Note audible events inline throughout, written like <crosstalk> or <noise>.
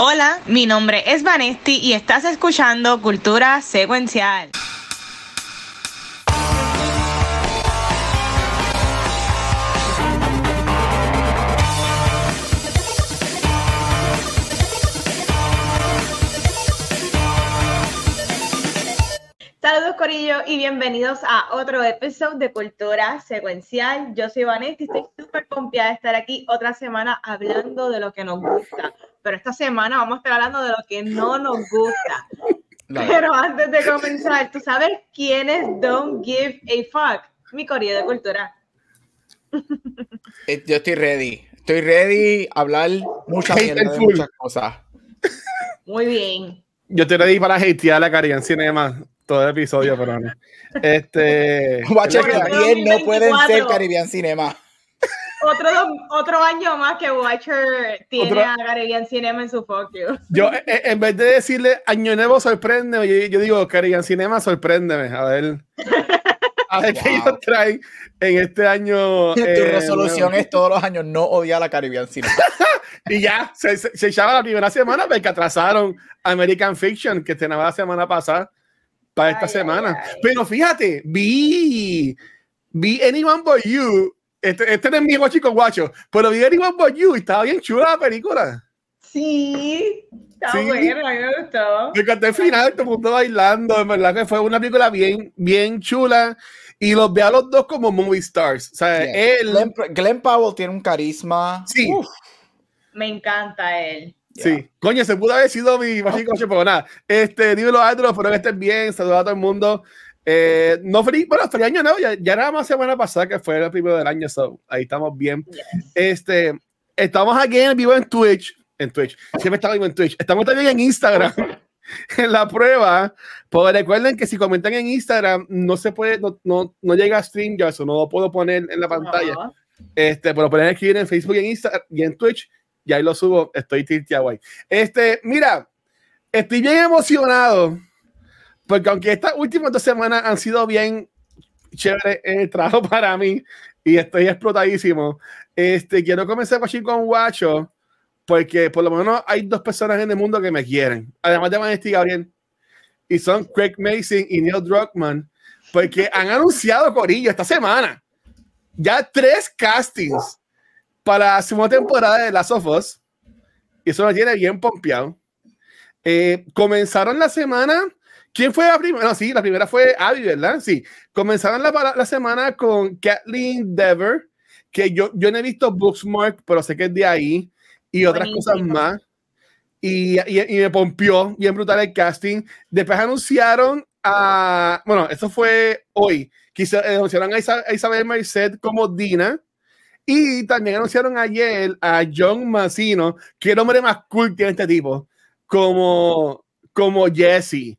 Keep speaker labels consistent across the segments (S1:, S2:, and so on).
S1: Hola, mi nombre es Vanesti y estás escuchando Cultura Secuencial. Saludos Corillo y bienvenidos a otro episodio de Cultura Secuencial. Yo soy Vanessa y estoy súper confiada de estar aquí otra semana hablando de lo que nos gusta. Pero esta semana vamos a estar hablando de lo que no nos gusta. Pero antes de comenzar, ¿tú sabes quiénes don't give a fuck? Mi Corillo de Cultura.
S2: Eh, yo estoy ready. Estoy ready a hablar muchas, muchas cosas.
S1: Muy bien.
S3: Yo estoy ready para hatear la Caribbean Cinema todo el episodio, pero no. Este.
S2: Watcher también no pueden ser Caribbean Cinema.
S1: Otro, otro año más que Watcher tiene a Caribbean Cinema en su focus. <laughs>
S3: Yo, eh, eh, en vez de decirle Año Nuevo sorprende, yo, yo digo Caribbean Cinema sorpréndeme. A ver. A ver qué ellos traen en este año.
S2: Tu eh, resolución es todos los años no odiar a la Caribbean Cinema. <laughs>
S3: y ya, se, se, echaba la primera semana porque atrasaron American Fiction, que estrenaba la semana pasada para esta semana. Pero fíjate, vi, vi Anyone But You. Este, este no es mi chico guacho, pero vi Anyone But You y estaba bien chula la película.
S1: Sí, está sí. a mí me gustó.
S3: Me encantó el final, todo el mundo bailando, en verdad que fue una película bien, bien chula. Y los ve a los dos como movie stars. O sea, él...
S2: Glenn, Glenn, Powell tiene un carisma.
S3: Sí.
S1: Uf, me encanta él.
S3: Sí, coño, se pudo haber sido mi mágico pero nada. Este, dímelo a otros, pero que estén bien, saludos a todo el mundo. Eh, no feliz, bueno, feliz año nuevo, ya, ya era más semana pasada que fue el primero del año, so, ahí estamos bien. Yes. Este, estamos aquí en vivo en Twitch, en Twitch, siempre estamos vivo en Twitch, estamos también en Instagram. <laughs> en la prueba, pues recuerden que si comentan en Instagram no se puede, no, no, no llega a stream ya eso no lo puedo poner en la pantalla. Uh -huh. Este, pero pueden escribir en Facebook y en Instagram y en Twitch y ahí lo subo, estoy tilteado ahí. Este, mira, estoy bien emocionado, porque aunque estas últimas dos semanas han sido bien chévere en el trabajo <laughs> para mí, y estoy explotadísimo, este, quiero comenzar con Guacho, porque por lo menos hay dos personas en el mundo que me quieren, además de Vanessa Gabriel, y son Craig Mason y Neil Druckmann, porque han anunciado Corillo esta semana ya tres castings para la segunda temporada de Last of Us. Y eso me tiene bien pompeado. Eh, comenzaron la semana. ¿Quién fue la primera? No, sí, la primera fue Abby, ¿verdad? Sí. Comenzaron la, la semana con Kathleen Dever, que yo, yo no he visto Booksmark, pero sé que es de ahí, y otras Buenísimo. cosas más. Y, y, y, me pompió bien brutal el casting. Después anunciaron a. Bueno, eso fue hoy. Quizá, anunciaron a, Isa, a Isabel Merced como Dina. Y también anunciaron ayer a John Massino, que es el hombre más cool tiene este tipo, como, como Jesse.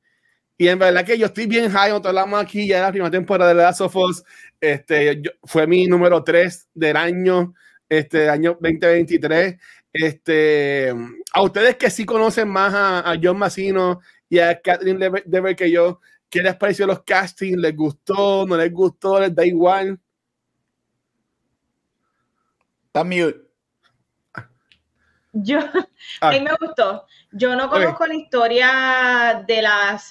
S3: Y en verdad que yo estoy bien high, nosotros hablamos aquí ya de la primera temporada de Last of Us. Este, fue mi número 3 del año, este, año 2023. Este, a ustedes que sí conocen más a, a John Massino y a Kathleen Dever, Dever que yo, ¿qué les pareció los castings? ¿Les gustó? ¿No les gustó? ¿Les da igual?
S2: Está mute.
S1: Yo, ah. a mí me gustó. Yo no conozco okay. la historia de la,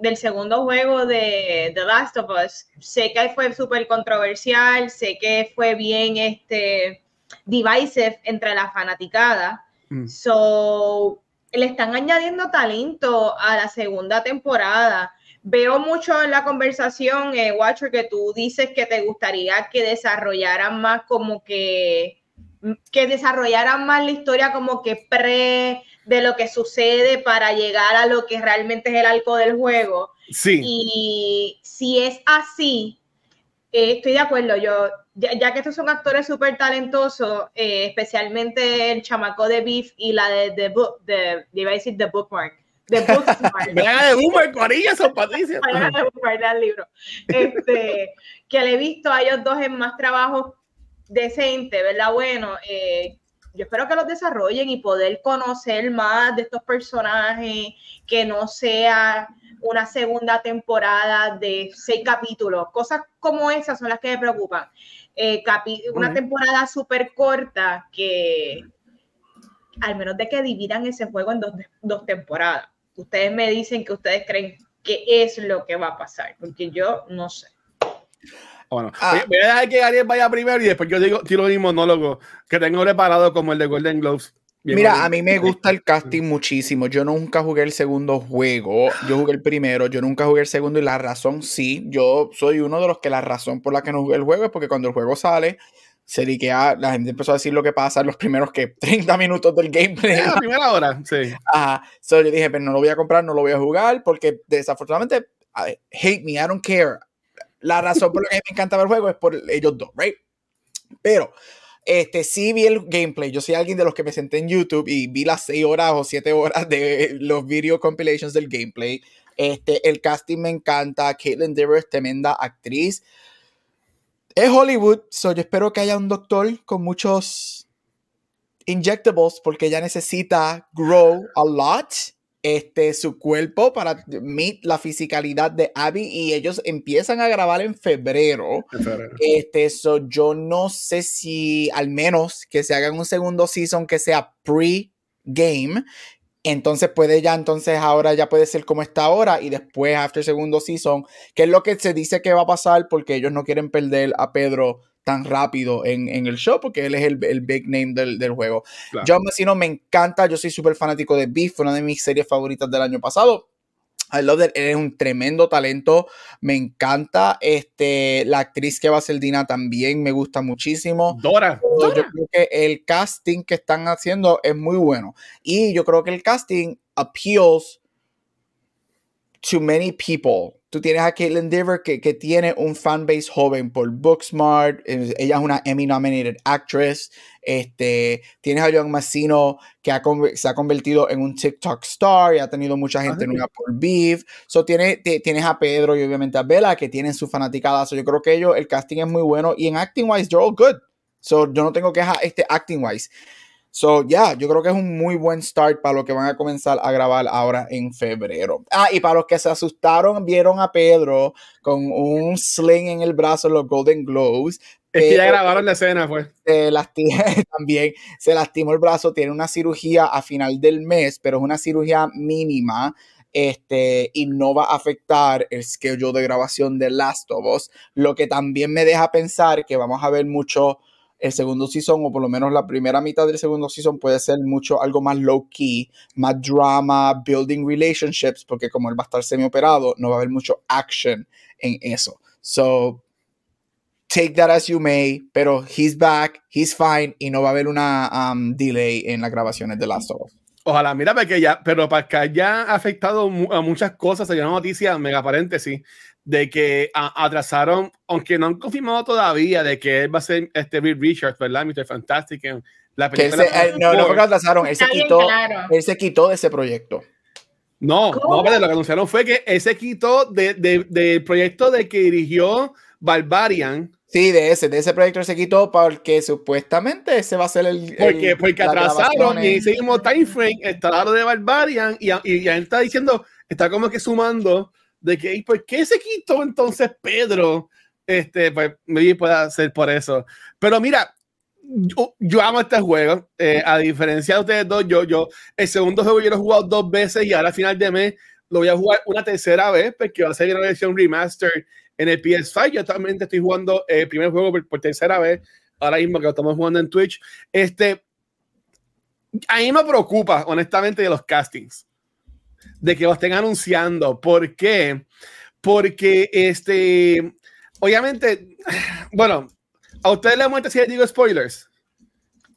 S1: del segundo juego de The Last of Us. Sé que fue súper controversial, sé que fue bien este, divisive entre la fanaticada. Mm. So, le están añadiendo talento a la segunda temporada. Veo mucho en la conversación, eh, Watcher, que tú dices que te gustaría que desarrollaran más como que que desarrollaran más la historia como que pre de lo que sucede para llegar a lo que realmente es el arco del juego.
S3: Sí.
S1: Y si es así, eh, estoy de acuerdo. Yo, ya, ya que estos son actores súper talentosos, eh, especialmente el chamaco de Beef y la de, de, de, de iba a decir The Bookmark. The Booksmart. <laughs>
S3: de Boomer, Corilla, son patricias. <laughs>
S1: de Bookmark, del libro. Este, que le he visto a ellos dos en más trabajos decente, ¿verdad? Bueno, eh, yo espero que los desarrollen y poder conocer más de estos personajes, que no sea una segunda temporada de seis capítulos. Cosas como esas son las que me preocupan. Eh, una temporada súper corta que al menos de que dividan ese juego en dos, dos temporadas. Ustedes me dicen que ustedes creen que es lo que va a pasar, porque yo no sé.
S3: Bueno, ah. voy a dejar que Ariel vaya primero y después yo digo, tiro mi monólogo que tengo preparado como el de Golden Globes.
S2: Mira, a mí me gusta el casting muchísimo. Yo nunca jugué el segundo juego. Yo jugué el primero. Yo nunca jugué el segundo. Y la razón, sí. Yo soy uno de los que la razón por la que no jugué el juego es porque cuando el juego sale, se liquea. La gente empezó a decir lo que pasa en los primeros que <laughs> 30 minutos del gameplay.
S3: la primera hora, sí.
S2: Ajá. So yo dije, pero no lo voy a comprar, no lo voy a jugar porque desafortunadamente, hate me, I don't care. La razón por la que me encanta ver el juego es por ellos dos, right? Pero este, sí vi el gameplay. Yo soy alguien de los que me senté en YouTube y vi las 6 horas o 7 horas de los video compilations del gameplay. Este, el casting me encanta. Caitlin Dever tremenda actriz. Es Hollywood, so yo espero que haya un doctor con muchos injectables porque ella necesita grow a lot este, su cuerpo para meet la fisicalidad de Abby y ellos empiezan a grabar en febrero. Este, so yo no sé si al menos que se hagan un segundo season que sea pre-game. Entonces puede ya, entonces ahora ya puede ser como está ahora y después after segundo season, que es lo que se dice que va a pasar porque ellos no quieren perder a Pedro tan rápido en, el show porque él es el, el big name del, del juego. John Messino me encanta, yo soy súper fanático de Beef, una de mis series favoritas del año pasado. I love that. Él es un tremendo talento. Me encanta. Este, la actriz que va a ser Dina también me gusta muchísimo.
S3: Dora.
S2: Yo creo que el casting que están haciendo es muy bueno. Y yo creo que el casting appeals to many people Tú tienes a Caitlin Dever que, que, tiene un fanbase joven por Booksmart. Ella es una Emmy nominated actress. Este, tienes a John Massino que ha, se ha convertido en un TikTok star y ha tenido mucha gente en una por Beef. So, tiene, tienes a Pedro y obviamente a Bella que tienen su fanaticada. So, yo creo que ellos, el casting es muy bueno y en acting wise, they're all good. So, yo no tengo queja este acting wise. So, ya, yo creo que es un muy buen start para lo que van a comenzar a grabar ahora en febrero. Ah, y para los que se asustaron, vieron a Pedro con un sling en el brazo en los Golden Globes.
S3: Es que ya grabaron la escena, pues.
S2: Se <laughs> también se lastimó el brazo, tiene una cirugía a final del mes, pero es una cirugía mínima. Este, y no va a afectar el schedule de grabación de Last of Us, lo que también me deja pensar que vamos a ver mucho el segundo season, o por lo menos la primera mitad del segundo season, puede ser mucho algo más low key, más drama, building relationships, porque como él va a estar semi operado, no va a haber mucho action en eso. So, take that as you may, pero he's back, he's fine, y no va a haber una um, delay en las grabaciones de Last of Us.
S3: Ojalá, mira, porque ya, pero para que haya afectado a muchas cosas, hay una noticia, mega paréntesis, de que atrasaron, aunque no han confirmado todavía de que él va a ser este Bill Richards, ¿verdad? Mr. Fantastic.
S2: La película eh, no, no fue que atrasaron, él se, quitó, él se quitó de ese proyecto.
S3: No, no, pero lo que anunciaron fue que él se quitó de, de, del proyecto de que dirigió Barbarian.
S2: Sí, de ese, de ese proyecto se quitó porque supuestamente ese va a ser el.
S3: Porque, porque atrasaron y ese mismo time frame está de Barbarian y, y, ya él está diciendo, está como que sumando de que, ¿por qué se quitó entonces Pedro? Este, pues, me puede ser por eso. Pero mira, yo, amo este juego. Eh, a diferencia de ustedes dos, yo, yo, el segundo juego yo lo he jugado dos veces y ahora a final de mes lo voy a jugar una tercera vez porque va a ser una versión remaster en el PS5. Yo también estoy jugando el primer juego por, tercera vez, ahora mismo que lo estamos jugando en Twitch. Este, a mí me preocupa, honestamente, de los castings de que lo estén anunciando. ¿Por qué? Porque este, obviamente, <sighs> bueno, a ustedes les muestra si les digo spoilers.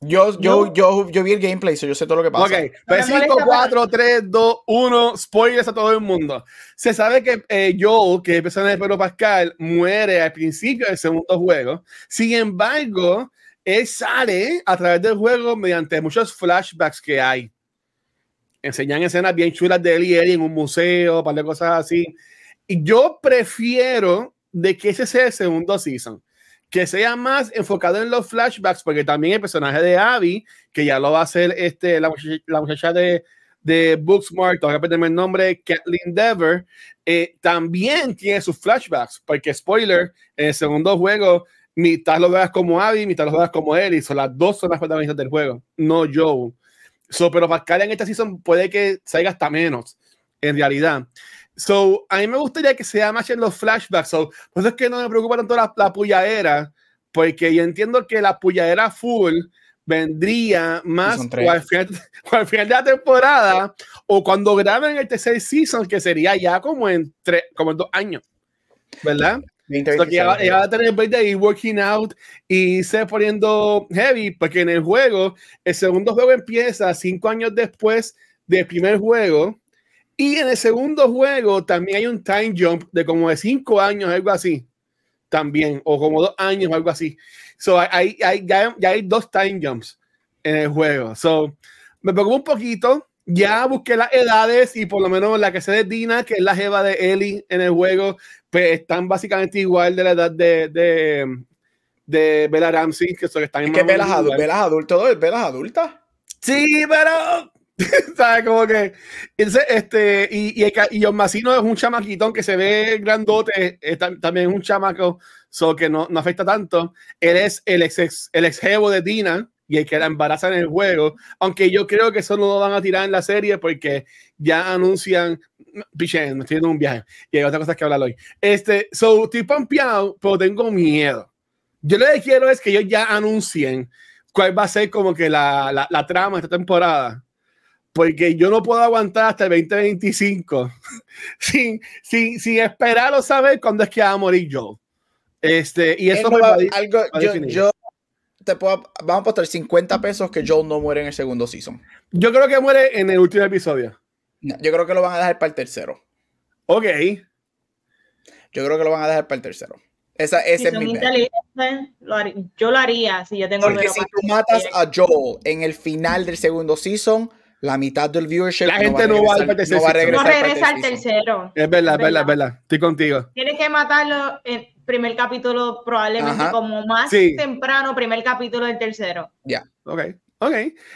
S2: Yo, yo, yo, yo vi el gameplay, so yo sé todo lo que pasa.
S3: Ok, 5, 4, 3, 2, 1, spoilers a todo el mundo. Se sabe que eh, Joel, que es el personaje de Pedro Pascal, muere al principio del segundo juego. Sin embargo, él sale a través del juego mediante muchos flashbacks que hay enseñan escenas bien chulas de él en un museo, un par de cosas así. Y yo prefiero de que ese sea el segundo season, que sea más enfocado en los flashbacks, porque también el personaje de Abby, que ya lo va a hacer este, la, muchacha, de, de Booksmart, todavía perderme el nombre, Kathleen Dever, eh, también tiene sus flashbacks, porque spoiler, en el segundo juego, mitad lo veas como Abby, mitad lo veas como él, y son las dos son las protagonistas del juego, no Joe. So, pero Pascal en esta season puede que salga hasta menos, en realidad. So, a mí me gustaría que sea más en los flashbacks. So, por eso es que no me preocupa tanto la, la puyadera, porque yo entiendo que la puyadera full vendría más al final, <laughs> al final, de la temporada o cuando graben el tercer season, que sería ya como en, tres, como en dos años, ¿verdad? So que ella, va a tener el de ir working out y se poniendo heavy, porque en el juego, el segundo juego empieza cinco años después del primer juego. Y en el segundo juego también hay un time jump de como de cinco años, algo así. También, o como dos años, algo así. So, hay, hay, ya, ya, hay dos time jumps en el juego. So, me preocupa un poquito. Ya busqué las edades y por lo menos la que se de Dina, que es la jeva de Ellie en el juego, pues están básicamente igual de la edad de, de, de Bella Ramsey, que, son, están
S2: en que Bella es adulto, ¿es Bella adulta?
S3: Sí, pero <laughs> ¿Sabes? Como que. Este, y, y, y John Massino es un chamaquitón que se ve grandote, también es un chamaco, so que no, no, afecta tanto. Él es el ex, el ex jevo de Dina y el que la embaraza en el juego. Aunque yo creo que eso no lo van a tirar en la serie porque ya anuncian. Piché, me estoy yendo un viaje y hay otras cosas que hablar hoy. Este, so, estoy pompeado, pero tengo miedo. Yo lo que quiero es que ellos ya anuncien cuál va a ser como que la, la, la trama de esta temporada porque yo no puedo aguantar hasta el 2025 <laughs> sin, sin, sin esperar o saber cuándo es que va a morir Joel. Este, y eso
S2: va, algo, yo, yo, te puedo, vamos a apostar 50 pesos que Joel no muere en el segundo season.
S3: Yo creo que muere en el último episodio.
S2: yo creo que lo van a dejar para el tercero.
S3: Ok.
S2: Yo creo que lo van a dejar para el tercero. Esa, ese es mi
S1: Yo lo haría si yo tengo
S2: Porque si tú matas a Joel en el final del segundo season, la mitad del viewership.
S3: La gente no va, a, regresar,
S1: no regresa al tercero.
S3: Es verdad, es verdad, es verdad. Estoy contigo.
S1: Tienes que matarlo en primer capítulo, probablemente como más temprano, primer capítulo del tercero.
S2: Ya.
S3: Ok. Ok.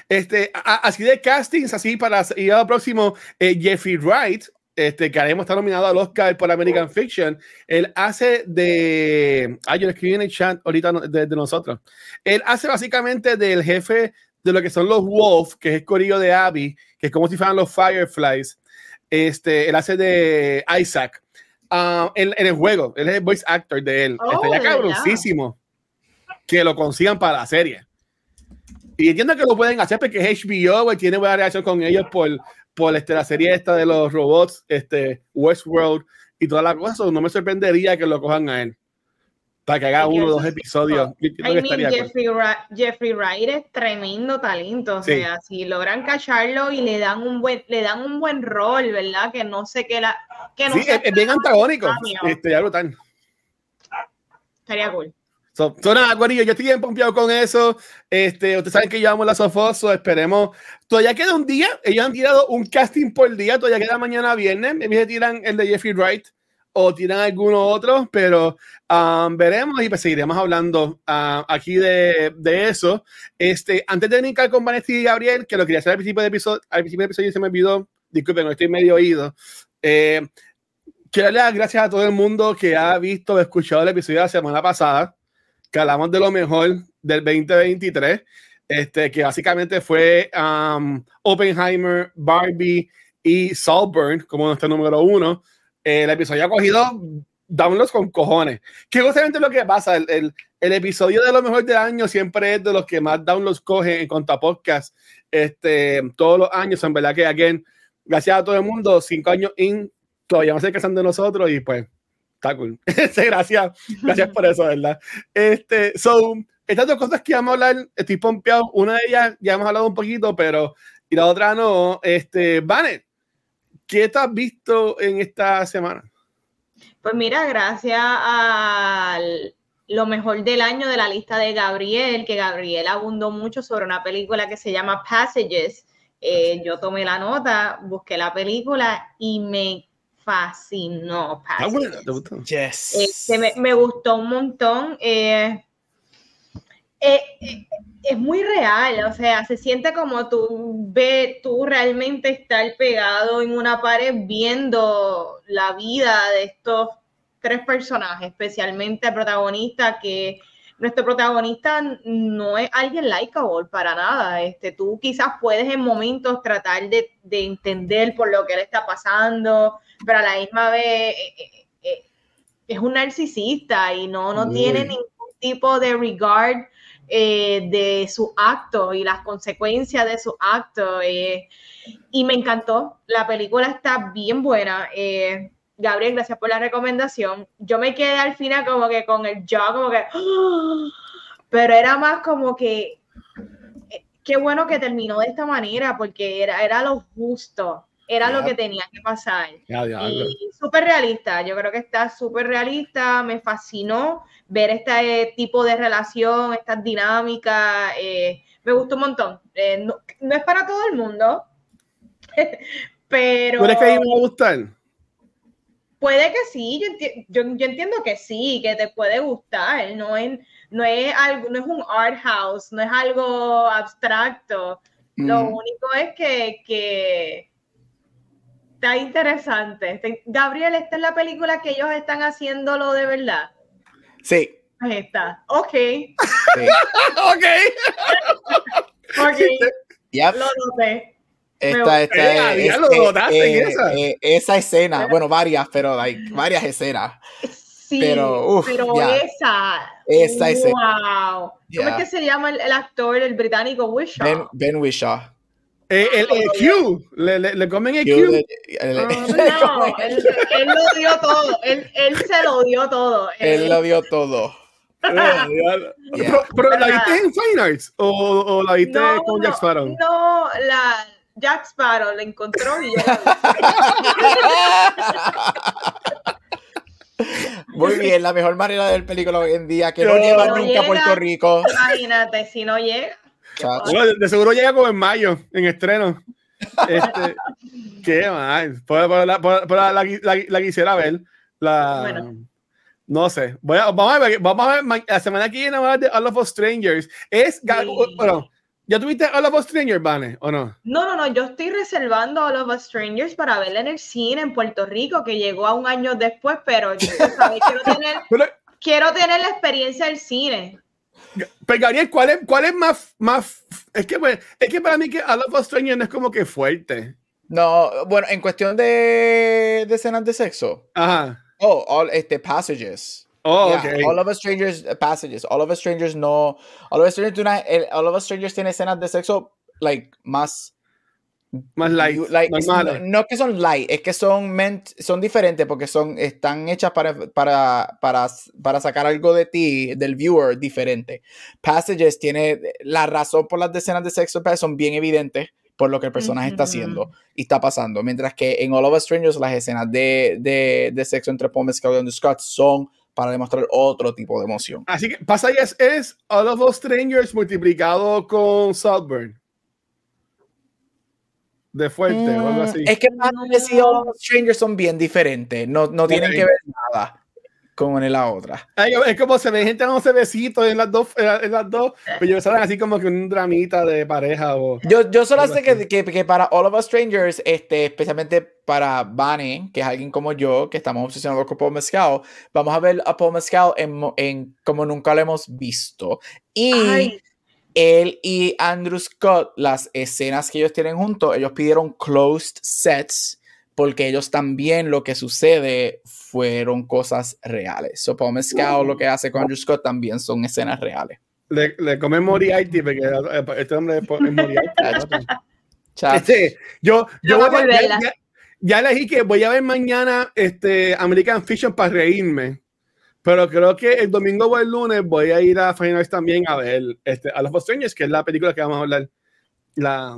S3: Este, así de castings, así para ir al próximo, eh, Jeffrey Wright, este, que haremos estar nominado al Oscar por American Fiction, él hace de. Ah, yo lo escribí en el chat ahorita de, de, nosotros. Él hace básicamente del jefe de lo que son los Wolf, que es el corillo de Abby, que es como si fueran los Fireflies. Este, él hace de Isaac uh, en, el juego. Él es el voice actor de él. Oh, Estaría cabroncísimo que lo consigan para la serie. Y entiendo que lo pueden hacer porque es HBO y tiene buena relación con ellos por, por este, la serie esta de los robots, este, Westworld y todas las cosas. No me sorprendería que lo cojan a él para que haga uno o dos episodios.
S1: Jeffrey, Wright es tremendo talento, o sea, si logran cacharlo y le dan un buen, le dan un buen rol, ¿verdad? Que no sé qué la, que no
S3: sí, es, bien antagónico, este, algo tan.
S1: Estaría cool.
S3: So, so nada, yo estoy bien pompeado con eso. Este, ustedes saben que llevamos la Sofoso, esperemos. Todavía queda un día, ellos han tirado un casting por día, todavía queda mañana viernes. Me tiran el de Jeffrey Wright o tiran alguno otro, pero um, veremos y pues seguiremos hablando uh, aquí de, de, eso. Este, antes de brincar con Vanessa y Gabriel, que lo quería hacer al principio del episodio, al principio del episodio se me olvidó, disculpen, no estoy medio oído. Eh, quiero dar las gracias a todo el mundo que ha visto o escuchado el episodio de la semana pasada, que hablamos de lo mejor del 2023, este, que básicamente fue um, Oppenheimer, Barbie y Saltburn como nuestro número uno el episodio ha cogido downloads con cojones. Que justamente lo que pasa, el, el, episodio de lo mejor del año siempre es de los que más downloads coge en cuanto a podcast este, todos los años. En verdad que, again, gracias a todo el mundo, cinco años in, todavía no se casan de nosotros y pues, está cool. <laughs> gracias, gracias por eso, ¿verdad? Este, so, estas dos cosas que vamos a hablar, estoy pompeado. Una de ellas ya hemos hablado un poquito, pero y la otra no. Este, Vanet, ¿Qué te has visto en esta semana?
S1: Pues mira, gracias a lo mejor del año de la lista de Gabriel, que Gabriel abundó mucho sobre una película que se llama Passages. Eh, yo tomé la nota, busqué la película y me fascinó.
S3: Ah, bueno, ¿te gustó?
S1: Yes. Este, me, me, gustó un montón. Eh, eh, es muy real, o sea, se siente como tú ves, tú realmente estar pegado en una pared viendo la vida de estos tres personajes, especialmente el protagonista que nuestro protagonista no es alguien likeable para nada. Este, tú quizás puedes en momentos tratar de, de entender por lo que él está pasando, pero a la misma vez eh, eh, eh, es un narcisista y no, no tiene ningún tipo de regard de su acto y las consecuencias de su acto. y me encantó. La película está bien buena. Gabriel, gracias por la recomendación. Yo me quedé al final como que con el jaw, como que, <gasps> pero era más como que, eh, qué bueno que terminó de esta manera, porque era, era lo justo, era lo que tenía que pasar. y súper realista, yo creo que está súper realista, me fascinó ver este tipo de relación, estas dinámicas, eh, me gustó un montón. Eh, no, es para todo el mundo, <laughs> pero...
S3: ¿Crees que a mí me va a gustar?
S1: Puede que sí, yo, entiendo que sí, que te puede gustar, no es, no es algo, no es un art house, no es algo abstracto. Lo único es que, está interesante. Gabriel, ¿esta es la película que ellos están haciéndolo de verdad?
S2: Sí.
S1: Ahí está. Ok.
S3: Sí. <laughs> ok. <laughs>
S1: ok. Lo noté.
S2: Esta, esta, eh, eh, esa escena, bueno, varias, pero hay varias escenas.
S1: Sí, pero, esa.
S2: Esa escena.
S1: Wow. ¿Cómo es que se llama el, actor, el británico Wishaw?
S2: Ben, ben Wishaw.
S3: Eh, el, Q, le, le, comen el Q.
S1: Ah, no, <laughs> él, él, lo dio todo, él, él se lo dio todo.
S2: Él, lo dio todo. <laughs>
S3: pero, ¿la viste en Fine Arts? ¿O, o la viste con Jack Sparrow?
S1: No, la Jack Sparrow le encontró y <laughs>
S2: Muy bien, la mejor manera de ver película hoy en día, que no, lleva nunca a Puerto Rico.
S1: Imagínate, si no llega.
S3: De seguro llega como en mayo, en estreno. Este, <laughs> qué mal. la, la, quisiera ver. La, No sé. vamos a ver, vamos a ver la semana que viene a de All of Us Strangers. Es, bueno, ¿Ya tuviste All of Us Strangers, Vane, o no?
S1: No, no, no, yo estoy reservando All of Us Strangers para verla en el cine en Puerto Rico, que llegó a un año después, pero yo, quiero, <laughs> tener, quiero tener la experiencia del cine.
S3: Pero Gabriel, ¿cuál es, cuál es más, más es que, pues, es que para mí que Us Strangers no es como que fuerte.
S2: No, bueno, en cuestión de, de escenas de sexo.
S3: Ajá.
S2: Oh, all, este, passages.
S3: Oh, okay.
S2: All of Us Strangers passages. All of Us Strangers no. All of Us Strangers, una, All of Us Strangers tiene escenas de sexo, like, más.
S3: Más light. Like,
S2: no, que son light, es que son meant, son diferentes porque son, están hechas para, para, para, para sacar algo de ti, del viewer, diferente. Passages tiene. La razón por las escenas de sexo son bien evidentes por lo que el personaje está haciendo y está pasando. Mientras que en All of Us Strangers, las escenas de, de, de sexo entre Paul Mescal y Andrew Scott son para demostrar otro tipo de emoción.
S3: Así que pasa es, All of Us Strangers multiplicado con Southburn. De fuerte o algo así.
S2: Es que Madness y All of Us Strangers son bien diferentes. No, no tienen que ver nada como en la otra.
S3: es como se ve gente dándose besitos en las dos, en las dos, pero yo saben así como que un dramita de pareja o...
S2: Yo, yo solo sé que, que, que, para All of Us Strangers, este, especialmente para Bunny, que es alguien como yo, que estamos obsesionados con Paul Mescal, vamos a ver a Paul Mescal en, en como nunca lo hemos visto. Y... él y Andrew Scott, las escenas que ellos tienen juntos, ellos pidieron closed sets porque ellos también lo que sucede fueron cosas reales. So, Paul Mescal, lo que hace con Andrew Scott también son escenas reales.
S3: Le, le come Moriarty, porque eh, este hombre es Moriarty. <laughs> este, yo, yo voy a, ya, ya, ya, elegí que voy a ver mañana este, American Fiction para reírme. Pero creo que el domingo o el lunes voy a ir a Finals también a ver este, a los Strangers, que es la película que vamos a hablar la,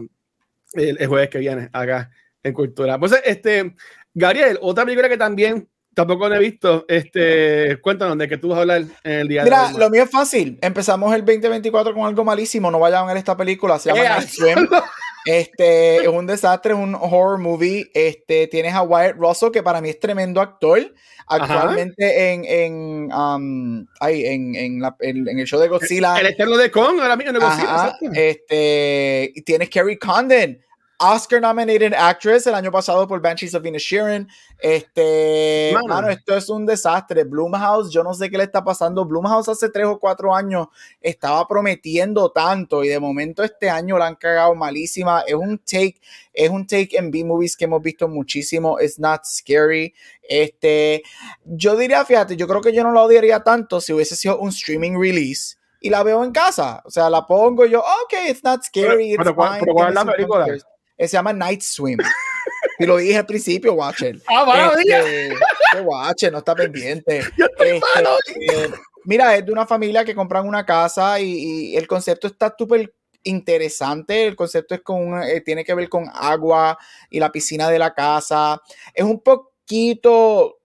S3: el, el jueves que viene acá en cultura. Pues, este, Gabriel, otra película que también tampoco no he visto, este, cuéntanos de qué tú vas a hablar en el día
S2: Mira, de hoy. lo mío es fácil. Empezamos el 2024 con algo malísimo. No vayan a ver esta película. Se llama Night Swim. <laughs> Este es un desastre, es un horror movie. Este tienes a Wyatt Russell, que para mí es tremendo actor. Actualmente en, en, um, en, en, la, en, el show de Godzilla.
S3: El, eterno de Kong, ahora mismo en Godzilla.
S2: Este, y tienes Kerry Condon Oscar nominated actress el año pasado por Banshees of Inisherin. Este, mano. esto es un desastre. Bloomhouse, yo no sé qué le está pasando. Bloomhouse hace tres o cuatro años estaba prometiendo tanto y de momento este año la han cagado malísima. Es un take, es un take en B-movies que hemos visto muchísimo. It's not scary. Este, yo diría, fíjate, yo creo que yo no la odiaría tanto si hubiese sido un streaming release y la veo en casa. O sea, la pongo yo, ok, it's not scary. Pero,
S3: ¿cuál, la película?
S2: Se llama Night Swim. y lo dije al principio, Watcher.
S3: Ah, este,
S2: Watcher, no está pendiente. <laughs> Este, mira, es de una familia que compran una casa y, el concepto está súper interesante. El concepto es con, eh, tiene que ver con agua y la piscina de la casa. Es un poquito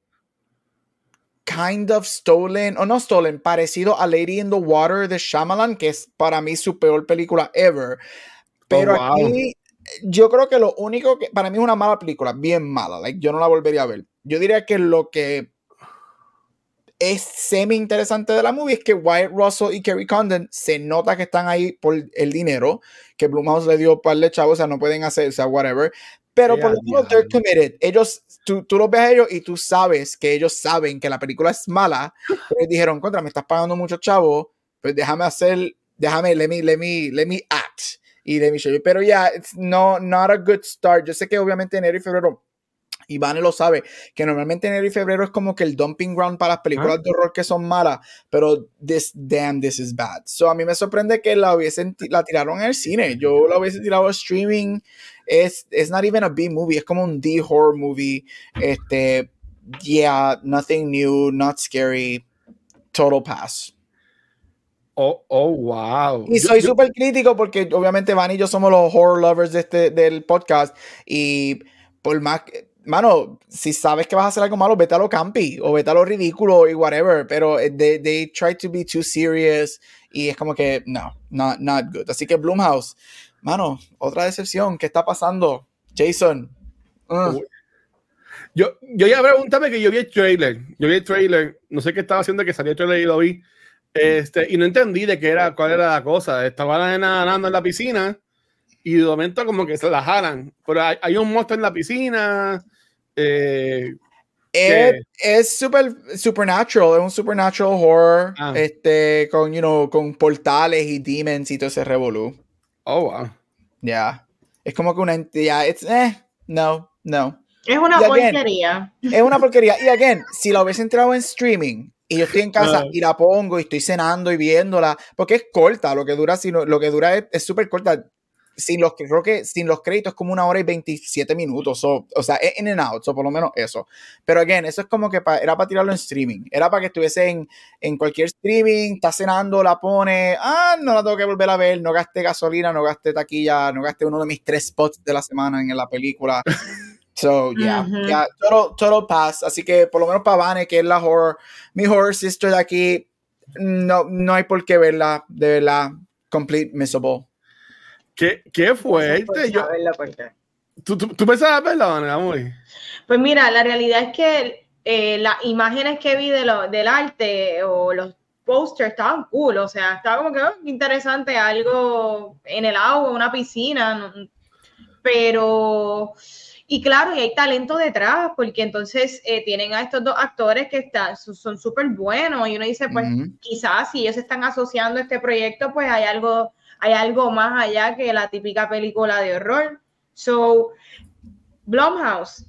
S2: kind of stolen, o no stolen, parecido a Lady in the Water de Shyamalan, que es para mí su peor película ever. Pero oh, aquí yo creo que lo único que para mí es una mala película, bien mala, like, yo no la volvería a ver. Yo diría que lo que es semi interesante de la movie es que Wyatt Russell y Kerry Condon se nota que están ahí por el dinero que Blumhouse le dio para el chavo, o sea, no pueden hacer, o sea, whatever. Pero por lo menos they're committed. Ellos, tú, tú los ves a ellos y tú sabes que ellos saben que la película es mala. Pero dijeron, contra, me estás pagando mucho chavo, pues déjame hacer, déjame, let me, let me, let me act y de Michelle. Pero ya, yeah, no, not a good start. Yo sé que obviamente enero y febrero Iván lo sabe, que normalmente enero y febrero es como que el dumping ground para las películas de horror que son malas, pero this damn this is bad. So a mí me sorprende que la hubiesen la tiraron en el cine. Yo la hubiese tirado a streaming. Es es not even a B movie, es como un D horror movie. Este yeah, nothing new, not scary. Total pass.
S3: Oh, oh, wow.
S2: Y soy súper crítico porque obviamente Van y yo somos los horror lovers de este, del podcast. Y por más, mano, si sabes que vas a hacer algo malo, vete a lo campi o vete a lo ridículo y whatever. Pero eh, they, they try to be too serious y es como que no, not, not good. Así que Bloomhouse, mano, otra decepción. ¿Qué está pasando? Jason.
S3: Uh. Yo, yo ya pregúntame que yo vi el trailer. Yo vi el trailer. No sé qué estaba haciendo que salió el trailer y lo vi. Este, y no entendí de qué era, cuál era la cosa. Estaba nadando en la piscina y de momento como que se la jalan. Pero hay, un monstruo en la piscina. Eh,
S2: es super supernatural, es un supernatural horror ah. este, con, you know, con portales y demons y todo ese revolú.
S3: Oh, wow.
S2: Ya. Es como que una entidad. Eh, no, no.
S1: Es una porquería.
S2: Es una porquería. Y again, si la hubiese entrado en streaming, y yo estoy en casa y la pongo y estoy cenando y viéndola, porque es corta, lo que dura, sino, lo que dura es súper corta. Sin los, creo que sin los créditos es como una hora y 27 minutos, o sea, es in and out, o por lo menos eso. Pero again, eso es como que era para tirarlo en streaming, era para que estuviese en, en cualquier streaming, está cenando, la pone, ah, no la tengo que volver a ver, no gaste gasolina, no gaste taquilla, no gaste uno de mis tres spots de la semana en la película. <laughs> So, yeah, yeah, total, total pass. Así que por lo menos para Vane, que es la horror, mi horror sister de aquí, no, no hay por qué verla, de verdad, complete missable.
S3: ¿Qué, qué fuerte? Yo, ¿tú, tú, ¿Tú pensabas verla, Vane,
S1: Pues mira, la realidad es que eh, las imágenes que vi de lo, del arte o los posters estaban cool, o sea, estaba como que oh, interesante algo en el agua, una piscina, pero y claro, y hay talento detrás, porque entonces eh, tienen a estos dos actores que están, son súper buenos y uno dice, pues quizás si ellos están asociando este proyecto, pues hay algo, hay algo más allá que la típica película de horror. So, Blumhouse,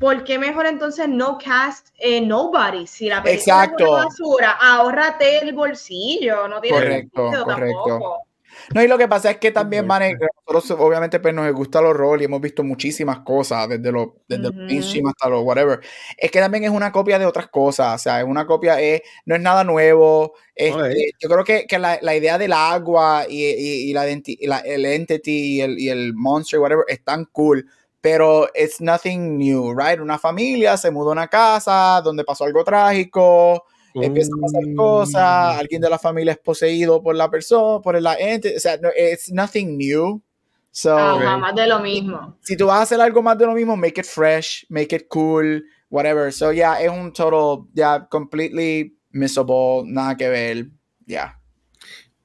S1: ¿por qué mejor entonces no cast eh, Nobody? Si la película
S2: Exacto. es
S1: basura, ahórrate el bolsillo, no tiene
S2: correcto, sentido correcto. tampoco. No, y lo que pasa es que también, van nosotros obviamente pues nos gusta los roles y hemos visto muchísimas cosas, desde los desde hasta los whatever. Es que también es una copia de otras cosas, o sea, es una copia, es, no es nada nuevo. Yo creo que, que la, la, idea del agua y, y, la, el entity y el, y el monster, whatever, es tan cool pero it's nothing new, right? Una familia se mudó a una casa donde pasó algo trágico, empieza a pasar cosas, mm. alguien de la familia es poseído por la persona, por la ente, o sea, no, it's nothing new. So,
S1: más de lo mismo.
S2: Si tú vas a hacer algo más de lo mismo, make it fresh, make it cool, whatever. So, yeah, es un total, yeah, completely missable, nada que ver, yeah.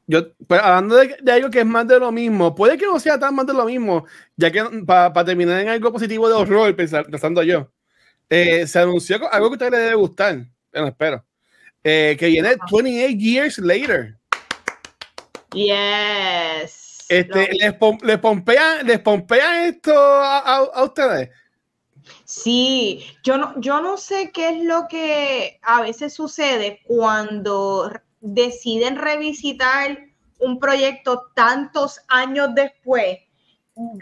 S3: yo, pues, hablando de, de, algo que es más de lo mismo, puede que no sea tan más de lo mismo, ya que para terminar en algo positivo de horror, pensando yo, eh, se anunció algo que a usted le debe gustar, bueno, espero, eh, que viene 28 Years Later.
S1: Yes.
S3: Este, les, les, pompean, les pompean esto a, a, a, ustedes.
S1: Sí, yo no, yo no sé qué es lo que a veces sucede cuando deciden revisitar un proyecto tantos años después,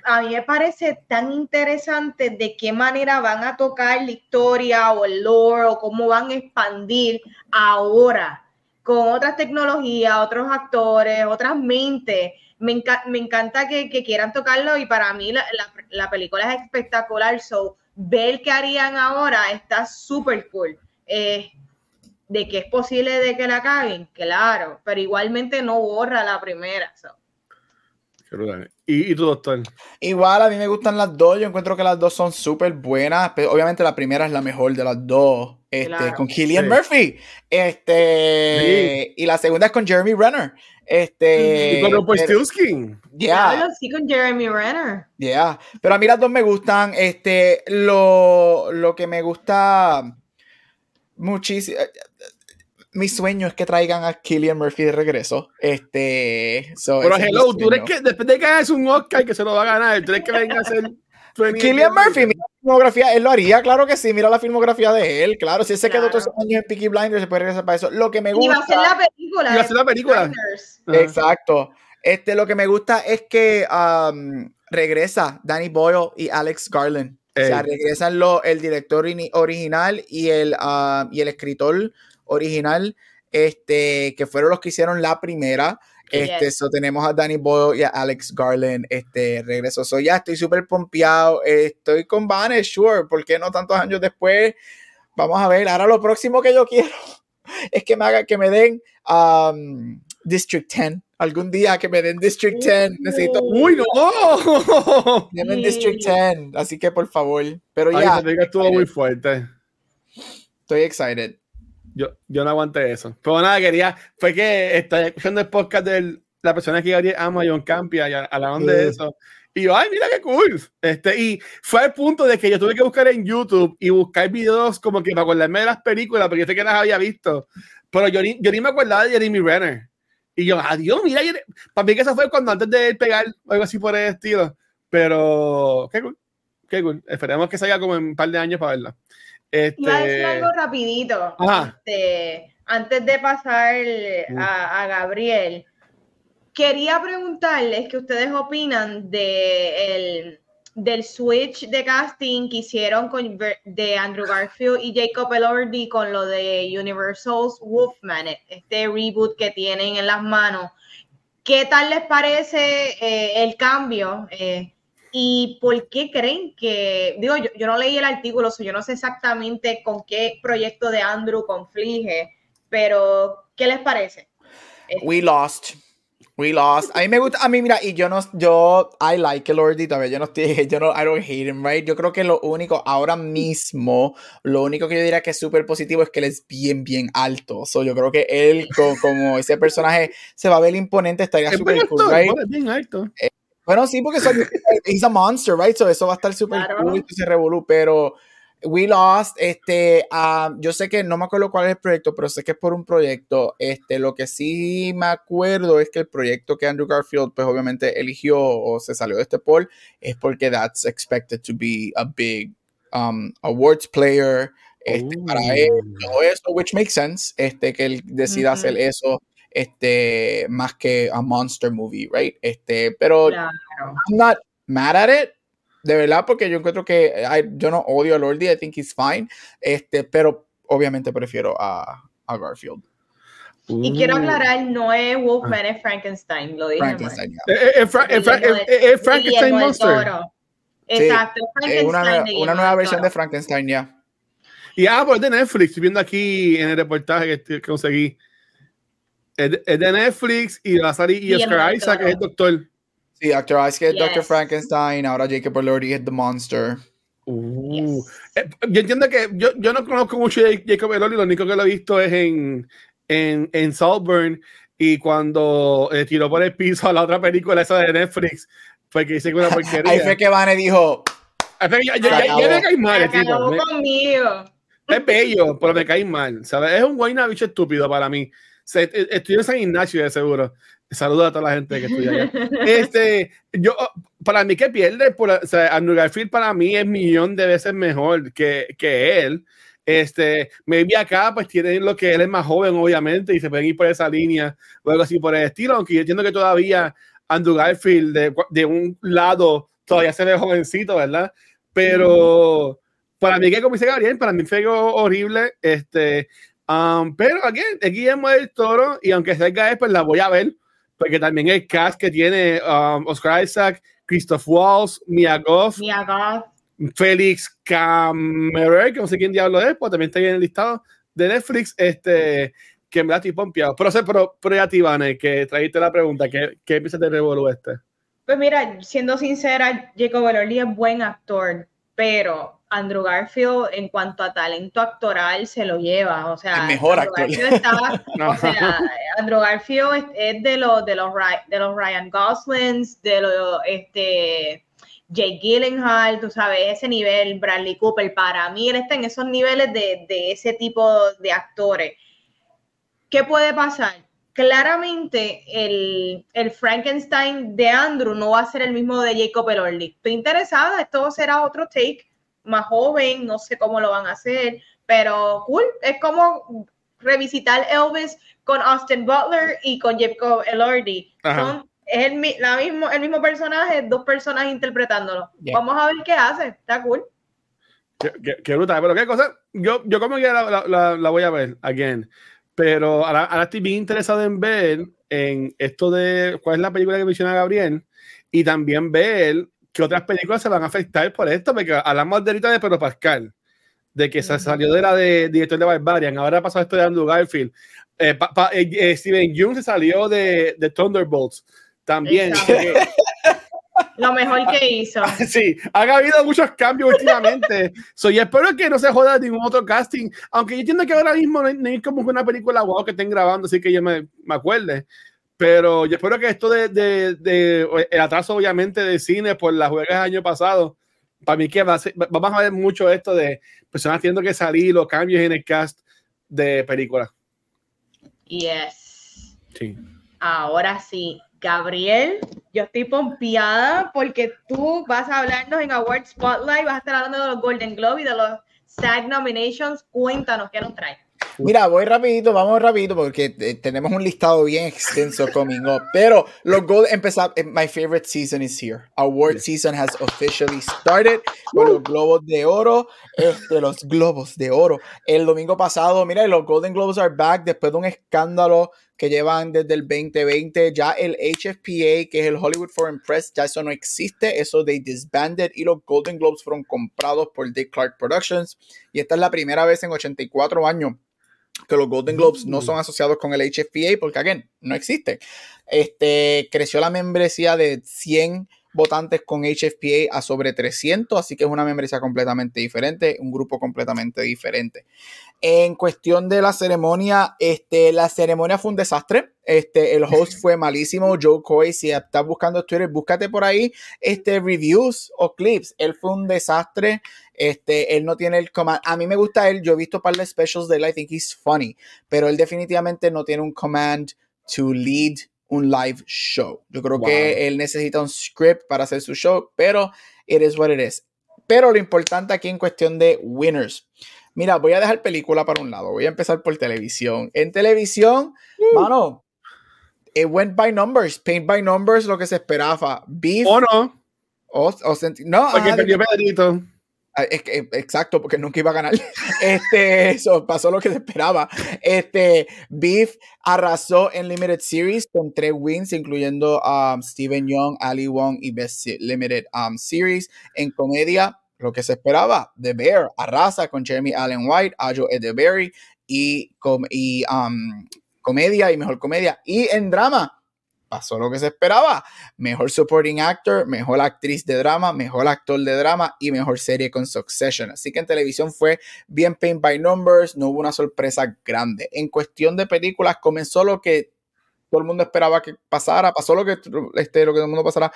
S1: a mí me parece tan interesante de qué manera van a tocar la historia o el lore o cómo van a expandir ahora con otras tecnologías, otros actores, otras mentes. Me, me encanta que, quieran tocarlo y para mí la, la, la, película es espectacular. So, ver qué harían ahora está súper cool. Eh, de que es posible de que la caguen, claro, pero igualmente no borra la primera.
S3: ¿Y, ¿Y, tu doctor?
S2: Igual, a mí me gustan las dos. Yo encuentro que las dos son súper buenas. Pero obviamente la primera es la mejor de las dos. Este, claro. Con Killian sí. Murphy. Este, sí. Y la segunda es con Jeremy Renner. Este,
S3: y con Rumpelstiltskin.
S1: Yeah. Claro, sí, con Jeremy Renner.
S2: Yeah. Pero a mí las dos me gustan. Este, lo, lo que me gusta muchísimo mi sueño es que traigan a Killian Murphy de regreso. Este,
S3: so, Pero hello, tú eres que después de que hagas un Oscar que se lo va a ganar, tú eres que venga a hacer. <laughs>
S2: Killian Murphy, mira la filmografía, él lo haría, claro que sí, mira la filmografía de él, claro, si él se quedó todos esos años en Peaky Blinders, se puede regresar para eso. Lo que me gusta.
S1: Y va a ser la película.
S3: Y va a ser la película.
S2: Exacto. Este, lo que me gusta es que um, regresa Danny Boyle y Alex Garland. Ey. O sea, regresan lo, el director original y el, uh, y el escritor original, este, que fueron los que hicieron la primera. Este, yes. so tenemos a Danny Boyle y a Alex Garland, este, regreso. So ya estoy súper pompeado. Estoy con Vanes, sure. ¿Por qué no tantos años después? Vamos a ver. Ahora lo próximo que yo quiero <laughs> es que me haga, que me den um, District 10. Algún día que me den District 10. Necesito.
S3: ¡Uy, no! <laughs>
S2: Denme District 10. Así que por favor. Pero
S3: Ay,
S2: ya.
S3: estuvo muy fuerte.
S2: Estoy excited.
S3: Yo, yo no aguanté eso. Pero nada, quería, fue que estoy escuchando el podcast de la persona que Gabriel ama, John Campia, y hablaban de eso. Y yo, ay, mira qué cool. Este, y fue al punto de que yo tuve que buscar en YouTube y buscar videos como que para acordarme de las películas, porque yo sé que las había visto. Pero yo ni, yo ni me acordaba de Jeremy Renner. Y yo, adiós, mira, para mí que eso fue cuando antes de él pegar algo así por el estilo. Pero, qué cool, qué cool. Esperemos que salga como en un par de años para verla.
S1: Este... Iba a decir algo rapidito. Este, antes de pasar a, a, Gabriel, quería preguntarles qué ustedes opinan de el, del switch de casting que hicieron con, de Andrew Garfield y Jacob Elordi con lo de Universal's Wolfman, este reboot que tienen en las manos. ¿Qué tal les parece eh, el cambio? Eh, ¿Y por qué creen que, digo, yo, yo no leí el artículo, so yo no sé exactamente con qué proyecto de Andrew conflige, pero ¿qué les parece?
S2: We lost. We lost. A mí me gusta, a mí mira, y yo no, yo, I like el Lordy todavía, yo no estoy, <laughs> yo no, I don't hate him, right? Yo creo que lo único, ahora mismo, lo único que yo diría que es súper positivo es que él es bien, bien alto. So, yo creo que él, como, como ese personaje, se va a ver imponente, estaría súper cool, right?
S3: bien alto.
S2: Eh, bueno, sí, porque soy, <laughs> he's a monster, right? So eso va a estar súper claro. cool y se revolú, pero We Lost, este, uh, yo sé que no me acuerdo cuál es el proyecto, pero sé que es por un proyecto. Este, lo que sí me acuerdo es que el proyecto que Andrew Garfield, pues obviamente eligió o se salió de este poll, es porque that's expected to be a big um, awards player. Este, para él, todo eso, which makes sense, este, que él decida uh -huh. hacer eso este, más que a monster movie, right? Este, pero claro. I'm not mad at it, de verdad, porque yo encuentro que I, yo no odio a Lordy, I think he's fine, este, pero obviamente prefiero a, a Garfield.
S1: Y uh. quiero aclarar, no es Wolfman, es Frankenstein, lo dije.
S2: Frankenstein,
S3: yeah. eh, eh, Fra eh, Fra eh, Frankenstein Monster.
S1: Exacto,
S2: sí, Frankenstein. Una, una nueva versión de Frankenstein, ya. Yeah.
S3: Y ah, pues de Netflix, viendo aquí en el reportaje que, que conseguí. Es de, es de Netflix y va a salir y Oscar Isaac es el doctor.
S2: Sí, Dr. Isaac es yes. Dr. Frankenstein, ahora Jacob Elordi es The Monster.
S3: Uh, yes. eh, yo entiendo que yo, yo no conozco mucho a Jacob Elordi, lo único que lo he visto es en, en, en Saltburn y cuando eh, tiró por el piso a la otra película esa de Netflix, fue que hice una <laughs> porquería.
S2: Ahí fue que Vane dijo.
S3: Ya, ya, ya, me caí mal,
S1: tipo. conmigo.
S3: Es bello, pero me caí mal. ¿sabes? Es un guayna bicho estúpido para mí. E, estoy en San Ignacio, de seguro. Saludos a toda la gente que estudia allá. <laughs> Este, yo, para mí que pierde, por, o sea, Andrew Garfield para mí es millón de veces mejor que, que él. Este, maybe acá pues tienen lo que él es más joven, obviamente, y se pueden ir por esa línea o algo así por el estilo, aunque yo entiendo que todavía Andrew Garfield de, de un lado todavía se ve jovencito, ¿verdad? Pero para mí que como dice Gabriel, para mí fue horrible, este, um, pero aquí, es el Toro y aunque salga es, pues la voy a ver, porque también el cast que tiene um, Oscar Isaac, Christoph Waltz, Mia Goth,
S1: Mia Goth
S3: Félix Cameron, que no sé quién diablo es, pues también está ahí en el listado de Netflix, este, que me da tipo pompeado. Pero, pero, pero ya, Tibane, que trajiste la pregunta, ¿qué, qué piensas de Revolu este?
S1: Pues mira, siendo sincera, Jacob Elordi es buen actor, pero Andrew Garfield en cuanto a talento actoral se lo lleva, o sea,
S2: el mejor actor. <laughs>
S1: o sea, Andrew Garfield es, de los de los de los Ryan Goslings, de los este Jake Gyllenhaal, tú sabes, ese nivel, Bradley Cooper, para mí él está en esos niveles de, ese tipo de actores. ¿Qué puede pasar? Claramente el, Frankenstein de Andrew no va a ser el mismo de Jacob Elordi. Estoy interesada, esto será otro take, más joven, no sé cómo lo van a hacer, pero cool, es como revisitar Elvis con Austin Butler y con Jacob Elordi. Son es el, la mismo, el mismo personaje, dos personas interpretándolo. Vamos a ver qué hace, está cool.
S3: Qué, qué, brutal, pero qué cosa, yo, yo como que la, la, la, voy a ver, again, pero ahora, ahora, estoy bien interesado en ver en esto de cuál es la película que menciona Gabriel y también ver qué otras películas se van a afectar por esto, porque hablamos de ahorita de Pedro Pascal, de que se salió de la de director de Barbarian, ahora pasado esto de Andrew Garfield, eh, eh, eh, Steven Yeun se salió de, de Thunderbolts, también. <laughs>
S1: Lo mejor que hizo. <laughs>
S3: Sí, ha habido muchos cambios últimamente. so, y espero que no se joda ningún otro casting. Aunque yo entiendo que ahora mismo no hay, como una película wow que estén grabando, así que yo me, me acuerde. Pero yo espero que esto de, de, de, el atraso, obviamente, de cine por las juegas del año pasado, para mí que va a vamos a ver mucho esto de personas teniendo que salir, los cambios en el cast de películas.
S1: Yes.
S3: Sí.
S1: Ahora sí, Gabriel, yo estoy pompeada porque tú vas a hablarnos en Award Spotlight, vas a estar hablando de los Golden Globe y de los SAG nominations. Cuéntanos qué nos trae.
S2: Mira, voy rapidito, vamos rapidito porque eh, tenemos un listado bien extenso coming up. Pero los Gold empezar, eh, my favorite season is here. Award season has officially started con los Globos de Oro, este, los Globos de Oro. El domingo pasado, mira, los Golden Globes are back después de un escándalo que llevan desde el 2020. Ya el HFPA, que es el Hollywood Foreign Press, ya eso no existe. Eso they disbanded y los Golden Globes fueron comprados por Dick Clark Productions. Y esta es la primera vez en 84 años que los Golden Globes no son asociados con el HFPA porque, again, no existe. Este, creció la membresía de 100 votantes con HFPA a sobre 300, así que es una membresía completamente diferente, un grupo completamente diferente. En cuestión de la ceremonia, este, la ceremonia fue un desastre. Este, el host <laughs> fue malísimo. Joe Coy, si estás buscando Twitter, búscate por ahí este, reviews o clips. Él fue un desastre. Este, él no tiene el command. A mí me gusta él. Yo he visto un par de specials de él. I think he's funny. Pero él definitivamente no tiene un command to lead un live show. Yo creo que él necesita un script para hacer su show, pero it is what it is. Pero lo importante aquí en cuestión de winners. Mira, voy a dejar película para un lado. Voy a empezar por televisión. En televisión, mano, it went by numbers, paint by numbers, lo que se esperaba. Beef.
S3: ¿O no?
S2: O, no.
S3: Porque perdió Pedrito.
S2: Ah, exacto, porque nunca iba a ganar. <laughs> Este, eso pasó lo que se esperaba. Este, Beef arrasó en Limited Series con tres wins, incluyendo um, Steven Young, Ali Wong y Best Limited um, Series. En comedia, lo que se esperaba, The Bear arrasa con Jeremy Allen White, Ajo Edeberry y, y um, comedia y mejor comedia. Y en drama, pasó lo que se esperaba. Mejor supporting actor, mejor actriz de drama, mejor actor de drama y mejor serie con Succession. Así que en televisión fue bien paint by numbers, no hubo una sorpresa grande. En cuestión de películas, comenzó lo que todo el mundo esperaba que pasara, pasó lo que, este, lo que todo el mundo pasara.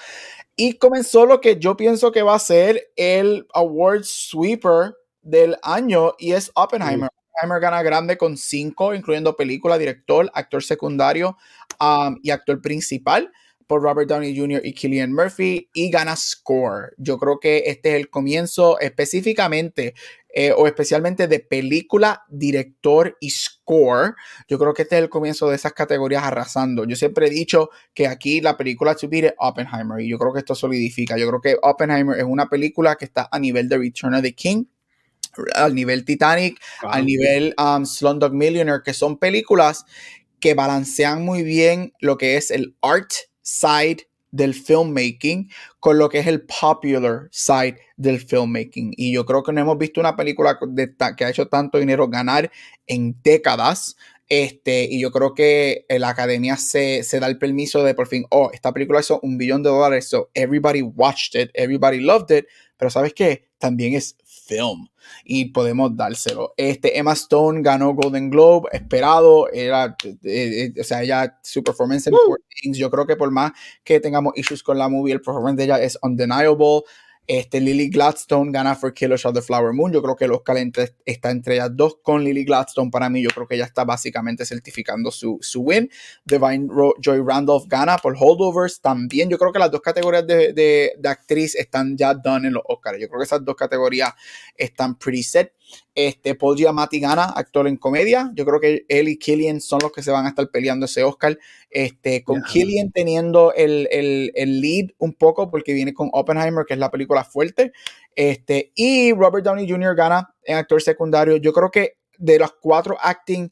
S2: Y comenzó lo que yo pienso que va a ser el award sweeper del año y es Oppenheimer. Oppenheimer gana grande con cinco, incluyendo película, director, actor secundario um, y actor principal por Robert Downey Jr. y Killian Murphy y gana Score. Yo creo que este es el comienzo específicamente eh, o especialmente de película, director y score. Yo creo que este es el comienzo de esas categorías arrasando. Yo siempre he dicho que aquí la película to beat Oppenheimer y yo creo que esto solidifica. Yo creo que Oppenheimer es una película que está a nivel de Return of the King al nivel Titanic, al nivel um, Slumdog Millionaire, que son películas que balancean muy bien lo que es el art side del filmmaking con lo que es el popular side del filmmaking. Y yo creo que no hemos visto una película que ha hecho tanto dinero ganar en décadas. Este, y yo creo que la academia se, se, da el permiso de por fin, oh, esta película hizo un billón de dólares, so everybody watched it, everybody loved it, pero ¿sabes qué? También es film y podemos dárselo. Este Emma Stone ganó Golden Globe, esperado, era, eh, eh, o sea, ella, su performance en Things, yo creo que por más que tengamos issues con la movie, el performance de ella es undeniable. Este, Lily Gladstone gana for Killers of the Flower Moon. Yo creo que los calentes está entre ellas dos con Lily Gladstone. Para mí, yo creo que ella está básicamente certificando su, su win. Divine Joy Randolph gana por Holdovers. También yo creo que las dos categorías de, de, de actriz están ya done en los Oscars. Yo creo que esas dos categorías están pretty set. Este, Paul Giamatti gana, actor en comedia. Yo creo que él y Killian son los que se van a estar peleando ese Oscar. Este, con Killian teniendo el, el, el, lead un poco, porque viene con Oppenheimer, que es la película fuerte. Este, y Robert Downey Jr. gana en actor secundario. Yo creo que de los cuatro acting,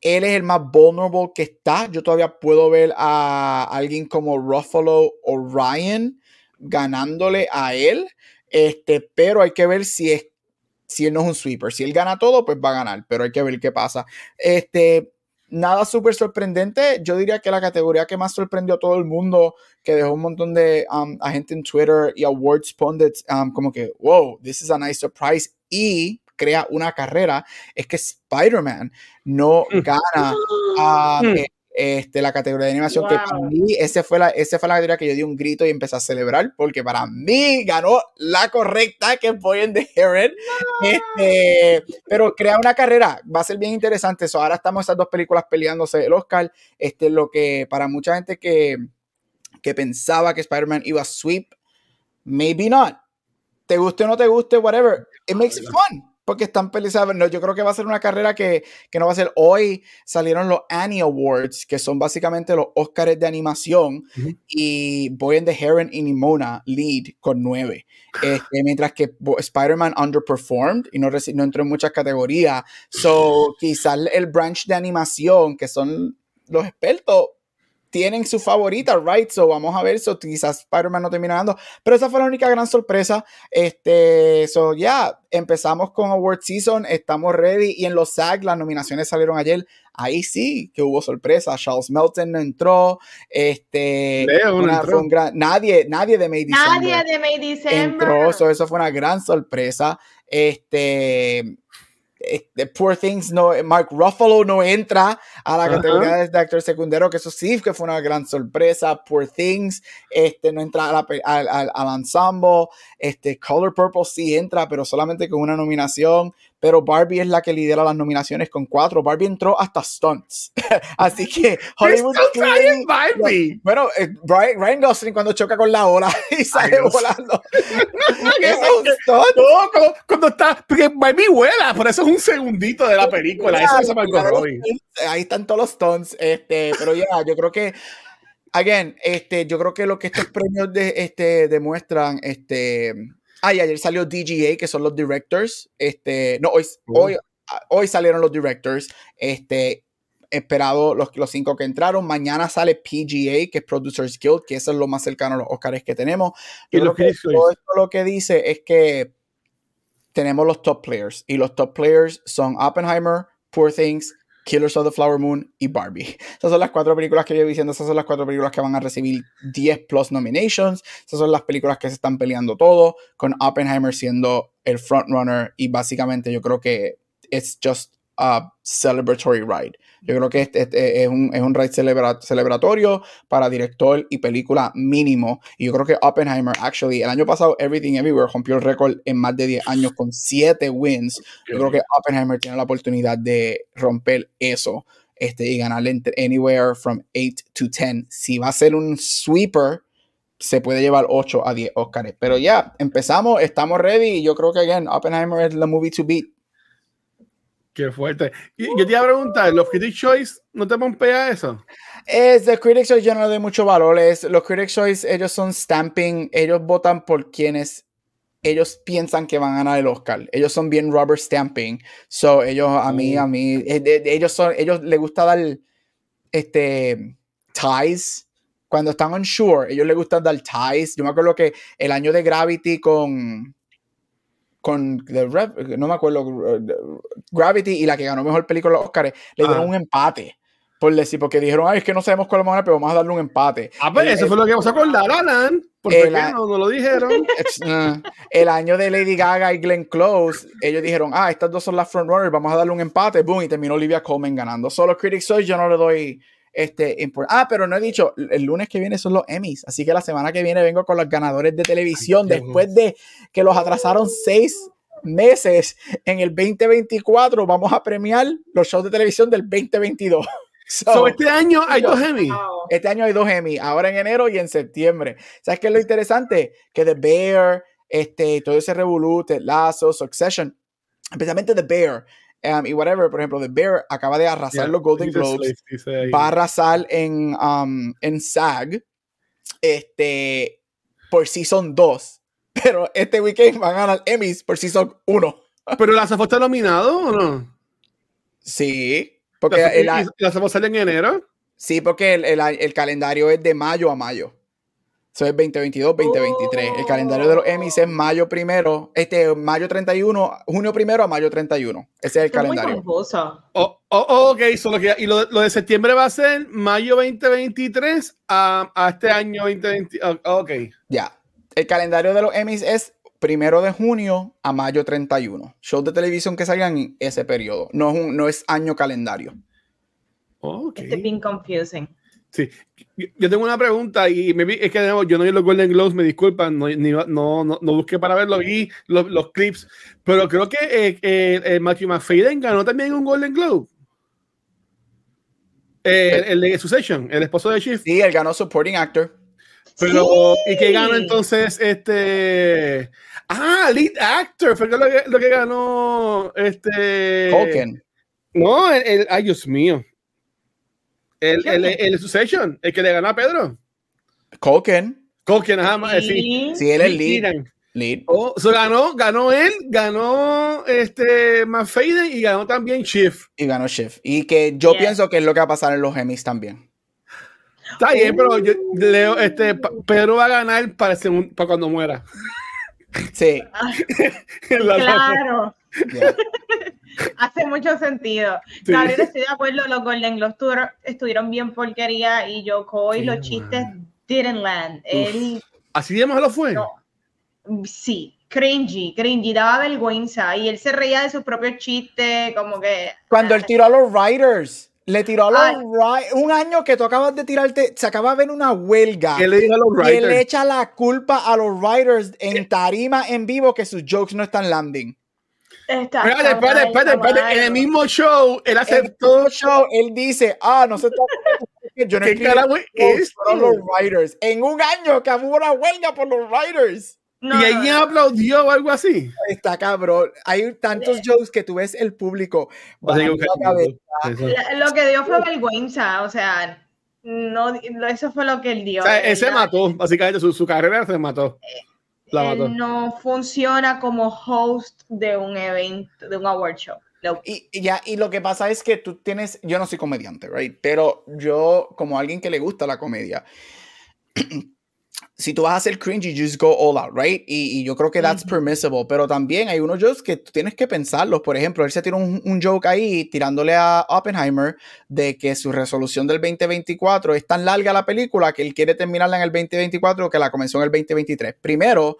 S2: él es el más vulnerable que está. Yo todavía puedo ver a alguien como Ruffalo o Ryan ganándole a él. Este, pero hay que ver si es si él no es un sweeper. Si él gana todo, pues va a ganar, pero hay que ver qué pasa. Este, nada súper sorprendente. Yo diría que la categoría que más sorprendió a todo el mundo, que dejó un montón de um, gente en Twitter y awards pundits, um, como que, wow, this is a nice surprise. Y crea una carrera, es que Spider-Man no mm. gana a mm este, la categoría de animación, que para mí fue, la, ese fue la categoría que yo di un grito y empecé a celebrar, porque para mí ganó la correcta, que fue en The Heron. Este, pero crea una carrera, va a ser bien interesante. eso ahora estamos esas dos películas peleándose el Oscar. Este, lo que para mucha gente que, que pensaba que Spider-Man iba a sweep, maybe not. Te guste o no te guste, whatever. It makes it fun porque están peleando. No, yo creo que va a ser una carrera que, que, no va a ser. Hoy salieron los Annie Awards, que son básicamente los Oscars de animación, y Boy and the Heron y Nimona lead con nueve. Este, mientras que Spider-Man underperformed y no, no entró en muchas categorías. So, quizás el branch de animación, que son los expertos, tienen su favorita, right? So vamos a ver, so quizás Spider-Man no termina ganando, pero esa fue la única gran sorpresa. Este, so ya, empezamos con Award Season, estamos ready y en los SAG las nominaciones salieron ayer. Ahí sí que hubo sorpresa. Charles Melton no entró. Este, nadie, nadie de May December.
S1: Nadie de May December.
S2: Entró, eso fue una gran sorpresa. Este, The Poor Things no, Mark Ruffalo no entra a la categoría de actor secundario, que eso sí que fue una gran sorpresa. Poor Things este, no entra al, al, al ensemble. Este, Color Purple sí entra, pero solamente con una nominación pero Barbie es la que lidera las nominaciones con cuatro. Barbie entró hasta stunts. <laughs> Así que
S3: Hollywood. Barbie.
S2: Bueno, eh, Ryan, Gosling cuando choca con la ola <laughs> y sale volando. <laughs>
S3: no, cuando, está. Porque Barbie vuela, por eso es un segundito de la película. eso es Margot Robbie.
S2: Ahí están todos los stunts. Este, pero ya, yo creo que. Again, este, yo creo que lo que estos premios de, este, demuestran, este, Ah, y ayer salió DGA, que son los directors. Este, no, hoy, oh. hoy, hoy salieron los directors. Este, esperado los, los cinco que entraron. Mañana sale PGA, que es Producers Guild, que eso es lo más cercano a los Oscars que tenemos. ¿Y lo que todo esto lo que dice es que tenemos los top players. Y los top players son Oppenheimer, Poor Things, Killers of the Flower Moon y Barbie. Esas son las cuatro películas que yo diciendo, esas son las cuatro películas que van a recibir 10 plus nominations. Esas son las películas que se están peleando todo, con Oppenheimer siendo el frontrunner y básicamente yo creo que it's just uh, celebratory ride. Yo creo que este, este es, un, es un celebratorio para director y película mínimo. Y yo creo que Oppenheimer, actually, el año pasado Everything Everywhere rompió el récord en más de 10 años con 7 wins. Yo creo que Oppenheimer tiene la oportunidad de romper eso este, y ganarle anywhere from 8 to 10. Si va a ser un sweeper, se puede llevar 8 a 10 Oscars. Pero ya, empezamos, estamos ready. Yo creo que, again, Oppenheimer es la movie to beat.
S3: Qué fuerte. Y yo te iba a preguntar, ¿los Critics Choice no te pompea eso?
S2: Es de Critics Choice yo no le doy mucho valor. los Critics Choice, ellos son stamping, ellos votan por quienes ellos piensan que van a ganar el Oscar. Ellos son bien rubber stamping. So, ellos, a mí, a mí, eh, ellos son, ellos les gusta dar este ties. Cuando están on shore, ellos les gusta dar ties. Yo me acuerdo que el año de Gravity con con no me acuerdo, Gravity y la que ganó mejor película los Oscars, le dieron un empate. Por decir, porque dijeron, ay, es que no sabemos cuál vamos a ganar, pero vamos a darle un empate.
S3: Ah, pues eso fue lo que vamos a acordar, Alan. ¿Por qué no, no lo dijeron? <laughs>
S2: el año de Lady Gaga y Glenn Close, ellos dijeron, ah, estas dos son las frontrunners, vamos a darle un empate, boom, y terminó Olivia Colman ganando. Solo Critics Choice yo no le doy este, ah, pero no he dicho, el lunes que viene son los Emmys, así que la semana que viene vengo con los ganadores de televisión después de que los atrasaron seis meses en el 2024. Vamos a premiar los shows de televisión del 2022. <laughs>
S3: So, este año hay dos Emmys.
S2: Este año hay dos Emmys, ahora en enero y en septiembre. ¿Sabes qué es lo interesante? Que The Bear, este, todo ese Revolut, Lazo, Succession, especialmente The Bear, Um, y whatever, por ejemplo, The Bear acaba de arrasar los Golden Globes, va a arrasar en, um, en SAG este, por Season 2, <laughs> pero este weekend van a ganar Emmys por Season 1. <laughs>
S3: ¿Pero la Safo está nominado o no?
S2: Sí, porque
S3: ¿La, el, sale en enero?
S2: Sí, porque el, el calendario es de mayo a mayo. Eso es 2022, 2023. El calendario de los Emmys es mayo primero, este, mayo 31, junio primero a mayo 31. Ese es el calendario.
S3: Oh, oh, ok, solo que, y lo, de septiembre va a ser mayo 2023 a, a este año 2020. ok.
S2: Ya. El calendario de los Emmys es primero de junio a mayo 31. Shows de televisión que salgan en ese periodo. No es, un, no es año calendario.
S1: Okay. It's been confusing.
S3: Sí, yo tengo una pregunta y me vi, es que yo no vi los Golden Globes, me disculpan, no, no, no, busqué para verlo, vi los, los clips, pero creo que eh, eh, eh Matthew McFadden ganó también un Golden Globe. Eh, el, de Succession, el esposo de Chief.
S2: Sí, él ganó Supporting Actor.
S3: Pero, ¿y qué ganó entonces este? Ah, Lead Actor, fue lo que, lo que ganó este.
S2: Tolkien.
S3: No, el, ay, Dios mío. El, el, el, Succession, el que le ganó a Pedro.
S2: Culkin.
S3: Culkin, ajá,
S2: sí. Sí, él es lead. lead.
S3: Oh, so ganó, ganó él, ganó este McFadden y ganó también Shift.
S2: Y ganó Shift. Y que yo pienso que es lo que va a pasar en los Emmys también.
S3: Está bien, pero yo leo, este, Pedro va a ganar para, para cuando muera.
S2: Sí. <laughs>
S1: claro. <laughs> Hace mucho sentido. Gabriel, estoy de acuerdo, los Golden Globes estuvieron bien porquería y yo y los chistes didn't land.
S3: ¿Así de malo fue?
S1: sí, cringy, cringy, daba vergüenza y él se reía de sus propios chistes, como que...
S2: Cuando él tiró a los writers. Le tiró a los writers. Un año que tú acabas de tirarte, se acaba de ver una huelga.
S3: le dijo a los writers?
S2: Y él echa la culpa a los writers en tarima en vivo que sus jokes no están landing
S3: espérate, espérate, espérate, espérate. En el mismo show, él aceptó.
S2: En show, él dice, ah, no sé
S3: yo no ¿Qué carajo es
S2: los writers. En un año que hubo una huelga por los writers.
S3: y alguien aplaudió o algo así.
S2: Está cabrón. Hay tantos jokes que tú ves el público.
S1: Lo que dio fue vergüenza, o sea, no, eso fue lo que él dio. O
S3: sea, ese mató, básicamente su, su carrera se mató.
S1: Eh, él no funciona como host de un evento, de un award show.
S2: Y, ya, y lo que pasa es que tú tienes, yo no soy comediante, right? Pero yo, como alguien que le gusta la comedia, <clears throat> si tú vas a hacer cringy, you just go all out, right? Y, y yo creo que that's permissible, pero también hay unos jokes que tú tienes que pensarlos. Por ejemplo, él se tiró un, un, joke ahí tirándole a Oppenheimer de que su resolución del 2024 es tan larga la película que él quiere terminarla en el 2024 que la comenzó en el 2023. Primero,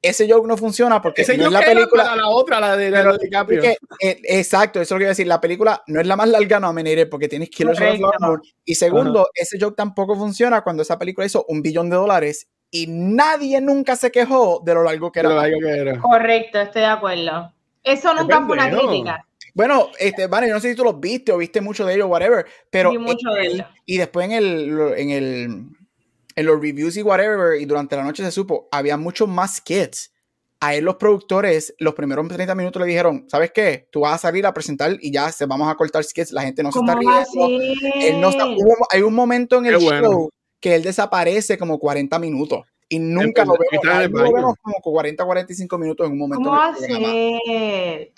S2: ese joke no funciona porque
S3: ese
S2: no
S3: es
S2: la película.
S3: la otra, la de, la de DiCaprio.
S2: Que, eh, exacto, eso es lo que iba a decir. La película no es la más larga nominated porque tienes Killers of the Y segundo, uh -huh. ese joke tampoco funciona cuando esa película hizo un billón de dólares y nadie nunca se quejó de lo largo que era.
S3: Lo largo que era.
S1: Correcto, estoy de acuerdo. Eso nunca fue una crítica.
S2: Bueno, este, vale, no sé si tú los viste o viste mucho de ellos, whatever, pero
S1: mucho de ellos.
S2: y después en el en el en los reviews y whatever y durante la noche se supo, había muchos más skits. A él los productores, los primeros 30 minutos le dijeron, ¿sabes qué? Tú vas a salir a presentar y ya se vamos a cortar skits, la gente no se está riendo. Él no está, hubo, hay un momento en el
S3: Qué
S2: show
S3: bueno.
S2: Que él desaparece como 40 minutos y nunca lo vemos, ahí lo vemos como 40, 45 minutos en un momento.
S1: ¿Cómo hacer?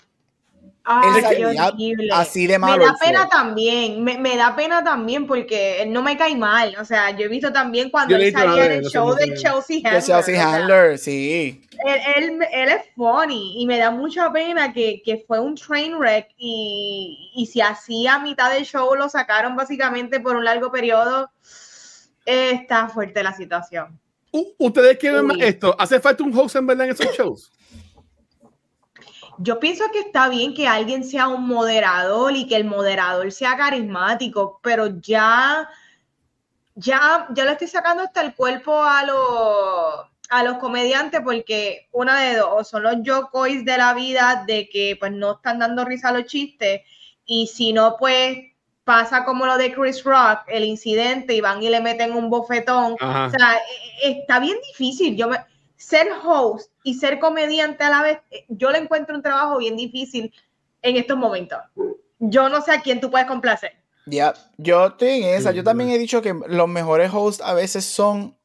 S1: Ay, horrible.
S2: así de
S1: Me
S2: malo.
S1: da
S2: él fue.
S1: pena también, me, me da pena también porque él no me cae mal. O sea, yo he visto también cuando
S3: Yo
S1: él salía
S3: a
S1: en el show de Chelsea
S2: De
S1: Handler.
S2: Chelsea
S1: o sea,
S2: Handler, sí.
S1: él, él, él es funny y me da mucha pena que, que fue un train wreck y, y si así a mitad del show lo sacaron básicamente por un largo periodo, está fuerte la situación.
S3: U- ¿Ustedes quieren más esto? ¿Hace falta un host en verdad en esos shows?
S1: Yo pienso que está bien que alguien sea un moderador y que el moderador sea carismático, pero ya, ya, ya le estoy sacando hasta el cuerpo a los, a los comediantes porque una de dos, son los Jokois de la vida de que pues no están dando risa a los chistes y si no pues pasa como lo de Chris Rock, el incidente y van y le meten un bofetón.
S3: Ajá.
S1: O sea, e- e- está bien difícil. Yo me, ser host y ser comediante a la vez, eh, yo le encuentro un trabajo bien difícil en estos momentos. Yo no sé a quién tú puedes complacer.
S2: Ya, yo estoy en esa. Yo también he dicho que los mejores hosts a veces son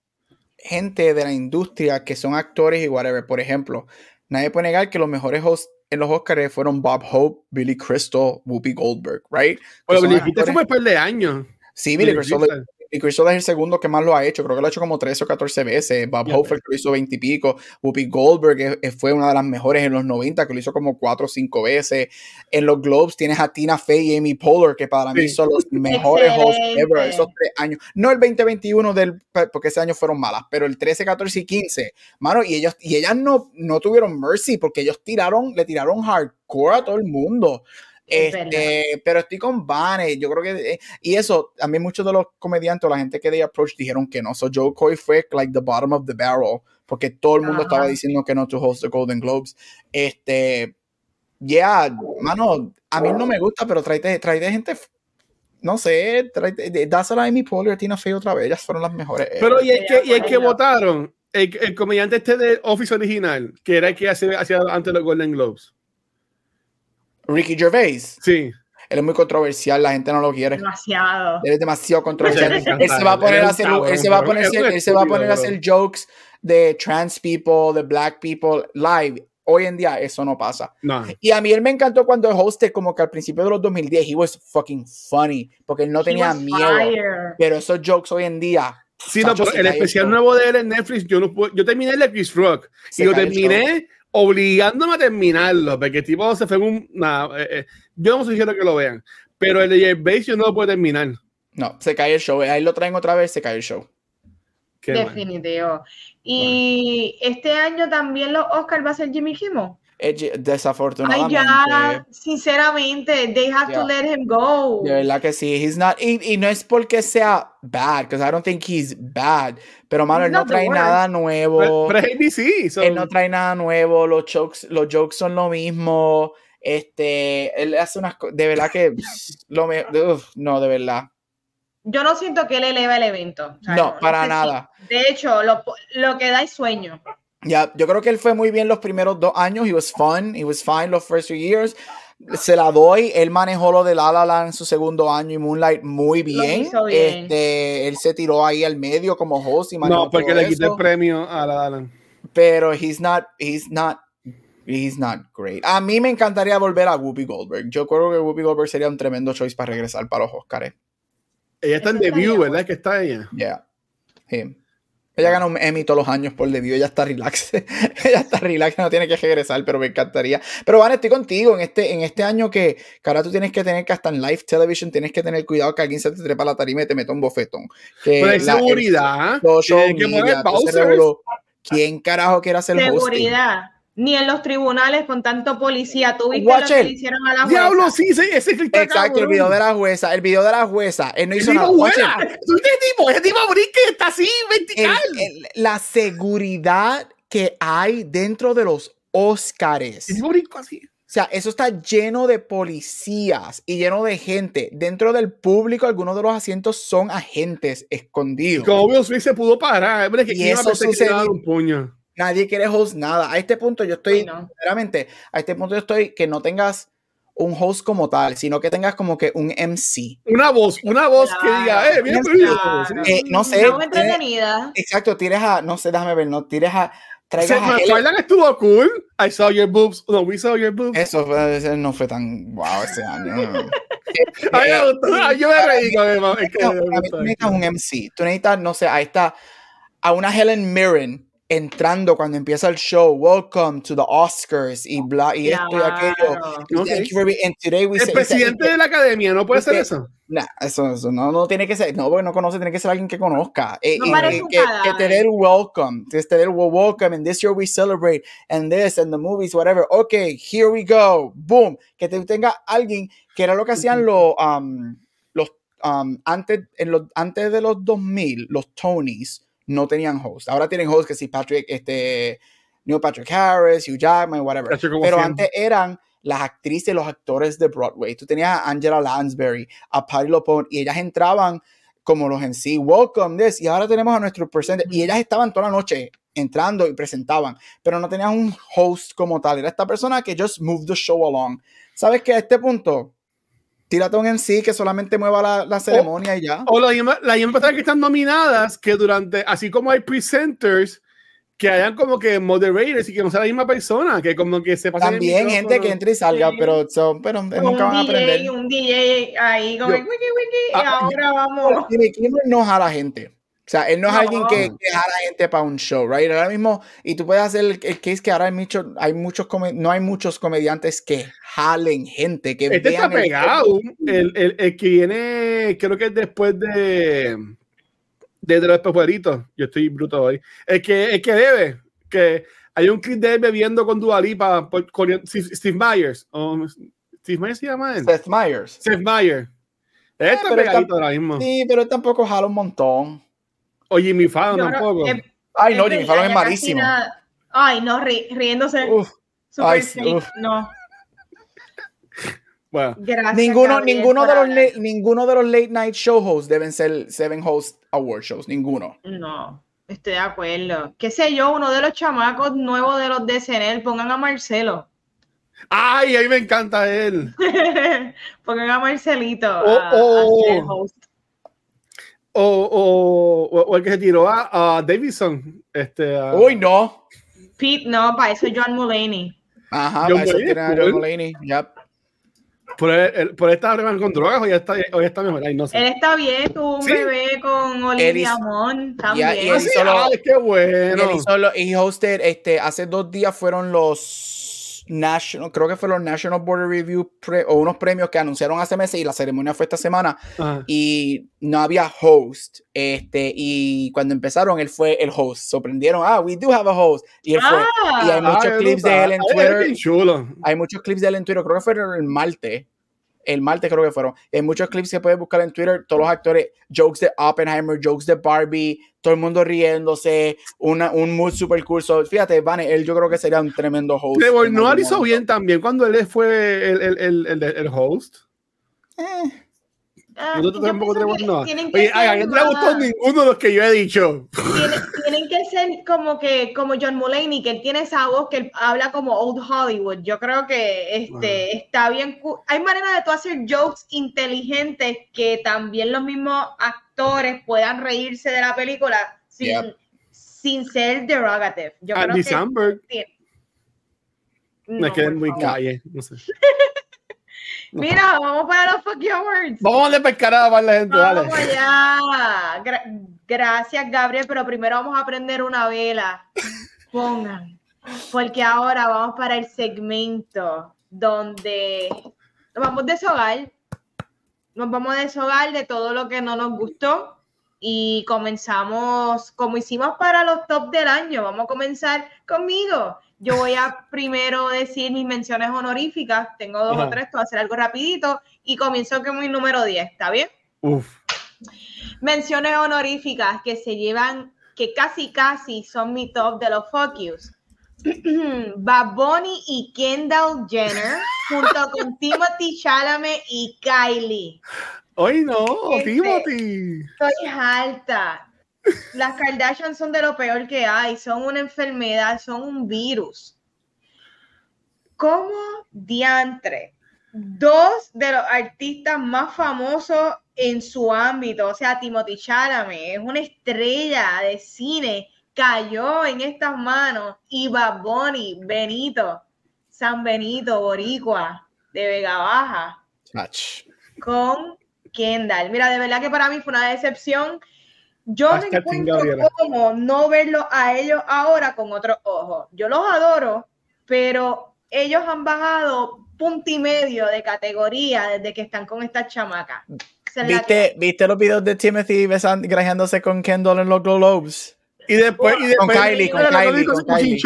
S2: gente de la industria que son actores y whatever. Por ejemplo, nadie puede negar que los mejores hosts en los Oscars fueron Bob Hope, Billy Crystal, Whoopi Goldberg, right?
S3: Bueno, Billy Crystal fue un par de años.
S2: Sí, Billy Crystal, Billy Crystal es el segundo que más lo ha hecho. Creo que lo ha hecho como 13 o 14 veces. Bob el que lo hizo 20 y pico. Whoopi Goldberg eh, fue una de las mejores en los 90, que lo hizo como 4 o 5 veces. En los Globes tienes a Tina Fey y Amy Poehler, que para mí
S3: Sí.
S2: son los <laughs> mejores hosts ever. Esos tres años. No el 2021 del, porque ese año fueron malas, pero el 13, 14 y 15. Mano, y ellos, y ellas no, no tuvieron mercy porque ellos tiraron, le tiraron hardcore a todo el mundo.
S1: Es
S2: Este, pero estoy con Vane, yo creo que eh, y eso, a mí muchos de los comediantes o la gente que de approach dijeron que no, so Joe Coy fue like the bottom of the barrel, porque todo el mundo
S1: Ajá.
S2: estaba diciendo que no to host the Golden Globes. Este, yeah, mano, a mí no me gusta, pero tráete, tráete gente, no sé, tráete, dásela a Amy Poehler, Tina Fey otra vez, ellas fueron las mejores.
S3: Pero y el que, y el que votaron, el, el comediante este de Office original, que era el que hacía, hacía antes los Golden Globes.
S2: Ricky Gervais,
S3: Sí.
S2: él es muy controversial, la gente no lo quiere.
S1: Demasiado.
S2: Él es demasiado controversial. Él se va a poner a hacer, él se va a poner,
S3: es un
S2: él se va a poner a hacer jokes de trans people, de black people live. Hoy en día eso no pasa.
S3: No.
S2: Y a mí él me encantó cuando el hosted, como que al principio de los 2010, he was fucking funny, porque él no
S1: He
S2: tenía miedo.
S1: fire.
S2: Pero esos jokes hoy en día.
S3: Sí, no, el especial nuevo de él en Netflix, yo no puedo, yo terminé el de Chris Rock
S2: Se
S3: y lo terminé obligándome a terminarlo, porque el tipo se fue en un, nada, eh, eh, yo no sugiero que lo vean, pero el de Gervais yo no lo puedo terminar.
S2: No, se cae el show. Ahí lo traen otra vez, se cae el show.
S3: Qué.
S1: Definitivo. Y este año también los Oscars va a ser Jimmy Kimmel.
S2: Eh, ye-
S1: Ay,
S2: Desafortunadamente.
S1: ya, sinceramente, they have
S2: Yeah.
S1: to let him go.
S2: De verdad que sí, he's not, y, y no es porque sea bad, because I don't think he's bad, pero mano,
S1: He's
S2: él no trae nada nuevo,
S3: pero es ABC, so-
S2: él no trae nada nuevo, los jokes, los jokes son lo mismo, este, él hace unas cosas, de verdad que, lo me, uf, no, de verdad,
S1: Yo no siento que él eleva el evento. O sea,
S2: no, para
S1: sé si-
S2: nada.
S1: de hecho, lo, lo que da es sueño.
S2: Ya, yo creo que él fue muy bien los primeros dos años. He was fun. He was fine los first two years. Se la doy. Él manejó lo de La La Land en su segundo año y Moonlight muy bien.
S1: hizo bien.
S2: Este, él se tiró ahí al medio como host y manejó
S3: no, porque
S2: todo
S3: le quité el premio a la Alan.
S2: Pero he's not, he's not, he's not great. A mí me encantaría volver a Whoopi Goldberg. Yo creo que Whoopi Goldberg sería un tremendo choice para regresar para los Oscars.
S3: Ella está en
S1: bueno.
S3: ¿verdad? Que está ella.
S2: Yeah. Him. Ella gana un Emmy todos los años por debido, ella está relax. <laughs> ella está relax, no tiene que regresar, pero me encantaría. Pero Van, estoy contigo en este, en este año que, que ahora tú tienes que tener que hasta en live television tienes que tener cuidado que alguien se te trepa la tarima y te mete un bofetón. Que
S3: Pero hay seguridad. que.
S2: ¿Quién carajo quiere hacer hosting?
S1: Ni en los tribunales con tanto policía. ¿Tú viste
S2: Watch
S1: lo que le hicieron a la jueza?
S3: Diablo, sí, sí, ese clip
S2: Exacto, el
S3: cabrón.
S2: video de la jueza, el video de la jueza, él no hizo
S3: tipo
S2: nada. Watch it.
S3: vuela. ¿Tú ese tipo? Ese tipo y está así,
S2: el-
S3: vertical.
S2: el- la seguridad que hay dentro de los Óscares.
S3: Ese tipo brinca así.
S2: O sea, eso está lleno de policías y lleno de gente. Dentro del público, algunos de los asientos son agentes escondidos.
S3: Como Will Smith se pudo parar. Hombre, que
S2: Y eso
S3: que
S2: sucedió.
S3: un puño.
S2: Nadie quiere host nada. A este punto yo estoy,
S1: Ay, no.
S2: sinceramente, a este punto yo estoy que no tengas un host como tal, sino que tengas como que un MC.
S3: Una voz, una voz que
S1: Claro,
S3: diga, eh, bien,
S1: claro.
S2: Eh, no sé,
S1: No, entretenida.
S2: Exacto, tires a, no sé, déjame ver, no, tires a, traigas a Helen-
S3: Twilight estuvo cool. I saw your boobs. No, we saw your boobs.
S2: Eso fue- ese no fue tan wow ese año. <laughs>
S3: A gustó. Ay, Yo me reí con él, que
S2: No, a tú necesitas un MC. Tú necesitas, no sé, ahí está a una Helen Mirren entrando cuando empieza el show. Welcome to the Oscars y bla y esto y aquello.
S1: Claro.
S2: Y
S3: Ok.
S2: thank you for being- and today we
S3: El
S2: say-
S3: presidente de la academia no puede hacer
S2: Porque-
S3: eso.
S2: Nah, eso, eso no, no tiene que ser, no, porque no conoce, tiene que ser alguien que conozca. Eh,
S1: No
S2: y- que, que
S1: cadáver.
S2: te dé el welcome, que te dé el welcome, and this year we celebrate, and this, and the movies, whatever. Okay, here we go, boom. Que te tenga alguien, que era lo que hacían los, um, los um, antes, en los, antes de los 2000, los Tonys no tenían host. Ahora tienen host que si Patrick, este, Neil Patrick Harris, Hugh Jackman, whatever. Pero antes eran las actrices y los actores de Broadway. Tú tenías a Angela Lansbury, a Patty LuPone, y ellas entraban como los en sí, welcome this, y ahora tenemos a nuestro presente, y ellas estaban toda la noche entrando y presentaban, pero no tenías un host como tal, era esta persona que just moved the show along. ¿Sabes que a este punto? Tírate un MC que solamente mueva la, la ceremonia y ya.
S3: O las mismas personas que están nominadas, que durante, así como hay presenters, que hayan como que moderators y que no sea la misma persona, que como que se pasen el
S2: También gente que entre y salga,
S1: Sí.
S2: pero, son, pero nunca van a
S1: un
S2: aprender.
S1: DJ, un DJ ahí como
S2: Yo-
S1: wiki wiki
S3: Ah,
S1: y ahora vamos.
S2: Jimmy Kimmel no jala gente. O sea, él no es
S1: No.
S2: alguien que, que jala gente para un show, right? Ahora mismo, y tú puedes hacer el, el case que ahora hay, mucho, hay muchos, no hay muchos comediantes que jalen gente, que
S3: Este está pegado. El, el, el que viene, creo que es después de. De, de los pueblitos. Yo estoy bruto hoy. El que, el que debe. Que hay un clip de él bebiendo con Dualipa con Steve, Myers. o Steve Myers se llama él.
S2: Seth Meyers.
S3: Steve Myers. Él está
S2: Ah, pero
S3: pegadito
S2: está-
S3: ahora mismo.
S2: Sí, pero él tampoco jala un montón.
S3: O Jimmy Fallon tampoco.
S1: que-
S2: Ay, no, Jimmy Fallon es malísimo.
S1: nada- Ay, no, ri- riéndose.
S2: Uf,
S1: super
S2: ay,
S1: fake.
S2: uf.
S1: No,
S3: Bueno,
S1: gracias.
S2: ninguno,
S1: Gabriel,
S2: ninguno, de los late, ninguno de los late night show hosts deben ser Seven Host Award shows. Ninguno.
S1: No, estoy de acuerdo. Qué sé yo, uno de los chamacos nuevos de los de CNL, pongan a Marcelo.
S3: Ay, a mí me encanta él. <laughs>
S1: pongan a Marcelito
S3: Oh,
S1: a,
S3: oh.
S1: host.
S3: O, o, o- el que se tiró a, a Davidson. Este, a-
S2: Uy, no.
S1: Pete, no, para eso John Mulaney.
S2: Ajá,
S3: John
S2: para eso
S3: Mulaney,
S2: tienen a
S3: cool.
S2: John Mulaney. Yep.
S3: por, el, por esta arreglan con drogas o ya está, ya está mejor. Ay, no sé.
S1: Él está bien, tuvo un
S3: Sí.
S1: bebé con Olivia
S2: hizo-
S1: Munn
S2: y
S1: también.
S2: él
S3: Ah, sí,
S2: hizo lo-
S3: ay, qué
S2: Y
S3: bueno.
S2: él hizo lo- y hosted, este, hace dos días fueron los National, creo que fue los National Border Review pre- o unos premios que anunciaron hace meses y la ceremonia fue esta semana.
S3: Ajá.
S2: y no había host, este, y cuando empezaron él fue el host, sorprendieron, ah, we do have a host, y él fue, y hay
S1: Ah,
S2: muchos
S3: Ay,
S2: clips de él en
S3: Ay,
S2: Twitter,
S3: bien chulo.
S2: hay muchos clips de él en Twitter, creo que fueron el martes, el martes creo que fueron, hay muchos clips que puedes buscar en Twitter, todos los actores, jokes de Oppenheimer, jokes de Barbie, todo el mundo riéndose, una, un mood super cool, So, fíjate, Vane, él yo creo que sería un tremendo host.
S3: Trevor
S2: en
S3: Noah hizo bien también cuando él fue el, el, el, el, el host.
S2: Eh,
S1: Ah,
S3: ¿No te
S1: yo
S3: tampoco
S1: que que
S3: Oye, a mí no le gustó ninguno de los que yo he dicho.
S1: tienen, <laughs> tienen que ser como que como John Mulaney, que él tiene esa voz que él habla como old Hollywood. Yo creo que este está bien. Hay maneras de tú hacer jokes inteligentes que también los mismos actores puedan reírse de la película sin,
S2: Yep.
S1: sin ser derogative. Yo creo
S3: Andy
S1: que
S3: Samberg.
S1: no,
S3: Me quedé
S1: por
S3: muy
S1: favor.
S3: calle. No sé. <laughs> <laughs>
S1: Mira, vamos para los fuck you awards.
S3: Vamos a darle pescarada para la gente,
S1: Vamos
S3: dale.
S1: allá. Gra- Gracias, Gabriel, pero primero vamos a prender una vela. Pongan. Porque ahora vamos para el segmento donde nos vamos a deshogar. Nos vamos a deshogar de todo lo que no nos gustó y comenzamos como hicimos para los top del año. Vamos a comenzar conmigo. Yo voy a primero decir mis menciones honoríficas. Tengo dos o tres, voy a hacer algo rapidito y comienzo con mi número 10. ¿Está bien?
S3: Uf.
S1: Menciones honoríficas que se llevan, que casi casi son mi top de los fuck yous. <clears throat> Y Kendall Jenner junto <laughs> con Timothy Chalamet y Kylie.
S3: Hoy no,
S1: Este,
S3: Timothy.
S1: Estoy alta. Las Kardashian son de lo peor que hay, son una enfermedad, son un virus. ¿Cómo diantre? Dos de los artistas más famosos en su ámbito, o sea, Timothy Chalamet, es una estrella de cine, cayó en estas manos y Bad Bunny, Benito, San Benito, Boricua, de Vega Baja, con Kendall. Mira, de verdad que para mí fue una decepción. Yo me
S3: Hashtag
S1: encuentro como no verlos a ellos ahora con otros ojos. Yo los adoro, pero ellos han bajado punto y medio de categoría desde que están con estas chamacas.
S2: ¿Viste, ¿Viste los videos de Timothy grajeándose con Kendall en los Globes?
S3: Y después, y
S2: Con Kylie, con Kylie, con Kylie.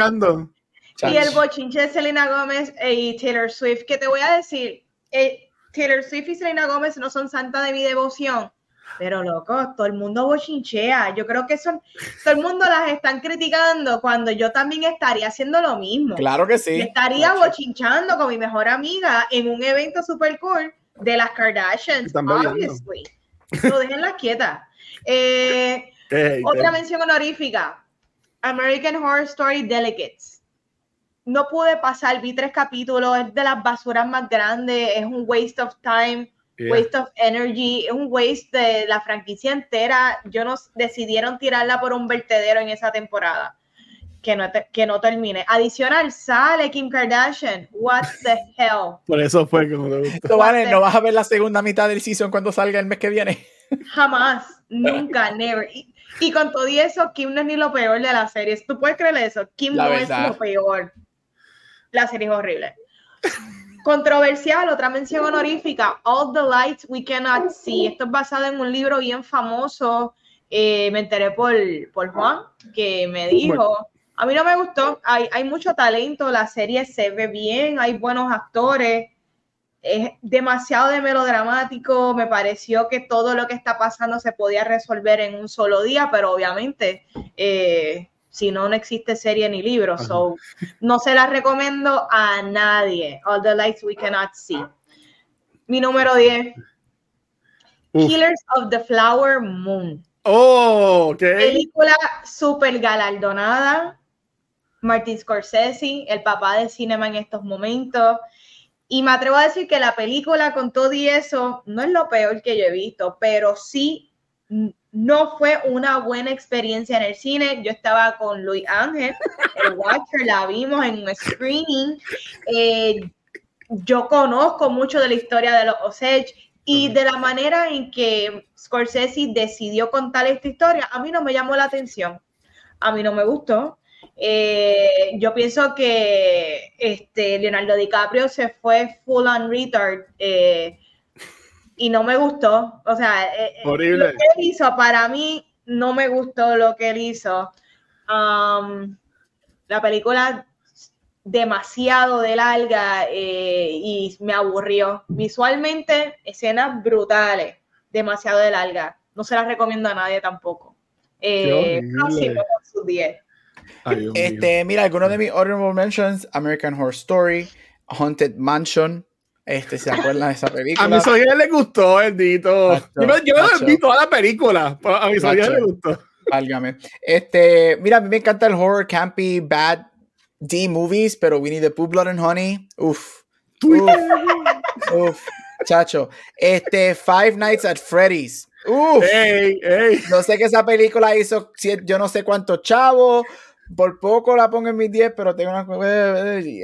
S1: Y el bochinche de Selena Gómez y Taylor Swift, que te voy a decir, eh, Taylor Swift y Selena Gómez no son santas de mi devoción, pero loco, todo el mundo bochinchea. Yo creo que son, todo el mundo las están criticando cuando yo también estaría haciendo lo mismo.
S2: Claro que
S1: Yo
S2: sí.
S1: estaría bochinchando con mi mejor amiga en un evento super cool de las Kardashians, obviously. No déjenlas quietas. Eh, <laughs> otra mención honorífica. American Horror Story Delegates. No pude pasar, vi tres capítulos, es de las basuras más grandes, es un waste of time,
S3: Yeah.
S1: waste of energy, es un waste de la franquicia entera. Yo no decidieron tirarla por un vertedero en esa temporada. Que no, te- que no termine. Adicional, sale Kim Kardashian. What the hell?
S3: Por eso fue como te gustó.
S2: No, vale, no vas a ver la segunda mitad del season cuando salga el mes que viene. <laughs>
S1: Jamás, nunca, never. Y, y con todo eso, Kim no es ni lo peor de la serie. ¿Tú puedes creer eso? Kim
S2: La
S1: no
S2: verdad.
S1: es lo peor. La serie es horrible. Controversial, otra mención honorífica, All the Lights We Cannot See. Esto es basado en un libro bien famoso. Eh, me enteré por, por Juan, que me dijo, a mí no me gustó, hay, hay mucho talento, la serie se ve bien, hay buenos actores, es demasiado de melodramático, me pareció que todo lo que está pasando se podía resolver en un solo día, pero obviamente eh, si no, no existe serie ni libro,
S3: Ajá.
S1: so no se la recomiendo a nadie, All the Lights We Cannot See. Mi número 10,
S3: Uf.
S1: Killers of the Flower Moon.
S3: Oh, ok.
S1: Película súper galardonada. Martin Scorsese, el papá del cinema en estos momentos. Y me atrevo a decir que la película con todo y eso no es lo peor que yo he visto, pero sí mm, no fue una buena experiencia en el cine. Yo estaba con Luis Ángel, el Watcher, la vimos en un screening. Eh, yo conozco mucho de la historia de los Osage y de la manera en que Scorsese decidió contar esta historia, a mí no me llamó la atención. A mí no me gustó. Eh, yo pienso que este, Leonardo DiCaprio se fue full on retard eh, y no me gustó. O sea, eh, eh,
S3: Horrible.
S1: lo que él hizo para mí no me gustó lo que él hizo. Um, la película demasiado de larga eh, y me aburrió. Visualmente, escenas brutales, demasiado de larga. No se las recomiendo a nadie tampoco. Eh, próximo con sus 10.
S3: Ay, Dios mío.
S2: Este, mira, algunos de mis honorable mentions, American Horror Story, Haunted Mansion, este, ¿se acuerdan de esa película?
S3: A mi sobrina le gustó, bendito.
S2: Macho,
S3: Yo me, yo
S2: macho.
S3: toda la película. pero A mi sobrina le gustó.
S2: Válgame. Este, mira, a mí me encanta el horror, campy, bad D movies, pero Winnie the Pooh, Blood and Honey, uff, uf, uf, chacho. Este, Five Nights at Freddy's, uff.
S3: Ey, ey.
S2: Yo sé que esa película hizo yo no sé cuántos chavos, por poco la pongo en mis 10, pero tengo una...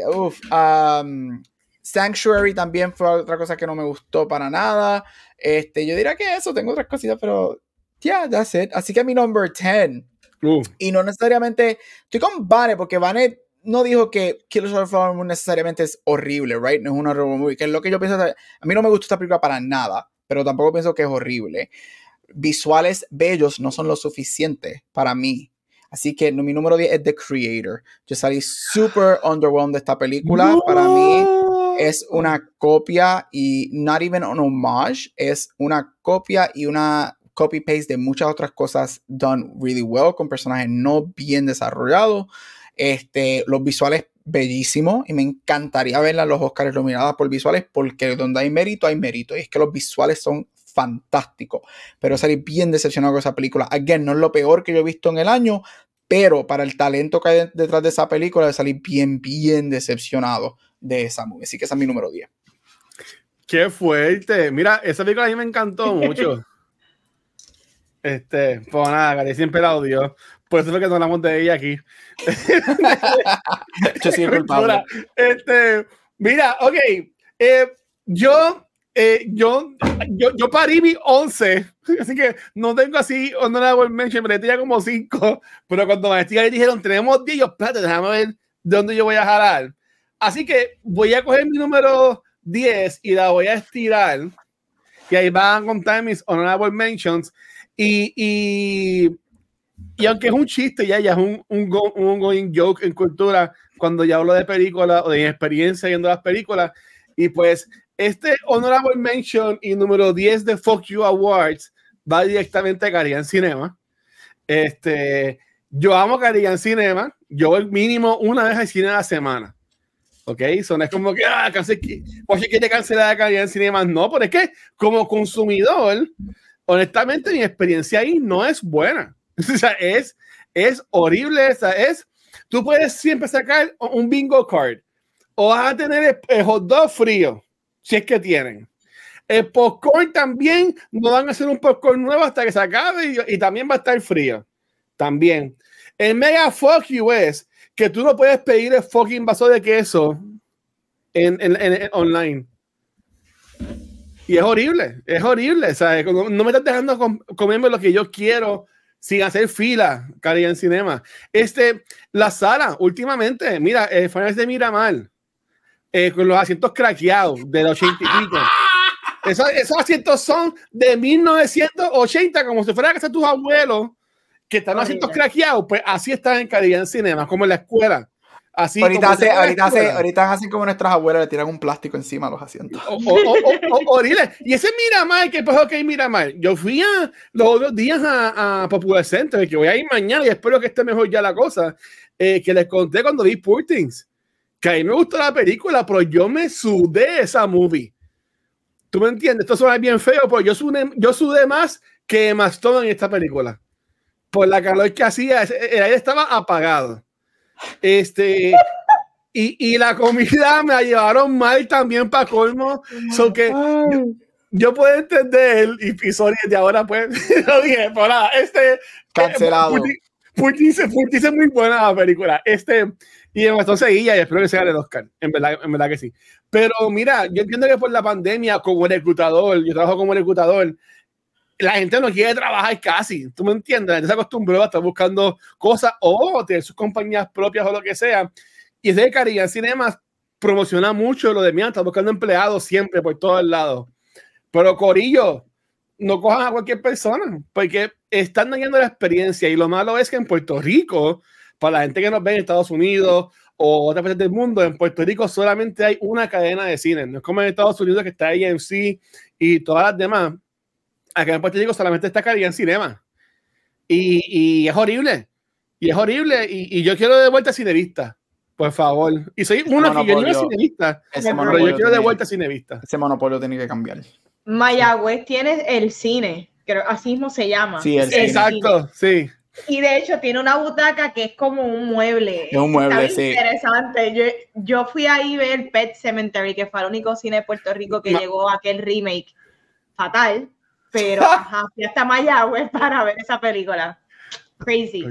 S2: Uf. um, Sanctuary también fue otra cosa que no me gustó para nada. Este, yo diría que eso, tengo otras cositas, pero yeah, that's it. Así que mi number 10. Uh. Y no necesariamente, estoy con Vane, porque Vane no dijo que Killers of the Flower Moon necesariamente es horrible, right? No es una horrible movie, que es lo que yo pienso. A mí no me gusta esta película para nada, pero tampoco pienso que es horrible. Visuales bellos no son lo suficiente para mí. Así que mi número 10 es The Creator. Yo salí super underwhelmed de esta película. Para mí es una copia y not even un homage, es una copia y una copy-paste de muchas otras cosas done really well, con personajes no bien desarrollados. Este, los visuales bellísimos y me encantaría verla los Oscars nominadas por visuales porque donde hay mérito hay mérito y es que los visuales son fantásticos pero salí bien decepcionado con esa película again no es lo peor que yo he visto en el año pero para el talento que hay detrás de esa película salí bien bien decepcionado de esa movie así que esa es mi número 10
S3: qué fuerte mira esa película a mí me encantó <laughs> mucho este, pues nada, que siempre la odio. Por eso es que no hablamos de ella aquí. <laughs>
S2: yo soy <laughs> culpable.
S3: Este, mira, ok. Eh, yo, eh, yo, yo, yo, parí mi 11, <laughs> así que no tengo así honorable mention, me tenía como 5, pero cuando me y dijeron, tenemos 10, yo, espérate, déjame ver de dónde yo voy a jalar. Así que voy a coger mi número 10 y la voy a estirar. Y ahí van a contar mis honorable mentions. Y, y, y, aunque es un chiste, ya, ya es un, un, un going joke en cultura, cuando ya hablo de películas o de experiencia viendo las películas, y pues este honorable mention y número 10 de Fuck You Awards va directamente a Carian Cinema. Este, yo amo Carian Cinema, yo voy mínimo una vez al cine a la semana. ¿Ok? Son es como que, ah, casi, que quiere cancelar a Carian Cinema. No, pero es que como consumidor, honestamente mi experiencia ahí no es buena. <laughs> O sea, es, es horrible. esa es, tú puedes siempre sacar un bingo card o vas a tener el, hot dog frío, si es que tienen. El popcorn también no van a hacer un popcorn nuevo hasta que se acabe y, también va a estar frío. También. El mega fuck you es que tú no puedes pedir el fucking vaso de queso en, online. Y es horrible, es horrible. ¿sabes? No me estás dejando comerme lo que yo quiero sin hacer fila, Cari en Cinema. Este, la sala, últimamente, mira, eh, Finales de Miramar, eh, con los asientos craqueados de los 80 y pico. <laughs> Esos, esos, asientos son de 1980, como si fuera que casa tus abuelos, que están los asientos craqueados, pues así están en Cari en Cinema, como en la escuela. Así
S2: ahorita, hace, ahorita, hace, ahorita hacen como nuestras abuelas, le tiran un plástico encima a los asientos.
S3: horrible. Y ese Miramar, que pues ok, Miramar. Yo fui a, los otros días a, a Popular Center, que voy a ir mañana y espero que esté mejor ya la cosa, eh, que les conté cuando vi Poor Things, que a mí me gustó la película, pero yo me sudé esa movie. ¿Tú me entiendes? Esto suena bien feo, pero yo sudé, yo sudé más que Mastodon en esta película. Por la calor que hacía, el aire estaba apagado. Este, y, y, la comida me la llevaron mal también para colmo. So que yo, puedo entender, y, y sorry, de ahora pues, <laughs> lo dije, por nada, este.
S2: Cancelado.
S3: Putin es muy buena la película. Este, y entonces ella y espero que sea de Oscar. En verdad, en verdad que sí. Pero mira, yo entiendo que por la pandemia, como reclutador, yo trabajo como reclutador, la gente no quiere trabajar casi, ¿tú me entiendes? La gente se acostumbró a estar buscando cosas o tener sus compañías propias o lo que sea. Y de Caribe Cinemas promociona mucho lo de mí, está buscando empleados siempre por todos lados. Pero Corillo, no cojan a cualquier persona, porque están dañando la experiencia. Y lo malo es que en Puerto Rico, para la gente que nos ve en Estados Unidos o otras partes del mundo, en Puerto Rico solamente hay una cadena de cine. No es como en Estados Unidos que está AMC y todas las demás acá en Puerto Rico solamente está en Cinema. Y, y, es horrible. Y es horrible. Y, y, yo quiero de vuelta Cinevista. Por favor. Y soy uno que yo no es Cinevista. Pero yo quiero de vuelta Cinevista.
S2: Ese monopolio tiene que cambiar.
S1: Mayagüez tiene el cine. Creo, así mismo se llama.
S3: Sí, el Exacto, sí.
S1: Y de hecho tiene una butaca que es como un mueble.
S2: Es un mueble, sí.
S1: Interesante. Yo, yo fui ahí a ver Pet Cemetery, que fue el único cine de Puerto Rico que llegó a aquel remake fatal pero <laughs> ajá, fui hasta Mayagüez para ver esa película. Crazy.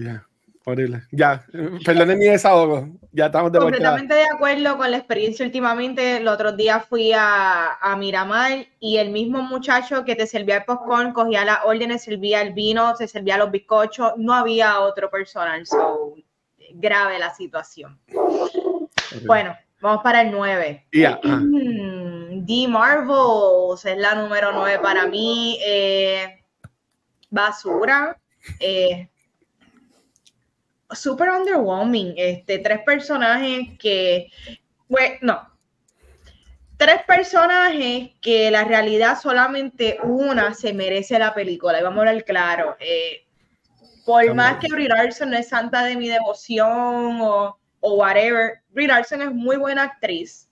S3: Horrible. Ya, perdonen mi desahogo. Ya estamos
S1: de Completamente de acuerdo con la experiencia últimamente. El otro día fui a, a, Miramar y el mismo muchacho que te servía el popcorn cogía las órdenes, servía el vino, se servía los bizcochos. No había otro personal. So, grave la situación. Bueno, vamos para el 9.
S3: Yeah.
S1: The Marvels es la número 9 para mí. Eh, basura. Eh, super underwhelming. Este, tres personajes que, bueno, no, tres personajes que la realidad solamente una se merece la película. Y vamos a hablar claro. Eh, por más que Brie Larson no es santa de mi devoción o, o whatever, Brie Larson es muy buena actriz.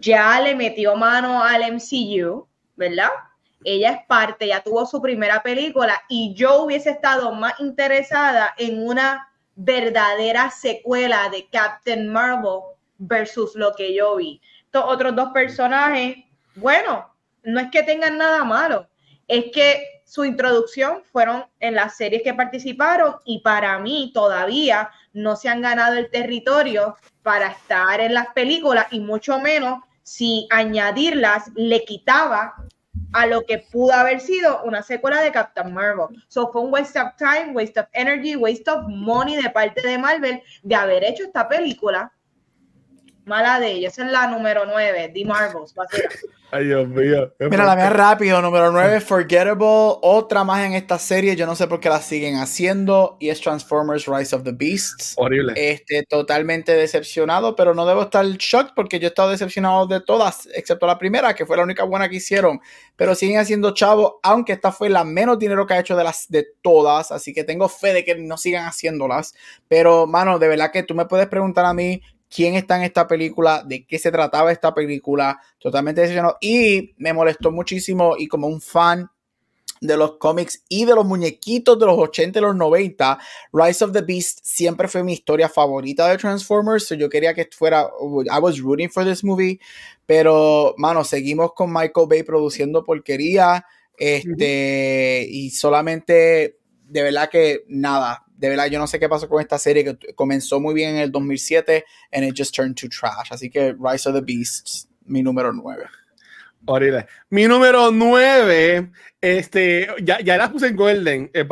S1: Ya le metió mano al MCU, ¿verdad? ella es parte, ya tuvo su primera película y yo hubiese estado más interesada en una verdadera secuela de Captain Marvel versus lo que yo vi. Estos otros dos personajes, bueno, no es que tengan nada malo, es que su introducción fueron en las series que participaron y para mí todavía no se han ganado el territorio para estar en las películas y mucho menos si añadirlas le quitaba a lo que pudo haber sido una secuela de Captain Marvel. So fue un waste of time, waste of energy, waste of money de parte de Marvel de haber hecho esta película. Mala de ellos, es la número 9, The Marvels,
S3: Ay, Dios mío.
S2: Mira, la mía rápido, número 9, Forgettable, otra más en esta serie, yo no sé por qué la siguen haciendo, y es Transformers Rise of the Beasts.
S3: Horrible.
S2: Este, totalmente decepcionado, pero no debo estar shocked porque yo he estado decepcionado de todas, excepto la primera, que fue la única buena que hicieron, pero siguen haciendo chavo, aunque esta fue la menos dinero que ha hecho de las de todas, así que tengo fe de que no sigan haciéndolas, pero mano, de verdad que tú me puedes preguntar a mí quién está en esta película, de qué se trataba esta película, totalmente decepcionado. Y me molestó muchísimo y como un fan de los cómics y de los muñequitos de los 80 y los 90, Rise of the Beast siempre fue mi historia favorita de Transformers. yo quería que fuera, I was rooting for this movie, pero, mano, seguimos con Michael Bay produciendo porquería, este, y solamente, de verdad que nada, de verdad, yo no sé qué pasó con esta serie que comenzó muy bien en el 2007 and it just turned to trash. Así que Rise of the Beasts, mi número 9.
S3: Horrible. Mi número 9, este, ya, ya la puse en Golden, eh,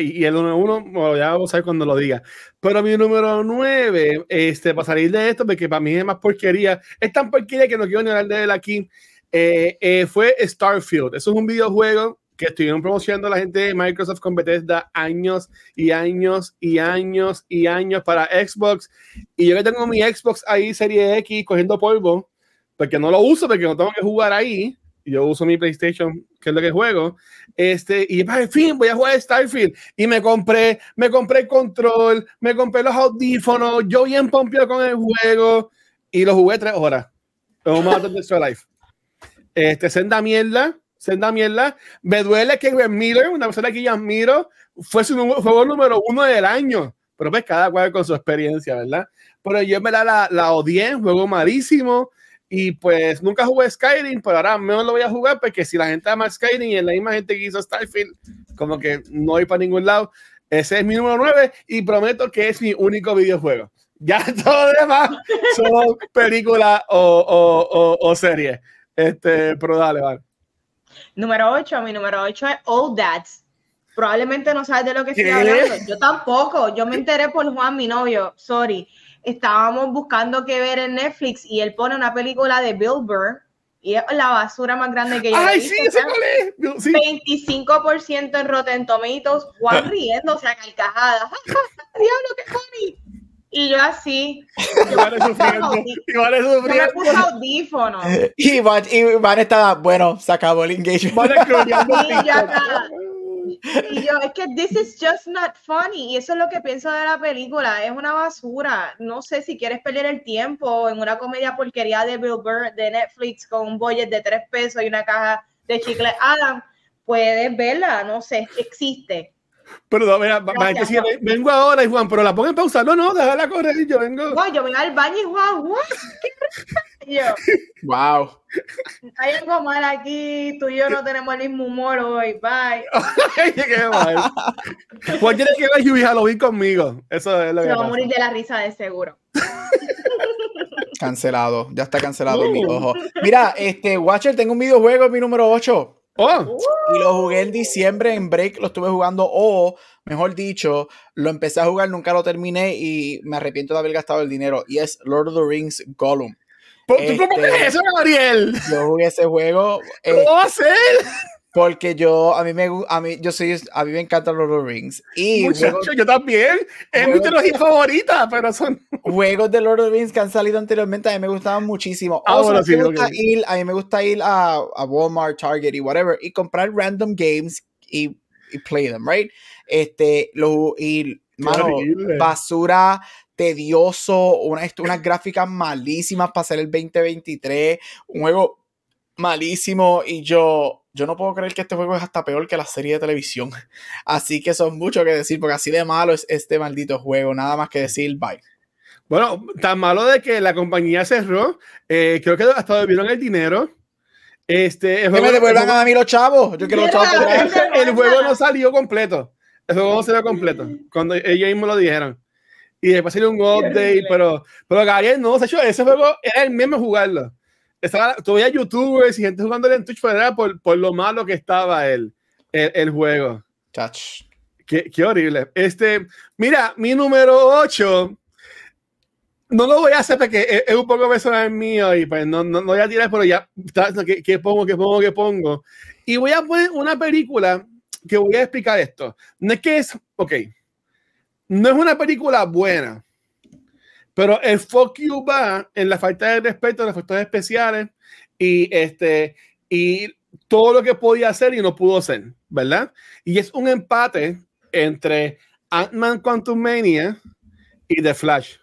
S3: y el 1 ya vamos a ver cuando lo diga. Pero mi número 9, este, para salir de esto, porque para mí es más porquería, es tan porquería que no quiero ni hablar de él aquí, eh, eh, fue Starfield. Eso es un videojuego que estuvieron promocionando la gente de Microsoft con Bethesda años y años y años y años para Xbox. Y yo que tengo mi Xbox ahí, Serie X, cogiendo polvo, porque no lo uso, porque no tengo que jugar ahí. Yo uso mi PlayStation, que es lo que juego. Este, y en fin, voy a jugar Starfield. Y me compré, me compré el control, me compré los audífonos, yo bien pompio con el juego. Y lo jugué tres horas. Es un de Life. Este, senda mierda senda mierda. Me duele que Greg Miller, una persona que yo admiro, fue su juego número uno del año. Pero pues cada cual con su experiencia, ¿verdad? Pero yo me la, la, odié, juego malísimo. Y pues nunca jugué Skyrim, pero ahora menos lo voy a jugar porque si la gente ama Skyrim y es la misma gente que hizo Starfield, como que no hay para ningún lado. Ese es mi número 9 y prometo que es mi único videojuego. Ya <laughs> todo lo demás son películas o, o, o, o series. Este, pero dale, vale.
S1: Número 8, mi número 8 es Old Dads. Probablemente no sabes de lo que estoy hablando. Yo tampoco. Yo me enteré por Juan, mi novio. Sorry. Estábamos buscando qué ver en Netflix y él pone una película de Bill Burr y es la basura más grande que yo
S3: he visto. Sí,
S1: sí. 25% en Rotten Tomatoes, Juan <laughs> riéndose a carcajadas. <laughs> ¡Diablo, qué funny! Y yo así. Igual es sufriendo. Igual es sufriendo. Yo me puse audífono. Y Van,
S2: y Van estaba, bueno, se acabó el engagement.
S1: y yo, es que this is just not funny. Y eso es lo que pienso de la película. Es una basura. No sé si quieres perder el tiempo en una comedia porquería de Bill Burr de Netflix con un budget de tres pesos y una caja de chicle Adam. Puedes verla, no sé, existe
S3: pero mira, vengo ahora y Juan, pero la pongo en pausa. No, no, déjala correr y yo vengo.
S1: No, yo vengo al baño y Juan,
S2: Wow.
S1: Hay algo mal aquí, tú y yo no tenemos el mismo humor hoy, bye. <laughs>
S3: Qué mal. ¿Cuál tiene que ver Hubie Halloween conmigo? Eso es lo que
S1: Se va a morir de la risa de seguro.
S2: Cancelado, ya está cancelado en mi ojo. Mira, este, Watcher, tengo un videojuego, mi número 8.
S3: Oh,
S2: Y lo jugué en diciembre en break, lo estuve jugando, o mejor dicho, lo empecé a jugar, nunca lo terminé y me arrepiento de haber gastado el dinero. Y es Lord of the Rings Gollum.
S3: ¿Por- ¿tú ¿Cómo
S2: Este-
S3: que es eso, Gabriel?
S2: Yo jugué ese juego eh,
S3: ¿Cómo va a ser?
S2: Porque yo, a mí me, a mí, yo soy, a mí me encanta Lord of the Rings. Y
S3: Muchacho,
S2: juegos,
S3: yo también. Es mi trilogía favorita, pero son.
S2: juegos de Lord of the Rings que han salido anteriormente a mí me gustaban muchísimo.
S3: Ah,
S2: O sea,
S3: bueno,
S2: a, mí
S3: sí,
S2: me gusta ir, a mí me gusta ir a, a Walmart, Target y whatever y comprar random games y, y play them, right? Este, lo, y, mano, basura, tedioso, una, unas gráficas malísimas para hacer el 2023, un juego malísimo y yo, yo no puedo creer que este juego es hasta peor que la serie de televisión. <laughs> Así que son mucho que decir, porque así de malo es este maldito juego, nada más que decir bye.
S3: Bueno, tan malo de que la compañía cerró. eh, creo que hasta debieron el dinero. Este, el
S2: Que me
S3: juego-
S2: devuelvan a mí los chavos, yo quiero los chavos
S3: el juego no salió completo. El juego no salió completo. Cuando ellos mismos lo dijeron. Y después salió un update, pero, pero Gabriel, no, de hecho, ese juego era el mismo jugarlo. Estaba, veías youtubers y gente jugándole en Twitch, pero era por, por lo malo que estaba el, el, el juego.
S2: Chach.
S3: Qué, qué horrible. Este, mira, mi número 8. No lo voy a hacer porque es, es un poco personal mío y pues no, no, no voy a tirar, pero ya, ¿qué, qué pongo, qué pongo, qué pongo? Y voy a poner una película que voy a explicar esto. No es que es, ok, no es una película buena, pero el fuck you va en la falta de respeto a los efectos especiales y este, y todo lo que podía hacer y no pudo hacer, ¿verdad? Y es un empate entre Ant-Man Quantum Mania y The Flash.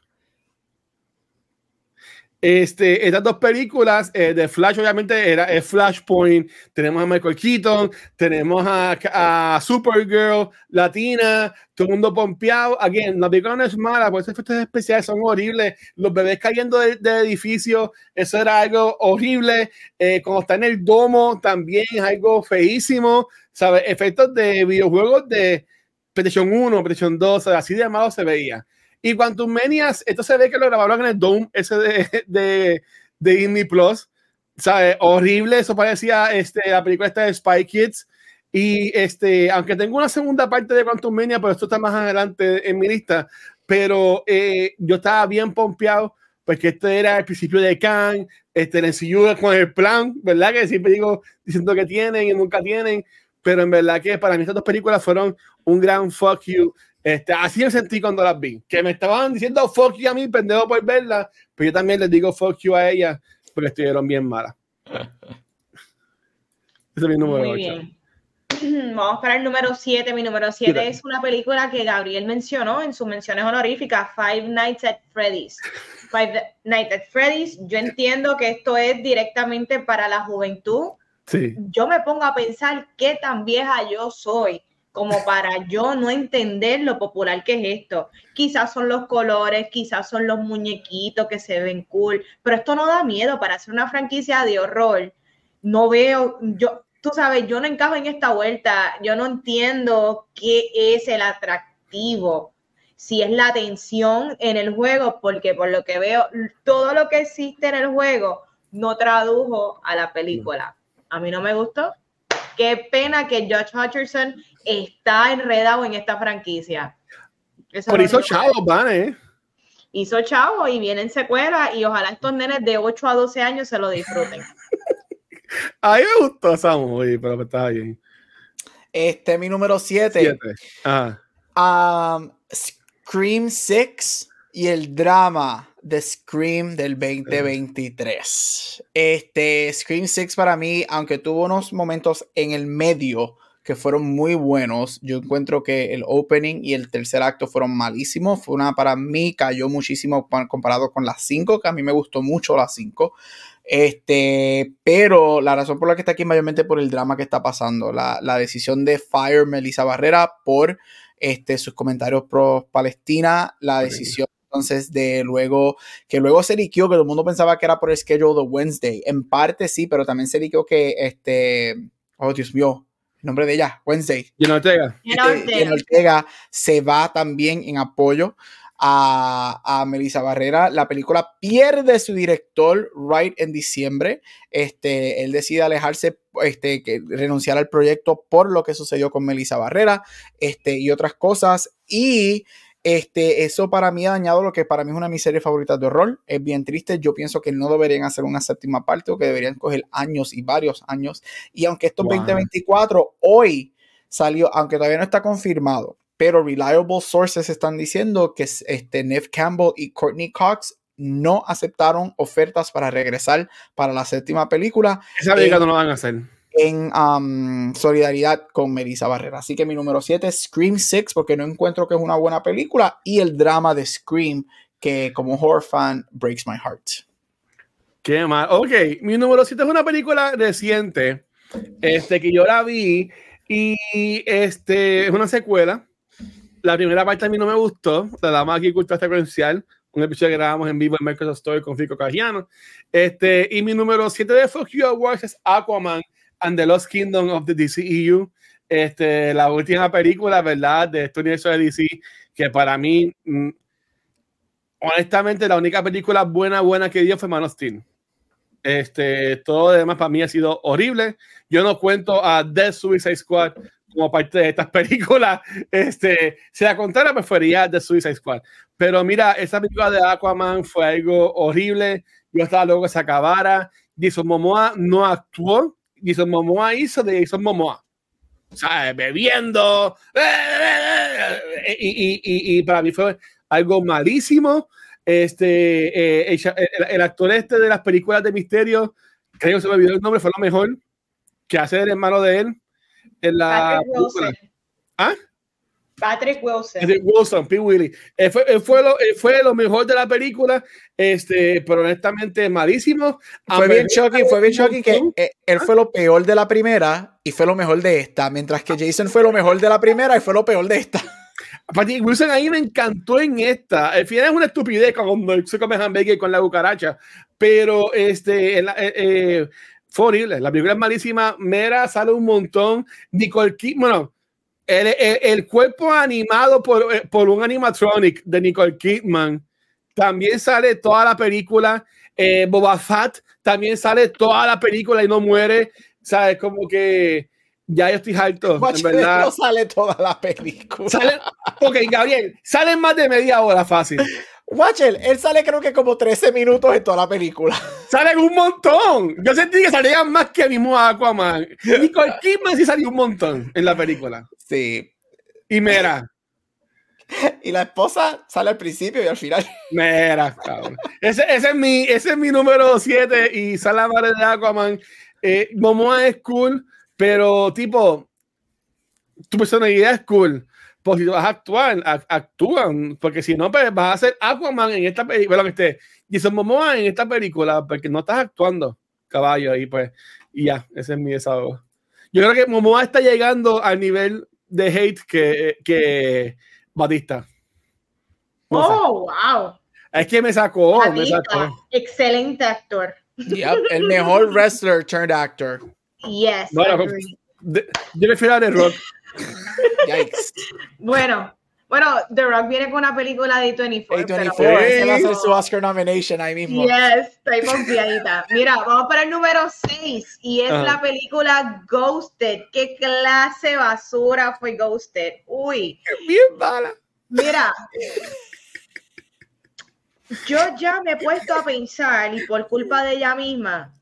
S3: Este, estas dos películas, eh, The Flash obviamente era Flashpoint, tenemos a Michael Keaton, tenemos a, Supergirl, Latina, todo el mundo pompeado. Again, la película no es mala, por esos efectos especiales son horribles, los bebés cayendo del de edificio, eso era algo horrible. Eh, cuando está en el domo también es algo feísimo, ¿sabes? Efectos de videojuegos de PlayStation 1, PlayStation 2, ¿sabes? así de malo se veía. Y Quantum Manias, esto se ve que lo grabaron en el Dome ese de, de, de Disney Plus. ¿Sabes? Horrible, eso parecía este, la película esta de Spy Kids. Y este, aunque tengo una segunda parte de Quantum Mania, pero esto está más adelante en mi lista. Pero eh, yo estaba bien pompeado, porque este era el principio de Khan, este, el MCU con el plan, ¿verdad? Que siempre digo diciendo que tienen y nunca tienen. Pero en verdad que para mí estas dos películas fueron un gran fuck you. Este, así me sentí cuando las vi. Que me estaban diciendo fuck you a mí, pendejo por verla. Pero yo también les digo fuck you a ellas porque estuvieron bien malas. <laughs> Ese es mi número
S1: Muy
S3: 8.
S1: bien. <clears throat> Vamos para el número 7. Mi número 7
S3: Dale.
S1: es una película que Gabriel mencionó en sus menciones honoríficas, Five Nights at Freddy's. Five Nights at Freddy's, yo entiendo que esto es directamente para la juventud.
S3: Sí.
S1: Yo me pongo a pensar qué tan vieja yo soy como para yo no entender lo popular que es esto. Quizás son los colores, quizás son los muñequitos que se ven cool, pero esto no da miedo para hacer una franquicia de horror. No veo, yo, tú sabes, yo no encajo en esta vuelta, yo no entiendo qué es el atractivo, si es la tensión en el juego, porque por lo que veo, todo lo que existe en el juego no tradujo a la película. A mí no me gustó. Qué pena que Josh Hutcherson está enredado en esta franquicia. Eso
S3: Pero
S1: es
S3: hizo chavos, van, ¿eh?
S1: Hizo chavo y vienen secuelas y ojalá estos nenes de 8 a 12 años se lo disfruten. <laughs>
S3: A mí me gustó esa movie, pero estaba bien.
S2: Este, mi número 7.
S3: Siete. Ajá.
S2: Um, Scream 6 y el drama de Scream del 2023. Este, Scream 6 para mí, aunque tuvo unos momentos en el medio que fueron muy buenos, yo encuentro que el opening y el tercer acto fueron malísimos. Fue una, para mí, cayó muchísimo pa- comparado con las 5, que a mí me gustó mucho las 5. Este, pero la razón por la que está aquí es mayormente por el drama que está pasando. La, la decisión de Fire Melissa Barrera por este, sus comentarios pro Palestina, la decisión entonces de luego, que luego se liqueó, que todo el mundo pensaba que era por el schedule de Wednesday. En parte sí, pero también se liqueó que este, oh Dios mío, nombre de ella, Wednesday.
S3: Y Ortega.
S2: Este, Ortega se va también en apoyo a, a Melissa Barrera. La película pierde su director right en diciembre. Este, él decide alejarse, este, que, renunciar al proyecto por lo que sucedió con Melissa Barrera este, y otras cosas. Y este, eso para mí ha dañado lo que para mí es una de mis series favoritas de horror. Es bien triste. Yo pienso que no deberían hacer una séptima parte o que deberían coger años y varios años. Y aunque esto es 2024, hoy salió, aunque todavía no está confirmado, pero reliable sources están diciendo que este, Neve Campbell y Courtney Cox no aceptaron ofertas para regresar para la séptima película.
S3: Esa película no lo van a hacer.
S2: En um, solidaridad con Melissa Barrera. Así que mi número 7 es Scream 6, porque no encuentro que es una buena película. Y el drama de Scream, que como horror fan breaks my heart.
S3: Qué mal. Ok, mi número 7 es una película reciente este, que yo la vi. Y este es una secuela la primera parte a mí no me gustó, la damos aquí cultura secuencial, un episodio que grabamos en vivo en Microsoft Story con Fico Cajiano. Este, y mi número 7 de Fuck You Awards es Aquaman and the Lost Kingdom of the DCEU. Este, la última película, ¿verdad? De este universo de DC, que para mí, mm, honestamente, la única película buena, buena que dio fue Man of Steel. Este, todo lo demás para mí ha sido horrible. Yo no cuento a The Suicide Squad como parte de estas <laughs> películas. Este, si la contara, prefería The Suicide Squad. Pero mira, esa película de Aquaman fue algo horrible. Yo estaba luego que se acabara. Jason Momoa no actuó. Jason Momoa hizo de Jason Momoa. O sea, bebiendo. Y, y, y, y para mí fue algo malísimo. Este, eh, el, actor este de las películas de misterio, creo que se me olvidó el nombre, fue lo mejor que hace el hermano de él en la. ¿Ah?
S1: Patrick Wilson.
S3: Patrick Wilson, P. Willy. Él fue, él fue, lo, él fue, lo, mejor de la película, este, pero honestamente malísimo.
S2: Fue bien shocking, fue bien shocking que eh, él fue lo peor de la primera y fue lo mejor de esta, mientras que Jason fue lo mejor de la primera y fue lo peor de esta.
S3: Patrick Wilson ahí me encantó en esta. Al final es una estupidez cuando se come hamburger con la cucaracha, pero este, eh, eh, fue horrible. La película es malísima. Mera sale un montón. Nicole Kidman, bueno, el, el, cuerpo animado por, por, un animatronic de Nicole Kidman también sale toda la película. Eh, Boba Fett también sale toda la película y no muere. ¿Sabes? Como que ya yo estoy harto. en verdad.
S2: No sale toda la película.
S3: Sale, ok, Gabriel, salen más de media hora fácil.
S2: Watch él sale creo que como 13 minutos en toda la película. <laughs>
S3: Salen un montón. Yo sentí que salían más que el mismo Aquaman. Nicole <laughs> Kidman sí salió un montón en la película.
S2: Sí.
S3: Y mira.
S2: Y la esposa sale al principio y al final. <laughs>
S3: Mira, cabrón. Ese, ese, es, mi, ese es mi número 7 y sale la madre de Aquaman. Eh, Momoa es cool, pero tipo, tu personalidad es cool pues si vas a actuar, actúan, porque si no, pues vas a hacer Aquaman en esta película, que esté Jason Momoa en esta película, porque no estás actuando, caballo, y pues, y ya, ese es mi desahogo. Yo creo que Momoa está llegando al nivel de hate que, que Batista.
S1: oh, wow.
S3: Es que me sacó, me sacó.
S1: Excelente actor.
S2: el mejor wrestler turned actor.
S1: Yes.
S3: Bueno, yo prefiero a The Rock. <laughs>
S1: Yikes. Bueno, bueno, The Rock viene con una película de 24.
S2: A24, pero... va a ser su Oscar nomination ahí mismo.
S1: Yes, estoy confiadita. Mira, vamos para el número 6 y es la película Ghosted. ¿Qué clase basura fue Ghosted? Uy.
S3: Bien mala.
S1: Mira. Yo ya me he puesto a pensar y por culpa de ella misma,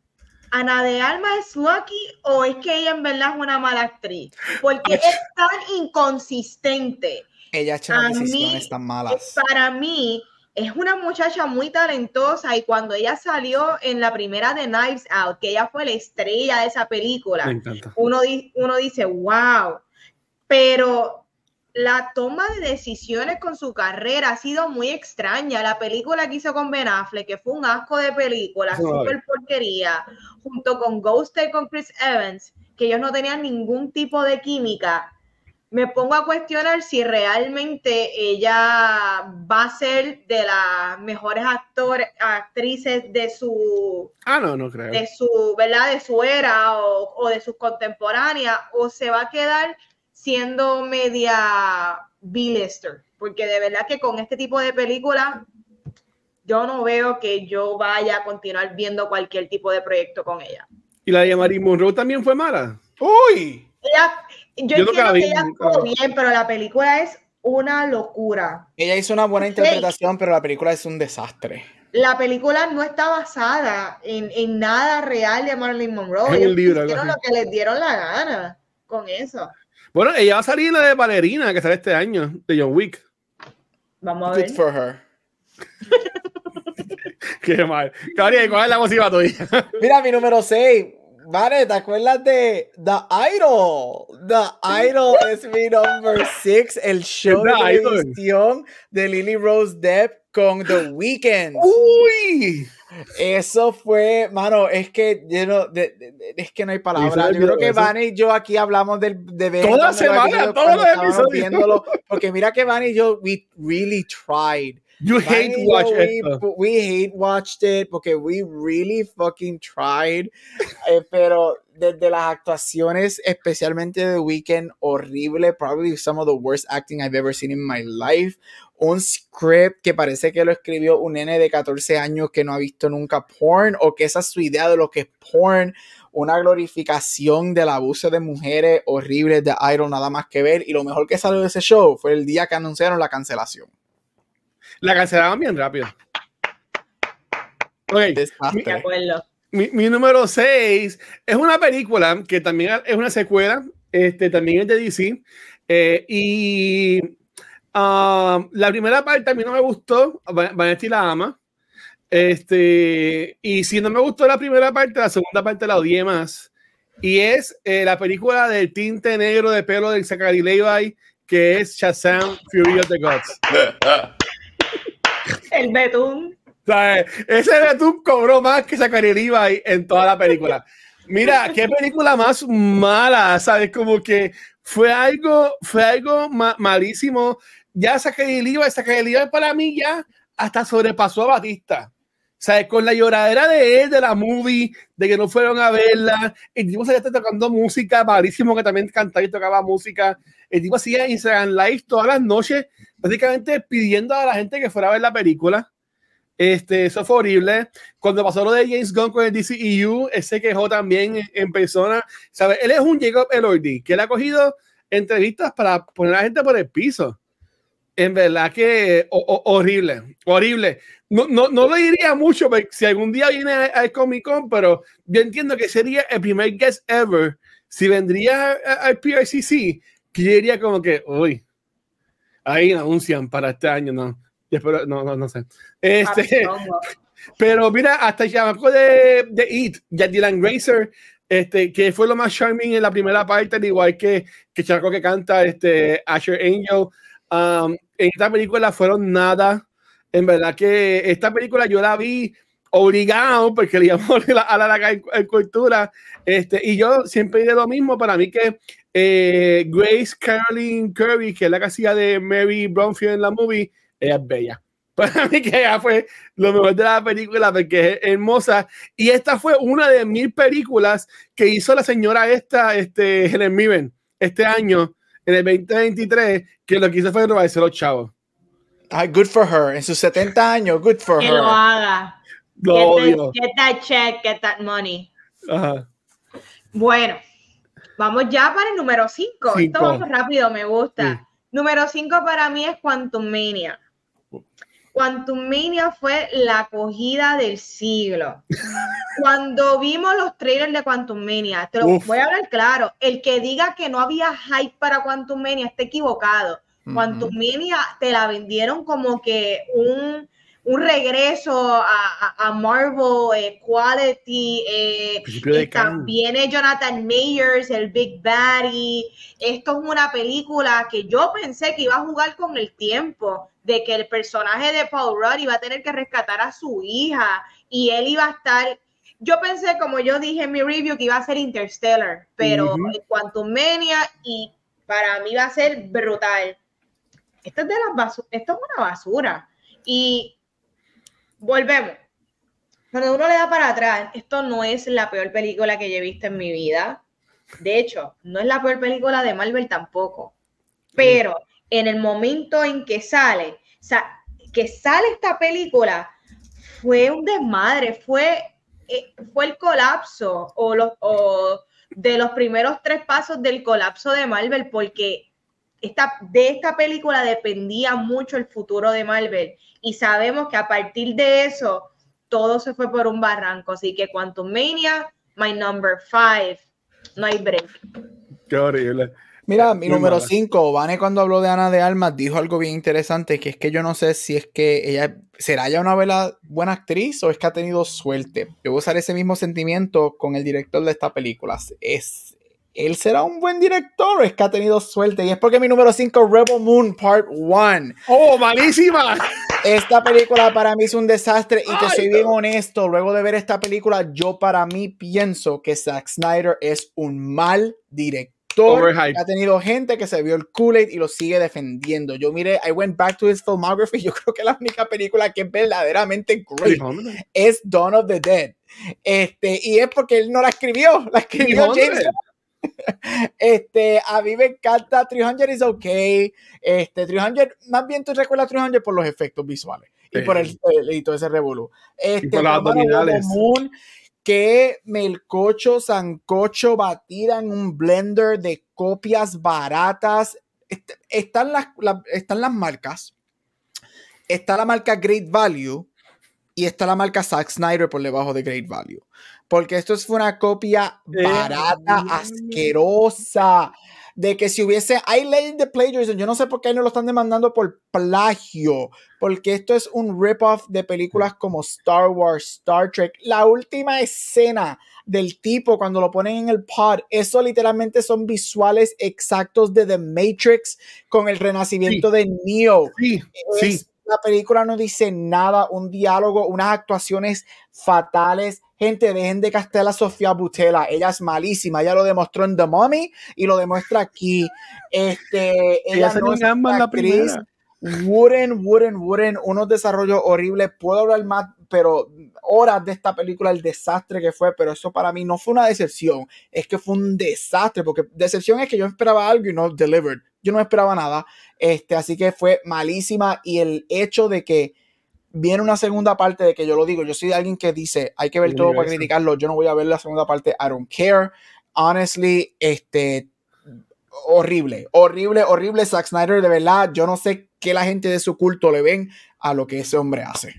S1: Ana de Alma es Lucky o es que ella en verdad es una mala actriz? Porque es tan inconsistente.
S2: Ella ha hecho decisiones tan malas.
S1: Para mí, es una muchacha muy talentosa y cuando ella salió en la primera de Knives Out, que ella fue la estrella de esa película, uno, uno dice, wow, pero la toma de decisiones con su carrera ha sido muy extraña. La película que hizo con Ben Affleck, que fue un asco de película, súper porquería, junto con Ghost con Chris Evans, que ellos no tenían ningún tipo de química. me pongo a cuestionar si realmente ella va a ser de las mejores actores, actrices de su,
S3: ah, no, no creo.
S1: de su, ¿verdad? De su era o, o de sus contemporáneas, o se va a quedar siendo media B-lister, porque de verdad que con este tipo de películas yo no veo que yo vaya a continuar viendo cualquier tipo de proyecto con ella.
S3: ¿Y la de Marie Monroe también fue mala?
S2: ¡Uy!
S1: Ella, yo, entiendo que ella actuó bien, pero la película es una locura.
S2: Ella hizo una buena interpretación, pero la película es un desastre.
S1: La película no está basada en, en nada real de Marilyn Monroe.
S3: Es un libro,
S1: hicieron lo que les dieron la gana con eso.
S3: Bueno, ella va a salir en la de Valerina que sale este año, de John Wick.
S1: Vamos a ver.
S2: Good for her. <laughs> <laughs>
S3: Qué mal. Gabriel, ¿cuál es la música tuya? <laughs>
S2: Mira, mi número 6. Vale, ¿te acuerdas de The Idol? The Idol es mi number 6, el show de televisión de Lily Rose Depp con The Weeknd.
S3: ¡Uy!
S2: Eso fue, mano, es que yo no, de, de, es que no hay palabras. Yo creo que Vane y yo aquí hablamos de, de
S3: ver. Toda semana, todos los episodios.
S2: Viéndolo, porque mira que Vane y yo, we really tried.
S3: You hate watch
S2: we, we, hate watched it porque we really fucking tried. Eh, pero desde las actuaciones, especialmente de Weekend, horrible. Probably some of the worst acting I've ever seen in my life. Un script que parece que lo escribió un nene de 14 años que no ha visto nunca porn o que esa es su idea de lo que es porn. Una glorificación del abuso de mujeres horribles de Idol, nada más que ver. Y lo mejor que salió de ese show fue el día que anunciaron la cancelación.
S3: La cancelaban bien rápido. Okay. Mi, mi, número 6 es una película que también es una secuela, este, también es de DC. Eh, y um, la primera parte a mí no me gustó, Vanessa la ama. Este, y si no me gustó la primera parte, la segunda parte la odié más. Y es eh, la película del tinte negro de pelo de Zachary Levi, que es Shazam Fury of the Gods. <laughs>
S1: El betún.
S3: Ese betún cobró más que Zachary Levi en toda la película. Mira, qué película más mala, ¿sabes? Como que fue algo, fue algo malísimo. Ya Zachary Levi, Zachary Levi para mí ya hasta sobrepasó a Batista. ¿Sabes? Con la lloradera de él, de la movie, de que no fueron a verla. El tipo se está tocando música, malísimo que también cantaba y tocaba música. El tipo hacía Instagram Live todas las noches, básicamente pidiendo a la gente que fuera a ver la película. Este, eso fue horrible. Cuando pasó lo de James Gunn con el DCEU, él se quejó también en, persona. ¿Sabes? Él es un Jacob Elordi, que él ha cogido entrevistas para poner a la gente por el piso. En verdad que horrible, horrible. No, no, no lo diría mucho si algún día viene al Comic Con, pero yo entiendo que sería el primer guest ever. Si vendría al PRCC, que yo diría como que, uy, ahí anuncian para este año, no. Espero, no, no, no sé. Este, <laughs> pero mira, hasta ya me de, de It, ya Dylan Grazer, este, que fue lo más charming en la primera parte, al igual que, que Chaco que canta este, Asher Angel. Um, en esta película fueron nada. En verdad que esta película yo la vi obligado porque le llamó a la, cultura. Este, y yo siempre diré lo mismo. Para mí que eh, Grace Caroline Kirby, que es la casilla de Mary Bromfield en la movie, ella es bella. <laughs> Para mí que ella fue lo mejor de la película porque es hermosa. Y esta fue una de mil películas que hizo la señora esta, este, Helen Mirren, este año, en el 2023, que lo que hizo fue robarse los chavos.
S2: Ay, good for her. En sus 70 años, good for
S1: que
S2: her.
S1: lo haga.
S3: Lo
S1: get, the, get that check, get that money.
S3: Ajá.
S1: Bueno, vamos ya para el número 5. Esto vamos rápido, me gusta.
S3: Sí.
S1: Número 5 para mí es Quantum Mania. Quantum Mania fue la acogida del siglo. Cuando vimos los trailers de Quantum Mania, te lo
S3: Uf.
S1: voy a hablar claro, el que diga que no había hype para Quantum Mania está equivocado. Quantum Mania te la vendieron como que un, un regreso a, a- a Marvel eh, Quality. eh, y también es Jonathan Mayers, el Big Daddy. Esto es una película que yo pensé que iba a jugar con el tiempo, de que el personaje de Paul Rudd iba a tener que rescatar a su hija y él iba a estar. Yo pensé, como yo dije en mi review, que iba a ser Interstellar, pero
S3: Ujú.
S1: en Quantum Mania y para mí va a ser brutal. Esto es, de las esto es una basura. Y volvemos. Cuando uno le da para atrás, esto no es la peor película que yo he visto en mi vida. De hecho, no es la peor película de Marvel tampoco. Pero en el momento en que sale, que sale esta película, fue un desmadre, fue, eh, fue el colapso o, los, o de los primeros tres pasos del colapso de Marvel, porque esta, de esta película dependía mucho el futuro de Marvel. Y sabemos que a partir de eso, todo se fue por un barranco. Así que Quantum Mania, my number five. No hay break.
S3: Qué horrible.
S2: Mira, mi número 5, Vane cuando habló de Ana de Almas dijo algo bien interesante, que es que yo no sé si es que ella será ya una buena actriz o es que ha tenido suerte. Yo voy a usar ese mismo sentimiento con el director de esta película. Es, ¿Él será un buen director es que ha tenido suerte? Y es porque mi número 5, Rebel Moon Part 1.
S3: ¡Oh, malísima!
S2: Esta película para mí es un desastre y te soy bien honesto, luego de ver esta película, yo para mí pienso que Zack Snyder es un mal director ha tenido gente que se vio el Kool-Aid y lo sigue defendiendo. Yo mire, I went back to his filmography. <laughs> Yo creo que la única película que es verdaderamente great es Dawn of the Dead. Este, y es porque él no la escribió, la escribió James. Este, a mí me encanta 300 is okay. Este, 300, más bien tú recuerdas 300 por los efectos visuales y por el, y todo ese revolú. Este, y por las abdominales que melcocho, sancocho batida en un blender de copias baratas. Están las, están las marcas. Está la marca Great Value y está la marca Zack Snyder por debajo de Great Value. Porque esto fue una copia barata, asquerosa de que si hubiese, hay leyes de plagiarism, yo no sé por qué no lo están demandando por plagio, porque esto es un rip-off de películas como Star Wars, Star Trek. La última escena del tipo cuando lo ponen en el pod, eso literalmente son visuales exactos de The Matrix con el renacimiento de Neo.
S3: Sí, sí.
S2: La película no dice nada, un diálogo, unas actuaciones fatales Gente, dejen de castelar a Sofía Butela. Ella es malísima. Ella lo demostró en The Mummy y lo demuestra aquí. Este, ella, no es la primera. Wooden, Wooden, Wooden, unos desarrollos horribles. Puedo hablar más, pero horas de esta película, el desastre que fue, pero eso para mí no fue una decepción, es que fue un desastre, porque decepción es que yo esperaba algo y no delivered. Yo no esperaba nada, este, así que fue malísima y el hecho de que viene una segunda parte de que yo lo digo, yo soy alguien que dice, hay que ver todo para criticarlo, yo no voy a ver la segunda parte, I don't care. Honestly, este, horrible, horrible, horrible Zack Snyder, de verdad, yo no sé qué la gente de su culto le ven a lo que ese hombre hace.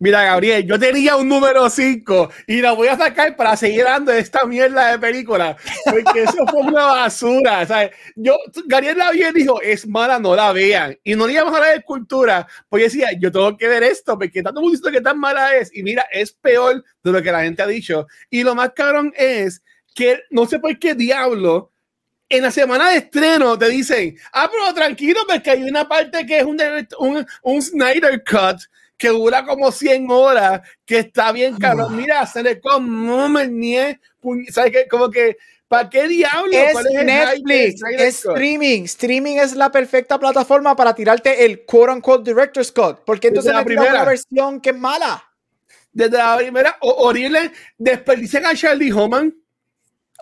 S3: Mira, Gabriel, yo tenía un número 5 y la voy a sacar para seguir dando esta mierda de película, porque eso fue una basura. ¿sabes? Yo, Gabriel la vio y dijo, es mala, no la vean. Y no le íbamos a hablar de cultura, pues decía, yo tengo que ver esto, porque tanto mundo que tan mala es. Y mira, es peor de lo que la gente ha dicho. Y lo más cabrón es que no sé por qué diablo en la semana de estreno te dicen, ah, pero tranquilo, porque hay una parte que es un, un, un Snyder Cut que dura como 100 horas, que está bien cabrón. Mira, se le como me ¿sabes qué? Como que, ¿para qué diablos?
S2: Es, Netflix, es streaming. Streaming es la perfecta plataforma para tirarte el quote unquote director's cut, porque entonces la primera versión que es mala.
S3: Desde la primera, horrible, desperdician a Charlie Homan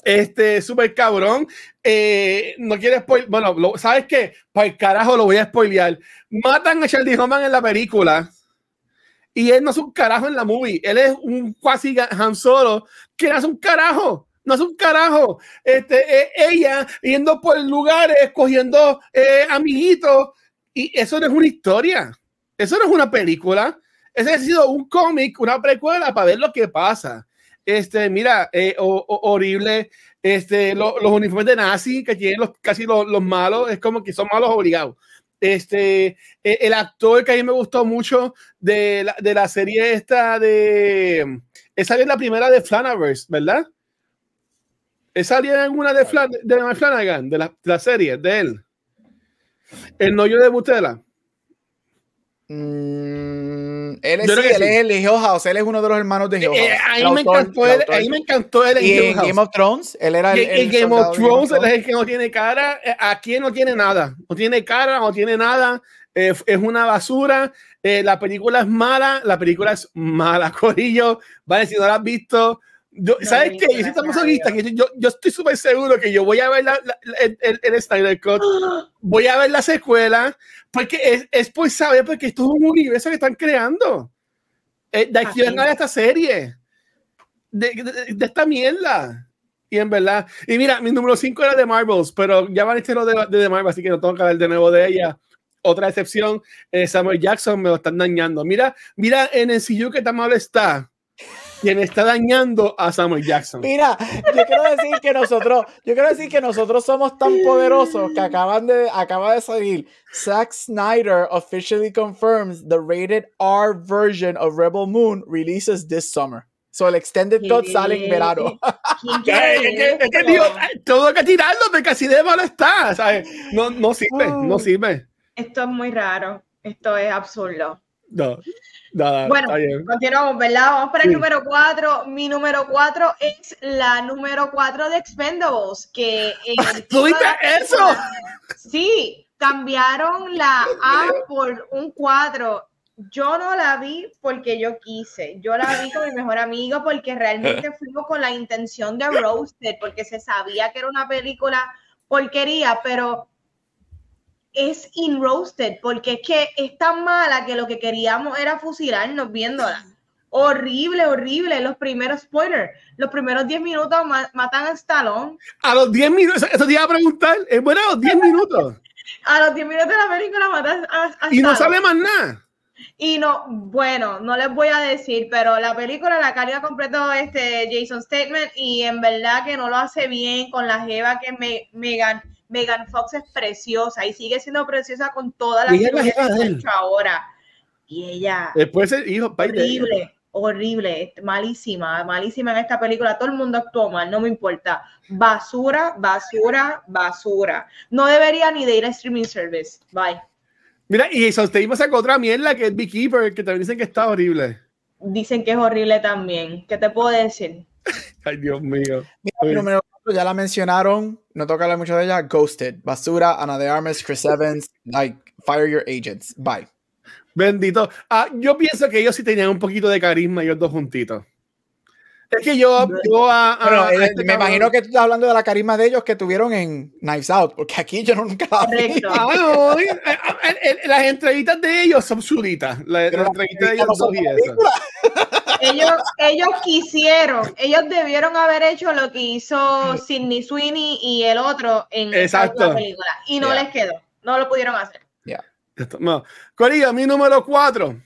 S3: este, súper cabrón. Eh, no quiere spoiler. Bueno, ¿sabes qué? Para el carajo lo voy a spoilear. Matan a Charlie Homan en la película. Y él no es un carajo en la movie. Él es un cuasi Han Solo que es un carajo. No es un carajo. Este, eh, ella yendo por lugares, cogiendo eh, amiguitos. Y eso no es una historia. Eso no es una película. Ese ha sido un cómic, una precuela para ver lo que pasa. Este, mira, eh, horrible. Este, los uniformes de nazi que tienen los, casi los, los malos, es como que son malos obligados. Este, e, el actor que a mí me gustó mucho de la, de la serie esta de. Esa es la primera de Flanaverse, ¿verdad? Esa en alguna de, Flan, de Flanagan, de la, la, serie, de él. El novio de Butela.
S2: Mm, él, es, sí, él es el Hill House, él es uno de los hermanos de Hill
S3: eh,
S2: House.
S3: ahí, me encantó él, ahí me encantó él en
S2: y en Game of Thrones, él era
S3: el, en Game of Thrones, él es el que no tiene cara, eh, aquí no tiene nada, no tiene cara, no tiene nada, eh, es una basura, eh, la película es mala, la película es mala, <laughs> Corillo, vale, si no la has visto, yo, ¿sabes qué? Yo, que yo, yo, estoy súper seguro que yo voy a ver la, el, el, el Snyder Cut, <gasps> voy a ver la secuela, porque es, es por saber, porque esto es un universo que están creando. Eh, de aquí venga esta serie, de, de, de, esta mierda. Y en verdad, y mira, mi número 5 era de Marvels, pero ya van a lo de, de, de Marvel, así que no tengo que hablar de nuevo de ella. Otra excepción, eh, Samuel Jackson me lo están dañando. Mira, mira en el CU que tan mal está quien está dañando a Samuel Jackson.
S2: Mira, yo quiero decir que nosotros, yo quiero decir que nosotros somos tan poderosos que acaban de, acaba de salir. Zack Snyder officially confirms the rated R version of Rebel Moon releases this summer. So el extended cut sale en verano. <laughs>
S3: es que, digo, todo que tirarlo porque así de malo está. ¿sabes? No, no sirve, no sirve.
S1: Esto es muy raro. Esto es absurdo.
S3: No.
S1: Nada, bueno, continuamos, ¿verdad? Vamos para el número 4. Mi número 4 es la número 4 de Expendables. Que
S3: ¿Tuviste eso?
S1: Sí, cambiaron la A por un 4. Yo no la vi porque yo quise. Yo la vi con mi mejor amigo porque realmente <laughs> fuimos con la intención de Roasted, porque se sabía que era una película porquería, pero es in roasted, porque es que es tan mala que lo que queríamos era fusilarnos viéndola. Horrible, horrible. Los primeros spoilers, los primeros 10 minutos matan a Stallone.
S3: A los 10 minutos, eso te iba a preguntar, es bueno a los 10 minutos. <laughs>
S1: a los 10 minutos de la película matan a, a
S3: Y no sale más nada.
S1: Y no, bueno, no les voy a decir, pero la película la calidad completo este Jason Statement y en verdad que no lo hace bien con la jeva que me, Megan Megan Fox es preciosa y sigue siendo preciosa con todas las
S3: que ha hecho
S1: ahora. Y ella.
S3: Después el hijo,
S1: horrible, horrible, malísima, malísima en esta película. Todo el mundo actuó mal, no me importa. Basura, basura, basura. No debería ni de ir a streaming service. Bye.
S3: Mira, y sostenimos sacó otra mierda que es Beekeeper, que también dicen que está horrible.
S1: Dicen que es horrible también. ¿Qué te puedo decir? <laughs>
S3: Ay, Dios mío.
S2: Mira, ya la mencionaron, no toca hablar mucho de ella. Ghosted, Basura, Ana de Armas, Chris Evans, like, fire your agents. Bye.
S3: Bendito. Ah, yo pienso que ellos sí tenían un poquito de carisma, ellos dos juntitos. Es que yo, yo a, a,
S2: eh, este me imagino que tú estás hablando de la carisma de ellos que tuvieron en Knives Out, porque aquí yo nunca la vi.
S3: Ah, no, eh, eh, las entrevistas de ellos son suditas. Las, las entrevistas de ellos son y eso
S1: ellos, ellos quisieron, ellos debieron haber hecho lo que hizo Sidney Sweeney y el otro en
S3: Exacto.
S1: la película. Y no les quedó, no lo pudieron hacer.
S2: Yeah.
S3: No. Mi número cuatro.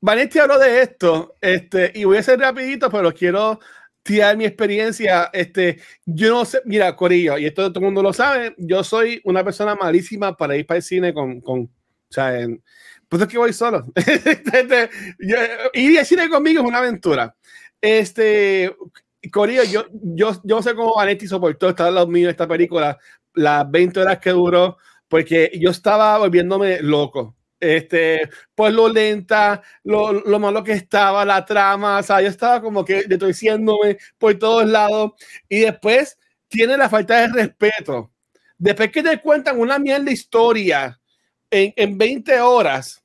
S3: Vanetti habló de esto, este, y voy a ser rapidito, pero quiero tirar mi experiencia. Este, yo no sé, mira, Corillo, y esto todo el mundo lo sabe, yo soy una persona malísima para ir para el cine con, con o sea, en, pues es que voy solo. <laughs> Este, ir al cine conmigo es una aventura. Este, Corillo, yo, yo, yo sé cómo Vanetti soportó estar al lado mío esta película, las 20 horas que duró, porque yo estaba volviéndome loco. Este, pues lo lenta, lo, lo malo que estaba, la trama, o sea, yo estaba como que detorciéndome por todos lados. Y después tiene la falta de respeto. Después que te cuentan una mierda historia en, en 20 horas,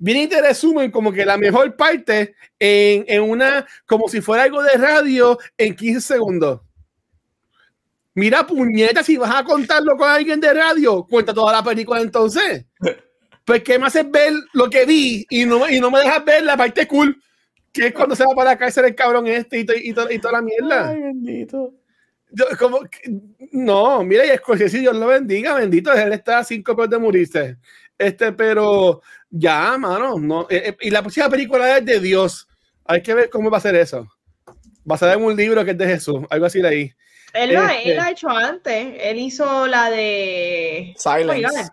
S3: viene y te resumen como que la mejor parte en, en, una, como si fuera algo de radio en 15 segundos. Mira, puñeta, si vas a contarlo con alguien de radio, cuenta toda la película entonces. Pues, ¿qué me haces ver lo que vi y no, y no me dejas ver la parte cool? Que es cuando se va para la cárcel el cabrón este y, y, y toda la mierda.
S2: Ay, bendito.
S3: Yo, como, no, mira, y Scorsese, Dios lo bendiga, bendito, él está a cinco pesos de morirse. Este, pero ya, mano, no. Eh, eh, y la próxima película es de Dios. Hay que ver cómo va a ser eso. Basada en un libro que es de Jesús, algo así de ahí.
S1: Él lo este, él ha hecho antes. Él hizo la de.
S2: Silence.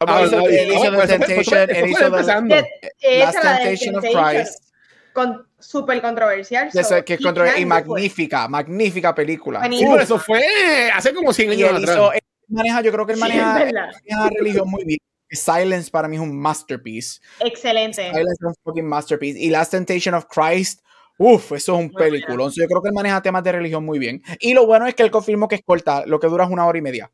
S2: Ah, hizo, él hizo The Temptation, él hizo Last Temptation of Christ.
S1: Con, súper controversial.
S2: So, que controver y magnífica, magnífica película.
S3: Sí, pero eso fue hace como 100 años
S2: atrás. Hizo, maneja, yo creo que él maneja, sí, maneja la religión muy bien. Silence para mí es un masterpiece.
S1: Excelente.
S2: Silence es un fucking masterpiece. Y Last Temptation of Christ, uff, eso es un película. Yo creo que él maneja temas de religión muy bien. Y lo bueno es que él confirmó que es corta, lo que dura es una hora y media.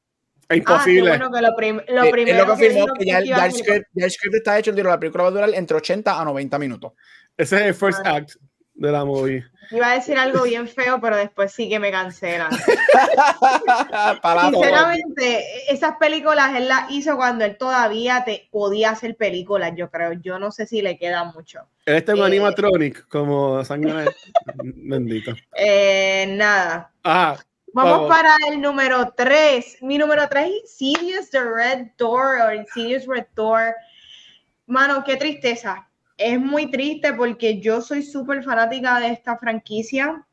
S3: Es imposible.
S1: Ah, bueno que lo, prim lo
S2: Eh,
S1: primero
S2: lo
S1: que,
S2: ya, el script, ya el script está hecho, dijo, la película va a durar entre 80 a 90 minutos.
S3: Ese es el first
S1: Ah.
S3: act de la movie.
S1: Iba a decir algo bien feo, pero después sí que me cancelan. <laughs> Sinceramente, esas películas él las hizo cuando él todavía te podía hacer películas, yo creo. Yo no sé si le queda mucho.
S3: Este es un
S1: Eh.
S3: animatronic, como sangre. <laughs> Bendito.
S1: Eh, nada. Vamos. para el número 3. Mi número 3 es Insidious The Red Door o Insidious Red Door. Mano, qué tristeza. Es muy triste porque yo soy súper fanática de esta franquicia.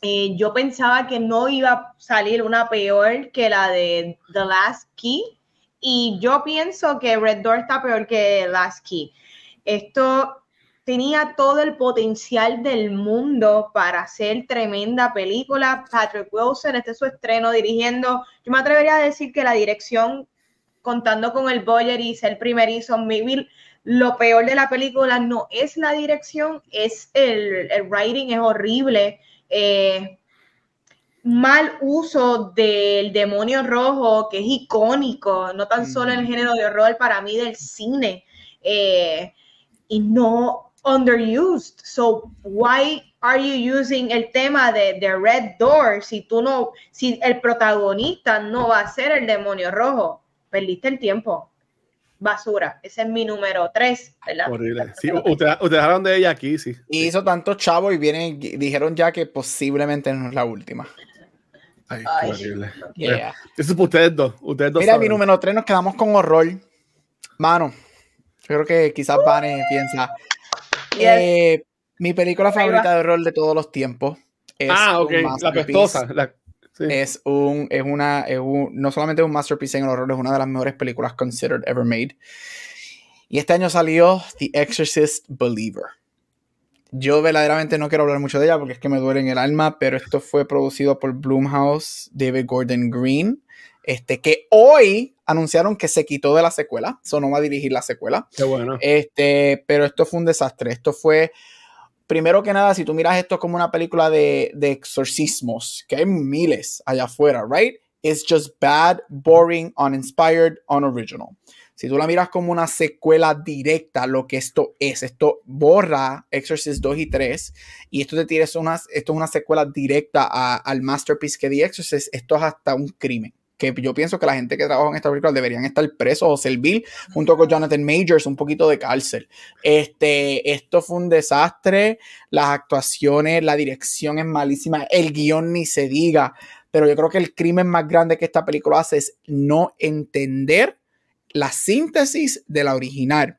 S1: Eh, yo pensaba que no iba a salir una peor que la de The Last Key. Y yo pienso que Red Door está peor que Last Key. Esto tenía todo el potencial del mundo para hacer tremenda película. Patrick Wilson, este es su estreno dirigiendo. Yo me atrevería a decir que la dirección, contando con el budget y ser primerizo, maybe lo peor de la película no es la dirección, es el, el writing, es horrible. Eh, mal uso del demonio rojo, que es icónico, no tan solo en el género de horror, para mí del cine. Eh, y no underused. So why are you using el tema de, de Red Door si tú no, si el protagonista no va a ser el demonio rojo? Perdiste el tiempo. Basura. Ese es mi número 3, ¿verdad?
S3: Horrible. Sí, ustedes usted hablaron de ella aquí, sí.
S2: Y hizo tanto chavo y vienen, dijeron ya que posiblemente no es la última.
S3: Ay, horrible.
S2: Yeah.
S3: Eso es para ustedes dos. Ustedes dos
S2: Mira,
S3: saben.
S2: mi número 3 nos quedamos con horror. Mano, yo creo que quizás Vane piensa.
S1: Yes.
S2: Eh, mi película favorita de horror de todos los tiempos. Es
S3: ah, ok. La pestosa. La, sí.
S2: Es un, es una, es un- no solamente un masterpiece en el horror, es una de las mejores películas considered ever made. Y este año salió The Exorcist Believer. Yo verdaderamente no quiero hablar mucho de ella porque es que me duele en el alma, pero esto fue producido por Blumhouse, David Gordon Green, este, que hoy anunciaron que se quitó de la secuela, eso no va a dirigir la secuela.
S3: Qué bueno.
S2: Este, pero esto fue un desastre. Esto fue, primero que nada, si tú miras esto como una película de, exorcismos, que hay miles allá afuera, right? It's just bad, boring, uninspired, unoriginal. Si tú la miras como una secuela directa, lo que esto es, esto borra Exorcist 2 y 3 y esto te tira una, esto es una secuela directa al masterpiece que The Exorcist, esto es hasta un crimen. Que yo pienso que la gente que trabaja en esta película deberían estar presos o servir junto con Jonathan Majors, un poquito de cárcel. Este, esto fue un desastre, las actuaciones, la dirección es malísima, el guion ni se diga, pero yo creo que el crimen más grande que esta película hace es no entender la síntesis de la original.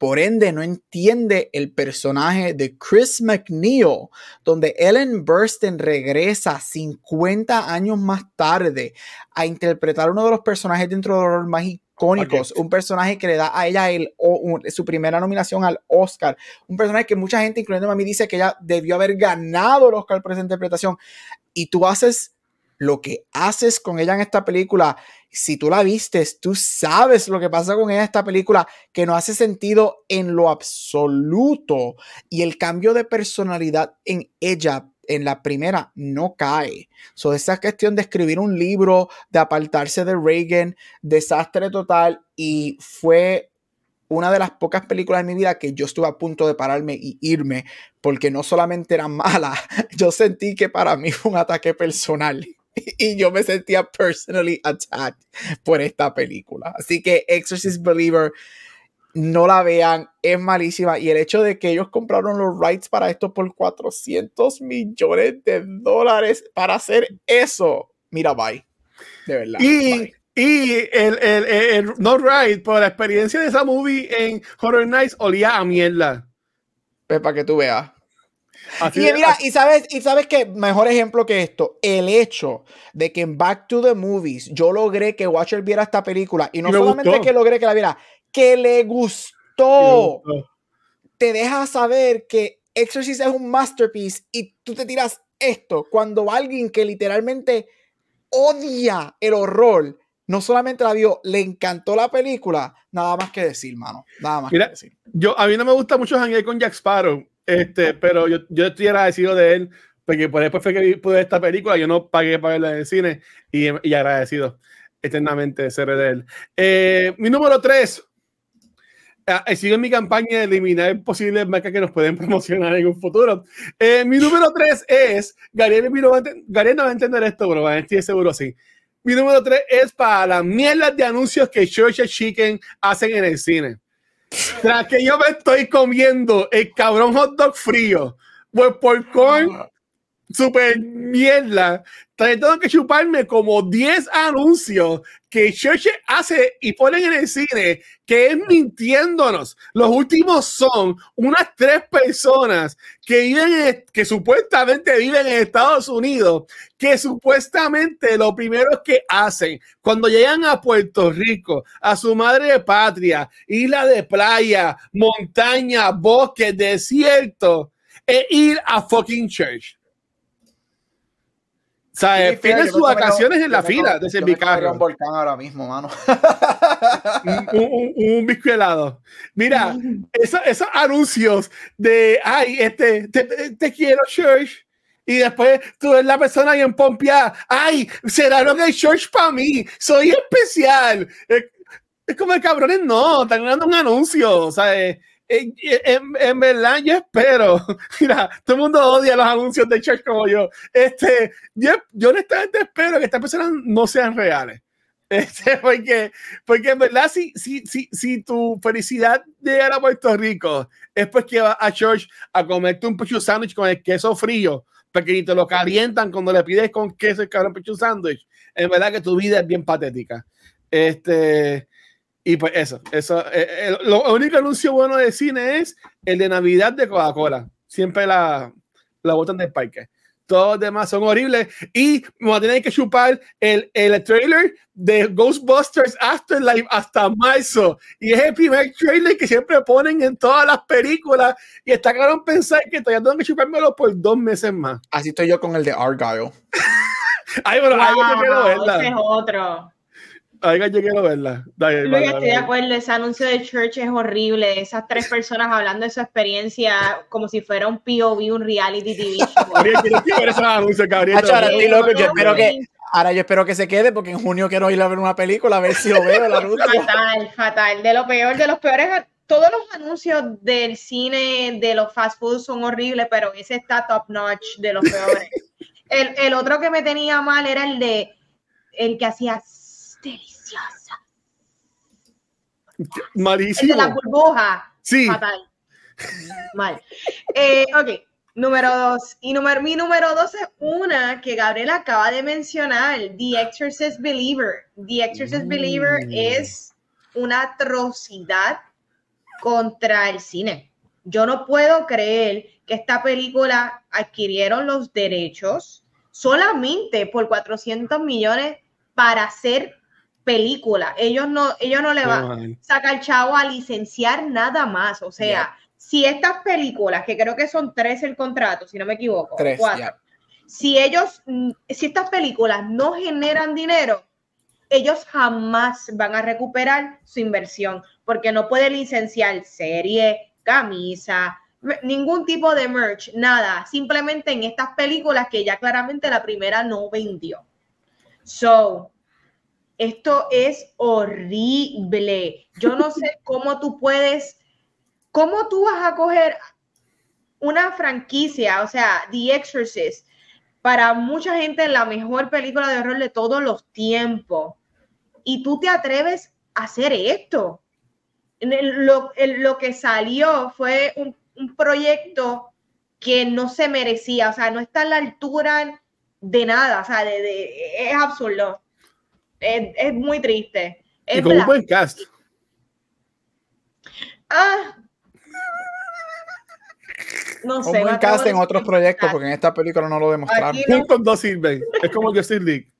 S2: Por ende, no entiende el personaje de Chris McNeil, donde Ellen Burstyn regresa 50 años más tarde a interpretar uno de los personajes dentro del horror más icónicos, un personaje que le da a ella el, o- un- su primera nominación al Oscar, un personaje que mucha gente, incluyendo a mí, dice que ella debió haber ganado el Oscar por esa interpretación, y tú haces lo que haces con ella en esta película, si tú la vistes, tú sabes lo que pasa con ella esta película, que no hace sentido en lo absoluto. Y el cambio de personalidad en ella en la primera no cae. So, esa cuestión de escribir un libro, de apartarse de Reagan, desastre total, y fue una de las pocas películas de mi vida que yo estuve a punto de pararme y irme, porque no solamente era mala, <laughs> yo sentí que para mí fue un ataque personal <laughs> y yo me sentía personally attacked por esta película. Así que Exorcist Believer, no la vean, es malísima. Y el hecho de que ellos compraron los rights para esto por 400 millones de dólares para hacer eso, mira, bye. De verdad.
S3: Y,
S2: bye.
S3: y el, el, el, el No Right, por la experiencia de esa movie en Horror Nights, olía a mierda.
S2: Pues para que tú veas.
S3: Así
S2: Y
S3: de-
S2: mira, y sabes, y sabes que mejor ejemplo que esto, el hecho de que en Back to the Movies yo logré que Watcher viera esta película y no
S3: Y me
S2: solamente
S3: gustó.
S2: que logré que la viera, que le gustó, te deja saber que Exorcist es un masterpiece y tú te tiras esto cuando alguien que literalmente odia el horror no solamente la vio, le encantó la película, nada más que decir, mano. Nada más
S3: Mira,
S2: que decir.
S3: Yo, a mí no me gusta mucho janguear con Jack Sparrow, este, pero yo, yo estoy agradecido de él, porque por después fue que pude esta película, yo no pagué para verla en el cine y, y agradecido eternamente de ser de él. Eh, mi número 3. Eh, sigo en mi campaña de eliminar posibles marcas que nos pueden <laughs> promocionar en un futuro. Eh, mi número 3 es, Gabriel, no va a entender esto, pero estoy seguro sí. Mi número 3 es para las mierdas de anuncios que Church Chicken hacen en el cine. Tras que yo me estoy comiendo el cabrón hot dog frío, pues popcorn super mierda. Tengo que chuparme como 10 anuncios que Church hace y ponen en el cine que es mintiéndonos. Los últimos son unas tres personas que viven, que supuestamente viven en Estados Unidos, que supuestamente lo primero que hacen cuando llegan a Puerto Rico, a su madre patria, isla de playa, montaña, bosque, desierto, es ir a fucking church sea, tienen sus vacaciones en la fila mi carro.
S2: un volcán ahora mismo, mano.
S3: un, un, un helado. Mira, esos, anuncios de, ay, este, te, quiero, Church. Y después tú eres la persona bien pompeada. Ay, será lo que hay Church para mí. Soy especial. Es, como el cabrones, no, están dando un anuncio. O sea, en, verdad yo espero, <laughs> mira, todo el mundo odia los anuncios de Church como yo. Este, yo, yo honestamente espero que estas personas no sean reales. <laughs> Este, porque, porque en verdad, si, si, si, si tu felicidad de llegar a Puerto Rico es pues que vas a Church a comerte un pecho sándwich con el queso frío, porque ni te lo calientan cuando le pides con queso el cabrón pecho sándwich, en verdad que tu vida es bien patética. Este, y pues eso, eso, eh, eh, lo único anuncio bueno de cine es el de Navidad de Coca-Cola. Siempre la, la botan del parque. Todos los demás son horribles. Y me voy a tener que chupar el, el trailer de Ghostbusters Afterlife hasta marzo. Y es el primer trailer que siempre ponen en todas las películas. Y está claro pensar que todavía tengo que chupármelo por dos meses más.
S2: Así estoy yo con el de Argyle. <laughs>
S3: Ay, bueno,
S1: wow, Ese es otro.
S3: Oiga, yo quiero verla.
S1: Dale, estoy de acuerdo, ese anuncio de Church es horrible. Esas tres <laughs> personas hablando de su experiencia como si fuera un POV, un reality TV <laughs>
S2: ahora, yo espero que, se quede porque en junio quiero ir a ver una película a ver si lo veo. La
S1: fatal, fatal. De lo peor, de los peores. Todos los anuncios del cine, de los fast food son horribles, pero ese está top notch de los peores. <laughs> el, el otro que me tenía mal era el de el que hacía deliciosa.
S3: Malísimo.
S1: la burbuja.
S3: Sí.
S1: Fatal. Mal. Eh, ok, número dos. Y número, mi número dos es una que Gabriel acaba de mencionar, The Exorcist Believer. The Exorcist Believer mm. es una atrocidad contra el cine. Yo no puedo creer que esta película adquirieron los derechos solamente por 400 millones para hacer película. Ellos no, ellos no le van a sacar chavo a licenciar nada más. O sea, si estas películas, que creo que son tres el contrato, si no me equivoco, cuatro, si ellos, mm, si estas películas no generan dinero, ellos jamás van a recuperar su inversión, porque no puede licenciar serie, camisa, ningún tipo de merch, nada, simplemente en estas películas que ya claramente la primera no vendió. So, esto es horrible. Yo no sé <laughs> cómo tú puedes, cómo tú vas a coger una franquicia, o sea, The Exorcist, para mucha gente la mejor película de horror de todos los tiempos. Y tú te atreves a hacer esto. Lo, lo que salió fue un, proyecto que no se merecía, o sea, no está a la altura de nada, o sea, es absurdo es, muy triste.
S3: y con un buen cast.
S1: Ah. No sé.
S2: Un buen cast en otros proyectos, porque en esta película no lo demostraron.
S3: No. con dos sirven. Es como yo League.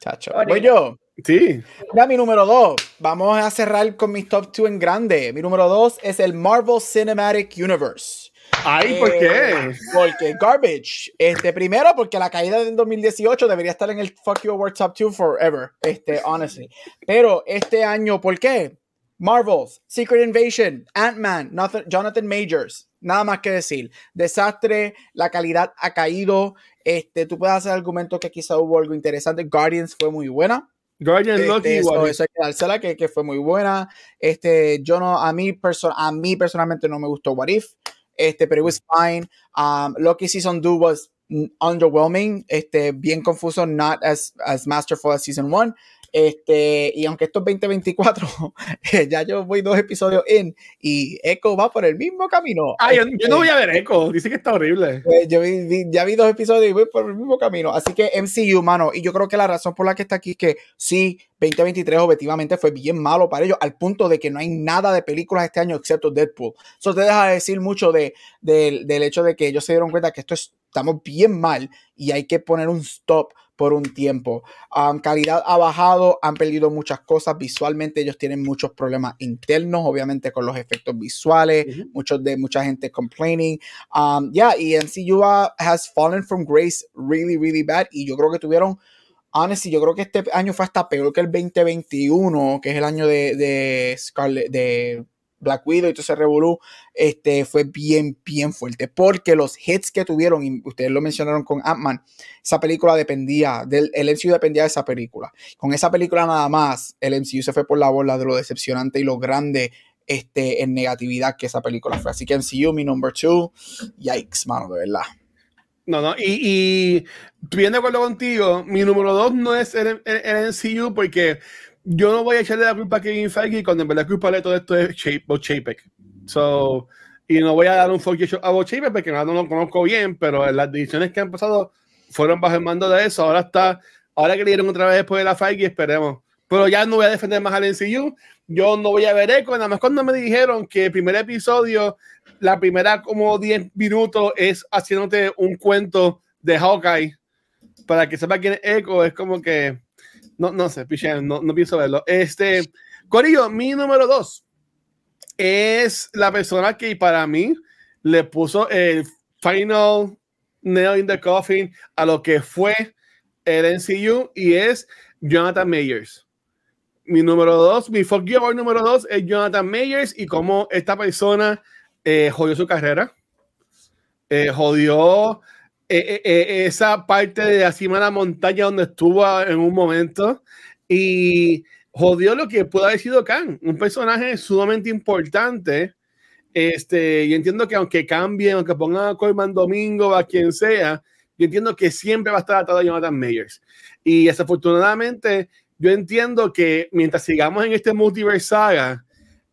S2: Chacho. Voy yo.
S3: Sí.
S2: Ya mi número dos. Vamos a cerrar con mis top two en grande. Mi número dos es el Marvel Cinematic Universe.
S3: Ay, ¿por qué?
S2: Eh, porque garbage. Este, primero, porque la caída del 2018 debería estar en el Fuck You Award Top 2 forever. Este, honestly. Pero este año, ¿por qué? Marvels, Secret Invasion, Ant-Man, Jonathan Majors. Nada más que decir. Desastre, la calidad ha caído. Este, tú puedes hacer argumentos que quizá hubo algo interesante. Guardians fue muy buena.
S3: Guardians
S2: este,
S3: Loki
S2: eso, eso, hay que dársela, que, que, fue muy buena. Este, yo no, a mí, perso a mí personalmente no me gustó What If este, pero it was fine. Um, Loki Season 2 was underwhelming, este, bien confuso, not as, as masterful as Season 1. Este, y aunque esto es 2024, <laughs> ya yo voy dos episodios in y Echo va por el mismo camino.
S3: Ah, yo, yo, no voy a ver Echo, dice que está horrible.
S2: Pues yo vi, vi, ya vi dos episodios y voy por el mismo camino. Así que MCU, mano, y yo creo que la razón por la que está aquí es que sí, 2023 objetivamente fue bien malo para ellos, al punto de que no hay nada de películas este año excepto Deadpool. Eso te deja de decir mucho de, de, del hecho de que ellos se dieron cuenta que esto es, estamos bien mal y hay que poner un stop por un tiempo. Um, calidad ha bajado, han perdido muchas cosas visualmente, ellos tienen muchos problemas internos, obviamente con los efectos visuales, uh -huh. muchos de mucha gente complaining. Um, yeah, y MCU has fallen from grace really, really bad y yo creo que tuvieron honestly, yo creo que este año fue hasta peor que el 2021, que es el año de, de Scarlet, de Black Widow y todo ese revolú, este, fue bien, bien fuerte. Porque los hits que tuvieron, y ustedes lo mencionaron con Ant-Man, esa película dependía, del, el MCU dependía de esa película. Con esa película nada más, el MCU se fue por la bola de lo decepcionante y lo grande este, en negatividad que esa película fue. Así que MCU, mi number two, yikes, mano, de verdad.
S3: No, no, y, y bien de acuerdo contigo, mi número dos no es el, el, el MCU porque yo no voy a echarle la culpa a Kevin Feige cuando en verdad culpa de todo esto es Bob Chapek. So, y no voy a dar un fuck you a Bob porque no, no lo conozco bien, pero las decisiones que han pasado fueron bajo el mando de eso. Ahora está, ahora que le dieron otra vez después de la Feige, esperemos. Pero ya no voy a defender más al MCU. Yo no voy a ver Echo. Nada más cuando me dijeron que el primer episodio, la primera como 10 minutos es haciéndote un cuento de Hawkeye para que sepa quién es Echo. Es como que no, no sé, no, no pienso verlo. Este, Corillo, mi número dos es la persona que para mí le puso el final nail in the coffin a lo que fue el NCU y es Jonathan Mayers. Mi número dos, mi fuck you número dos es Jonathan Mayers y cómo esta persona eh, jodió su carrera. Eh, jodió eh, eh, esa parte de cima de la montaña donde estuvo en un momento y jodió lo que pudo haber sido Khan, un personaje sumamente importante. Este, yo entiendo que aunque cambien, aunque pongan a Coleman Domingo, a quien sea, yo entiendo que siempre va a estar atado a Jonathan Mayers. Y desafortunadamente, yo entiendo que mientras sigamos en este multiverse saga,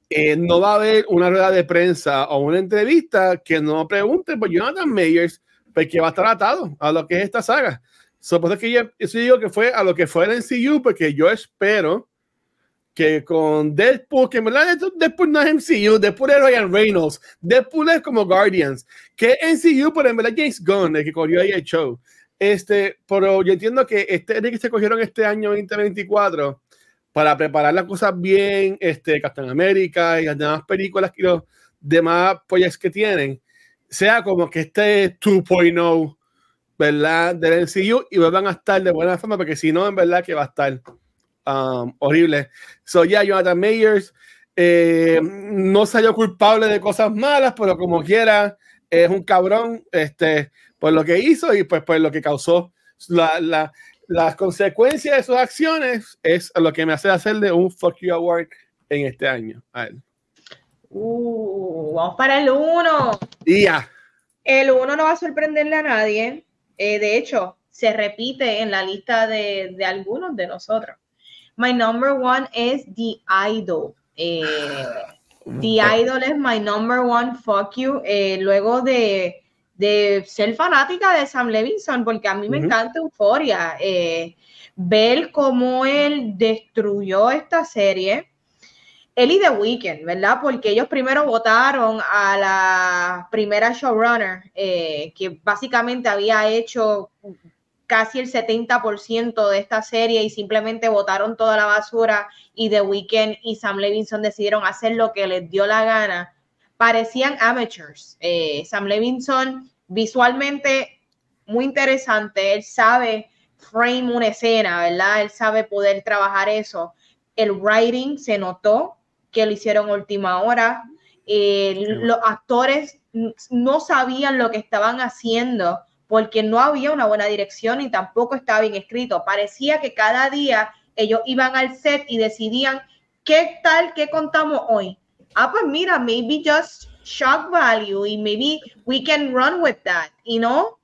S3: eh, no va a haber una rueda de prensa o una entrevista que no pregunte por Jonathan Mayers porque va a estar atado a lo que es esta saga. Supongo que yo, eso digo que fue a lo que fue el MCU, porque yo espero que con Deadpool, que en verdad Deadpool no es MCU, Deadpool es Ryan Reynolds, Deadpool es como Guardians, que MCU, pero en verdad James Gunn, el que corrió ahí el show. Este, pero yo entiendo que este que se cogieron este año 2024 para preparar las cosas bien, este, Captain America y las demás películas y los demás proyectos que tienen, sea como que este 2.0, ¿verdad? Del MCU y vuelvan a estar de buena forma, porque si no, en verdad que va a estar um, horrible. So, ya, yeah, Jonathan Mayers eh, no salió culpable de cosas malas, pero como quiera, es un cabrón este, por lo que hizo y pues por lo que causó. La, la, las consecuencias de sus acciones es lo que me hace hacerle un fuck you award en este año a él.
S1: Uh, vamos para el 1.
S3: Y ya.
S1: El 1 no va a sorprenderle a nadie. Eh, de hecho, se repite en la lista de, de, algunos de nosotros. My number one es The Idol. Eh, The Idol es my number one fuck you. Eh, luego de, de, ser fanática de Sam Levinson, porque a mí me uh -huh. encanta Euforia. Eh, ver cómo él destruyó esta serie él y The Weeknd, ¿verdad? Porque ellos primero votaron a la primera showrunner, eh, que básicamente había hecho casi el 70% de esta serie y simplemente votaron toda la basura y The Weeknd y Sam Levinson decidieron hacer lo que les dio la gana parecían amateurs. Eh, Sam Levinson visualmente muy interesante, él sabe frame una escena, ¿verdad? Él sabe poder trabajar eso. El writing se notó que lo hicieron última hora. Los actores no sabían lo que estaban haciendo porque no había una buena dirección y tampoco estaba bien escrito. Parecía que cada día ellos iban al set y decidían qué tal, qué contamos hoy. Ah, pues mira, maybe just shock value y maybe we can run with that. Y no,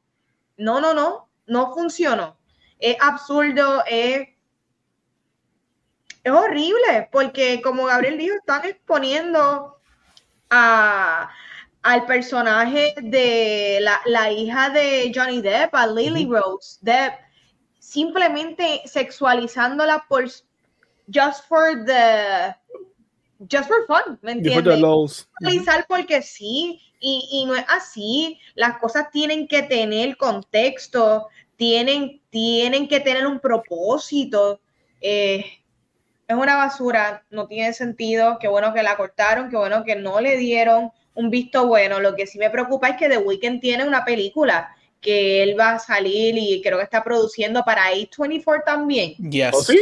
S1: no, no, no, no funcionó. Es absurdo, es, es horrible, porque como Gabriel dijo, están exponiendo a, al personaje de la, hija de Johnny Depp, a Lily Rose Depp, simplemente sexualizándola por just for the just for fun, ¿me entiendes? porque sí, y, y, no es así. Las cosas tienen que tener contexto, tienen, tienen que tener un propósito. Eh, es una basura, no tiene sentido. Qué bueno que la cortaron, qué bueno que no le dieron un visto bueno. Lo que sí me preocupa es que The Weeknd tiene una película que él va a salir y creo que está produciendo para A24 también.
S3: Yes. ¿Oh, sí?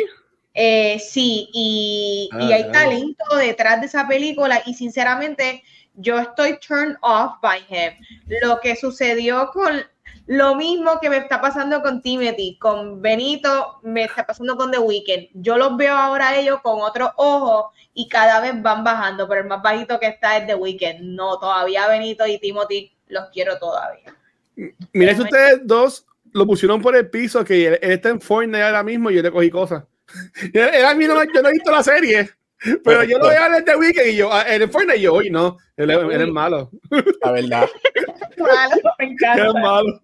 S1: Eh, sí, y, y ah, hay talento detrás de esa película y sinceramente yo estoy turned off by him. Lo que sucedió con lo mismo que me está pasando con Timothy, con Benito, me está pasando con The Weeknd. Yo los veo ahora ellos con otros ojos y cada vez van bajando, pero el más bajito que está es The Weeknd. No, todavía Benito y Timothy los quiero todavía.
S3: Mira, si ustedes dos lo pusieron por el piso, que él, está en Fortnite ahora mismo y yo le cogí cosas. <laughs> Era mí no, yo no he visto la serie, pero yo lo veo en The Weeknd y yo, ah, en Fortnite y yo, oye, no, él, es malo.
S2: La verdad. <laughs>
S1: malo, me <laughs> encanta.
S3: Es malo.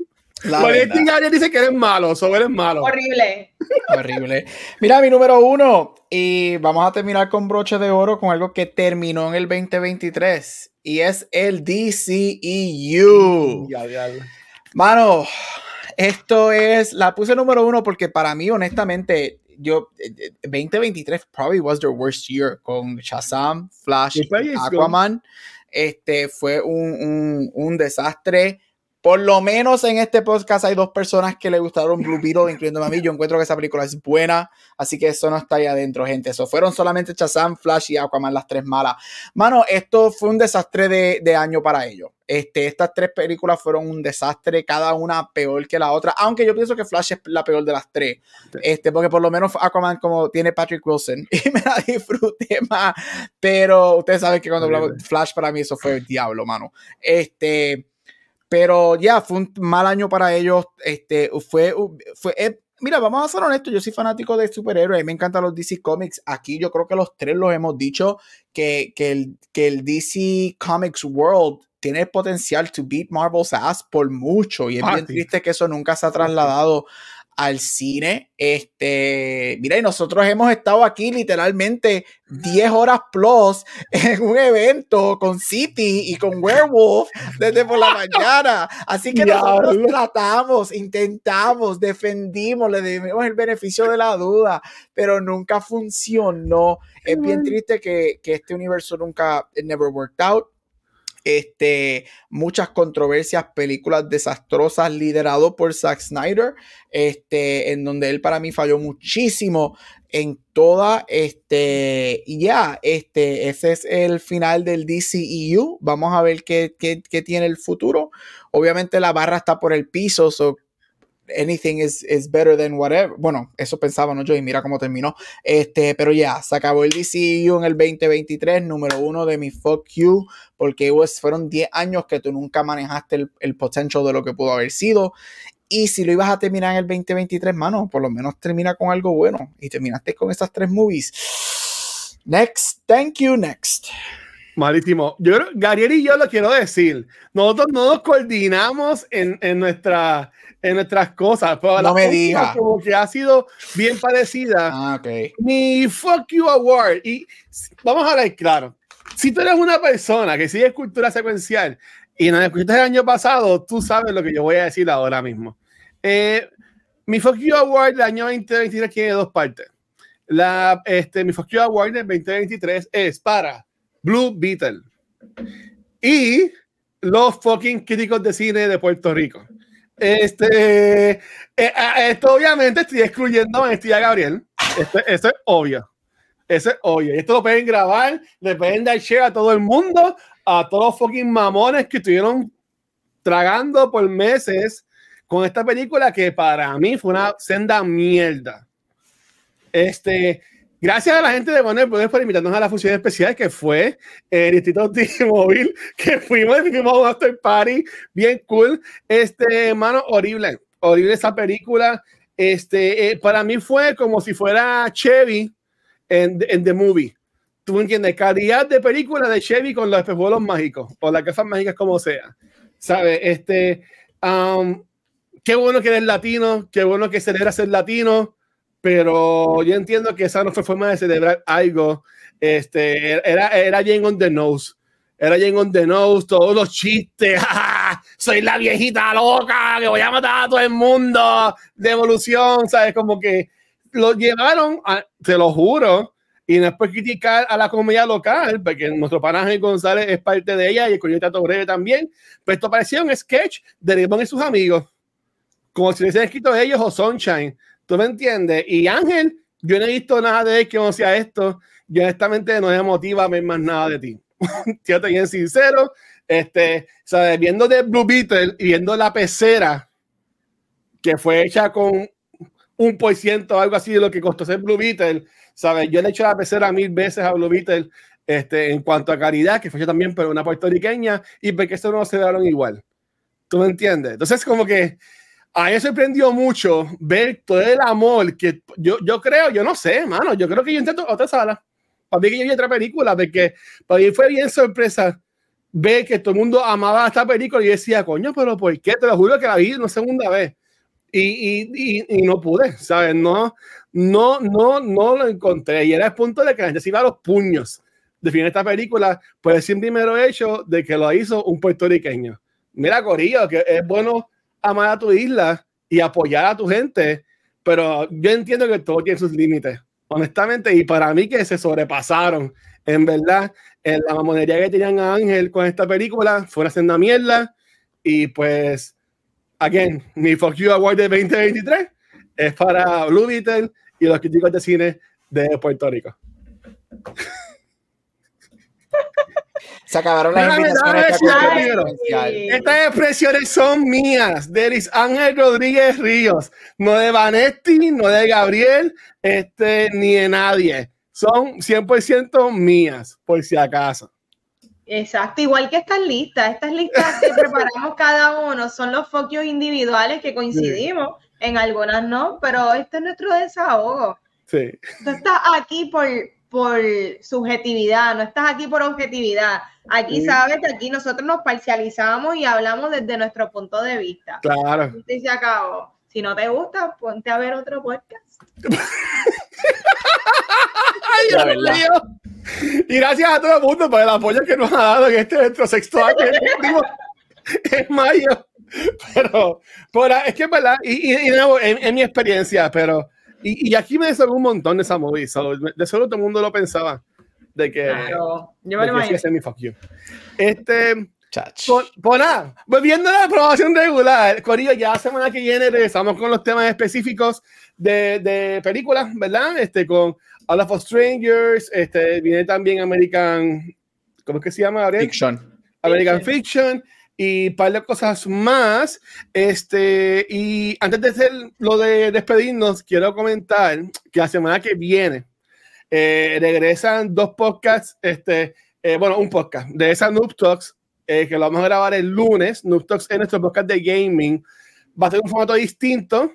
S3: Valentín dice que eres malo, so eres malo.
S1: Horrible.
S2: Horrible. Mira, mi número uno. Y vamos a terminar con broche de oro con algo que terminó en el 2023. Y es el DCEU. Mano, esto es. La puse número uno porque para mí, honestamente, yo 2023 probably was their worst year con Shazam, Flash, Aquaman. Este fue un, un, un desastre por lo menos en este podcast hay dos personas que le gustaron Blue Beetle, incluyendo a mí. Yo encuentro que esa película es buena, así que eso no está ahí adentro, gente. Eso fueron solamente Shazam, Flash y Aquaman, las tres malas. Mano, esto fue un desastre de, año para ellos. Este, estas tres películas fueron un desastre, cada una peor que la otra, aunque yo pienso que Flash es la peor de las tres, este, porque por lo menos Aquaman como tiene Patrick Wilson <laughs> y me la disfruté más, pero ustedes saben que cuando hablamos Flash para mí eso fue el diablo, mano. Este, pero ya, fue un mal año para ellos. Este, fue, fue eh, mira, vamos a ser honestos, yo soy fanático de superhéroes, me encantan los DC Comics. Aquí yo creo que los tres los hemos dicho que, que, el, que el DC Comics World tiene el potencial to beat Marvel's ass por mucho. Y es bien triste que eso nunca se ha trasladado al cine. Este, mira, y nosotros hemos estado aquí literalmente 10 horas plus en un evento con City y con Werewolf desde por la <laughs> mañana. Así que nosotros tratamos, intentamos, defendimos, le dimos el beneficio de la duda, pero nunca funcionó. Es bien triste que, que este universo nunca, never worked out este, muchas controversias, películas desastrosas liderado por Zack Snyder, este, en donde él para mí falló muchísimo en toda, este, ya, este, ese es el final del DCEU, vamos a ver qué, qué, qué, tiene el futuro, obviamente la barra está por el piso, so anything is, is better than whatever. Bueno, eso pensaba, ¿no? Yo, y mira cómo terminó. Este, pero ya, se acabó el DCU en el 2023, número uno de mi fuck you, porque fueron 10 años que tú nunca manejaste el, el potential de lo que pudo haber sido. Y si lo ibas a terminar en el 2023, mano, por lo menos termina con algo bueno. Y terminaste con esas tres movies. Next, thank you, next.
S3: Malísimo. Yo creo, Gabriel y yo lo quiero decir. Nosotros no nos coordinamos en, en nuestra en nuestras cosas. Pero
S2: no me digas.
S3: Como que ha sido bien parecida.
S2: Ah, ok.
S3: Mi Fuck You Award. Y vamos a ver claro. Si tú eres una persona que sigue cultura secuencial y nos escuchaste el año pasado, tú sabes lo que yo voy a decir ahora mismo. Eh, mi Fuck You Award del año 2023 tiene dos partes. La, este, mi Fuck You Award del 2023 es para Blue Beetle. y los fucking críticos de cine de Puerto Rico. Este, eh, esto obviamente estoy excluyendo a Maestría Gabriel. Esto, eso es obvio. Eso es obvio. Y esto lo pueden grabar, le pueden dar share a todo el mundo, a todos los fucking mamones que estuvieron tragando por meses con esta película que para mí fue una senda mierda. Este, gracias a la gente de Warner Brothers por invitarnos a la función especial que fue el Distrito T-Mobile, <laughs> que fuimos fuimos a un after party bien cool. Este, hermano, horrible, horrible esa película. Este, eh, para mí fue como si fuera Chevy en, en The Movie. Tú entiendes, calidad de película de Chevy con los espejuelos mágicos o las gafas mágicas como sea. ¿Sabes? Este, um, qué bueno que eres latino, qué bueno que celebras ser latino, pero yo entiendo que esa no fue forma de celebrar algo. Este, era, era Jane on the nose. Era Jane on the nose, todos los chistes. <laughs> Soy la viejita loca que voy a matar a todo el mundo de evolución, ¿sabes? Como que lo llevaron, a, te lo juro, y después criticar a la comedia local, porque nuestro panaje González es parte de ella y el Coyote Breve también. Pues esto parecía un sketch de Rimón y sus amigos como si hubiesen escrito ellos o Sunshine. ¿Tú me entiendes? Y Ángel, yo no he visto nada de él que no sea esto. Yo honestamente no me motiva a ver más nada de ti. <laughs> Yo estoy bien sincero. Este, ¿sabes? Viendo de Blue Beetle y viendo la pecera que fue hecha con un por ciento o algo así de lo que costó ser Blue Beetle, ¿sabes? Yo le he hecho la pecera mil veces a Blue Beetle este, en cuanto a caridad, que fue hecha también por una puertorriqueña, y porque eso no se daron igual. ¿Tú me entiendes? Entonces, como que a mí me sorprendió mucho ver todo el amor que yo, yo creo, yo no sé, mano, yo creo que yo intento otra sala. Para mí que yo vi otra película, porque para mí fue bien sorpresa ver que todo el mundo amaba esta película y decía, coño, pero ¿por qué? Te lo juro que la vi una segunda vez. Y, y, y, no pude, ¿sabes? No, no, no, no lo encontré. Y era el punto de que la gente se iba a los puños de fin esta película por el simple primero hecho de que lo hizo un puertorriqueño. Mira, Corillo, que es bueno amar a tu isla y apoyar a tu gente, pero yo entiendo que todo tiene sus límites, honestamente, y para mí que se sobrepasaron, en verdad, en la mamonería que tenían a Ángel con esta película fue una senda mierda, y pues, again, mi Fuck You Award de 2023 es para Blue Beetle y los críticos de cine de Puerto Rico.
S2: Se acabaron las invitaciones.
S3: Estas expresiones son mías, de Ángel Rodríguez Ríos, no de Vanetti, no de Gabriel, este, ni de nadie. Son 100% mías, por si acaso.
S1: Exacto, igual que estas listas, estas listas que <laughs> preparamos cada uno son los focos individuales que coincidimos, en algunas no, pero este es nuestro desahogo.
S3: Sí.
S1: Tú estás aquí por, por subjetividad, no estás aquí por objetividad. Aquí sabes que aquí nosotros nos parcializamos y hablamos desde nuestro punto de vista.
S3: Claro.
S1: Y se acabó. Si no te gusta, ponte a ver otro podcast.
S3: Ay, y gracias a todo el mundo por el apoyo que nos ha dado en este nuestro sexto año en mayo. Pero, es que es verdad, y, y, en, mi experiencia, pero y, aquí me desoló un montón de esa movie. de solo todo el mundo lo pensaba. De que.
S1: Claro. Yo me lo imagino.
S3: mi fuck you. Este. Pues, nada, volviendo a la aprobación regular, Corillo, ya la semana que viene regresamos con los temas específicos de, de películas, ¿verdad? Este, con All of Strangers, este, viene también American, ¿cómo es que se llama?
S2: Fiction.
S3: American Fiction y un par de cosas más. Este, y antes de hacer lo de despedirnos, quiero comentar que la semana que viene eh, regresan dos podcasts, este, eh, bueno, un podcast de esa Noob Talks, eh, que lo vamos a grabar el lunes. Noob Talks es nuestro podcast de gaming. Va a ser un formato distinto,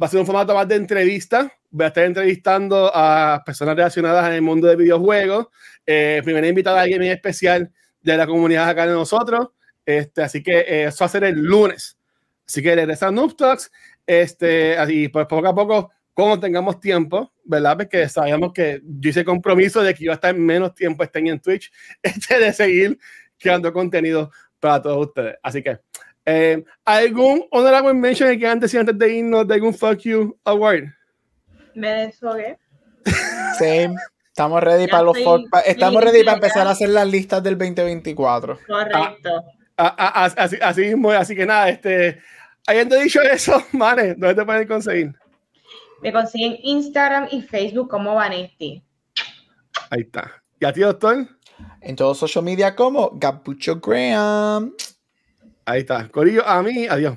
S3: va a ser un formato más de entrevista. Voy a estar entrevistando a personas relacionadas en el mundo de videojuegos. primera invitada a gaming especial de la comunidad acá de nosotros. Este, así que eh, eso va a ser el lunes. Así que regresan Noob Talks. Este, así, pues poco a poco, como tengamos tiempo, ¿verdad? Porque sabemos que yo hice compromiso de que yo hasta en menos tiempo estén en Twitch, <laughs> este, de seguir creando contenido para todos ustedes. Así que, eh, ¿algún honorable mention que antes y antes de irnos de algún Fuck You Award?
S1: Me desfogué. <laughs>
S2: Same. Estamos ready para los estamos ready para empezar a hacer las listas del 2024.
S1: Correcto.
S3: Ah, así, así, mismo, así que nada, este, habiendo dicho eso, <laughs> Mane, ¿dónde te pueden conseguir?
S1: Me consiguen Instagram y Facebook como Vanetti.
S3: Ahí está. ¿Y a ti, doctor?
S2: En todos social media como Gapucho Graham.
S3: Ahí está. Corillo, a mí, adiós.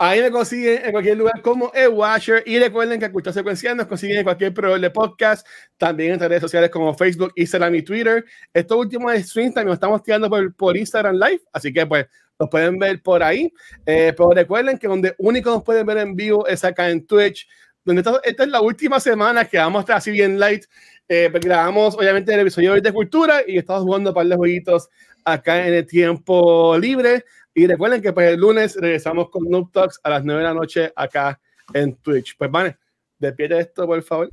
S3: Ahí me consiguen en cualquier lugar como el Watcher. Y recuerden que Escuchar Secuencial nos consiguen en cualquier programa de podcast. También en redes sociales como Facebook, Instagram y Twitter. Estos últimos streams también estamos tirando por, por Instagram Live. Así que pues los pueden ver por ahí. Eh, pero recuerden que donde único nos pueden ver en vivo es acá en Twitch. Donde esta, es la última semana que vamos a estar así bien light. Eh, pues grabamos obviamente el episodio de Cultura y estamos jugando un par de jueguitos acá en el tiempo libre. Y recuerden que pues el lunes regresamos con Noob Talks a las 9 de la noche acá en Twitch. Pues vale, despierte esto, por favor.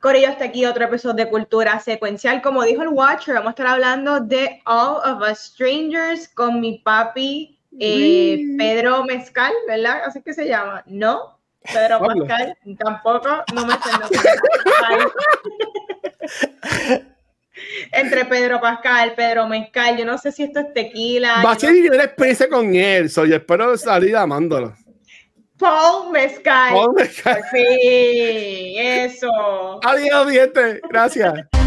S1: Corillo, hasta aquí otro episodio de Cultura Secuencial. Como dijo el Watcher, vamos a estar hablando de All of Us Strangers con mi papi eh, Pedro Mezcal, ¿verdad? Así que se llama. ¿No? Pedro Mezcal, tampoco, no me sé <laughs> entre Pedro Pascal, Pedro Mezcal, yo no sé si esto es tequila.
S3: Va a ser no... experiencia con él, soy espero salir amándolo.
S1: Paul Mezcal. Paul Mezcal. Sí, eso.
S3: Adiós, gente. Gracias.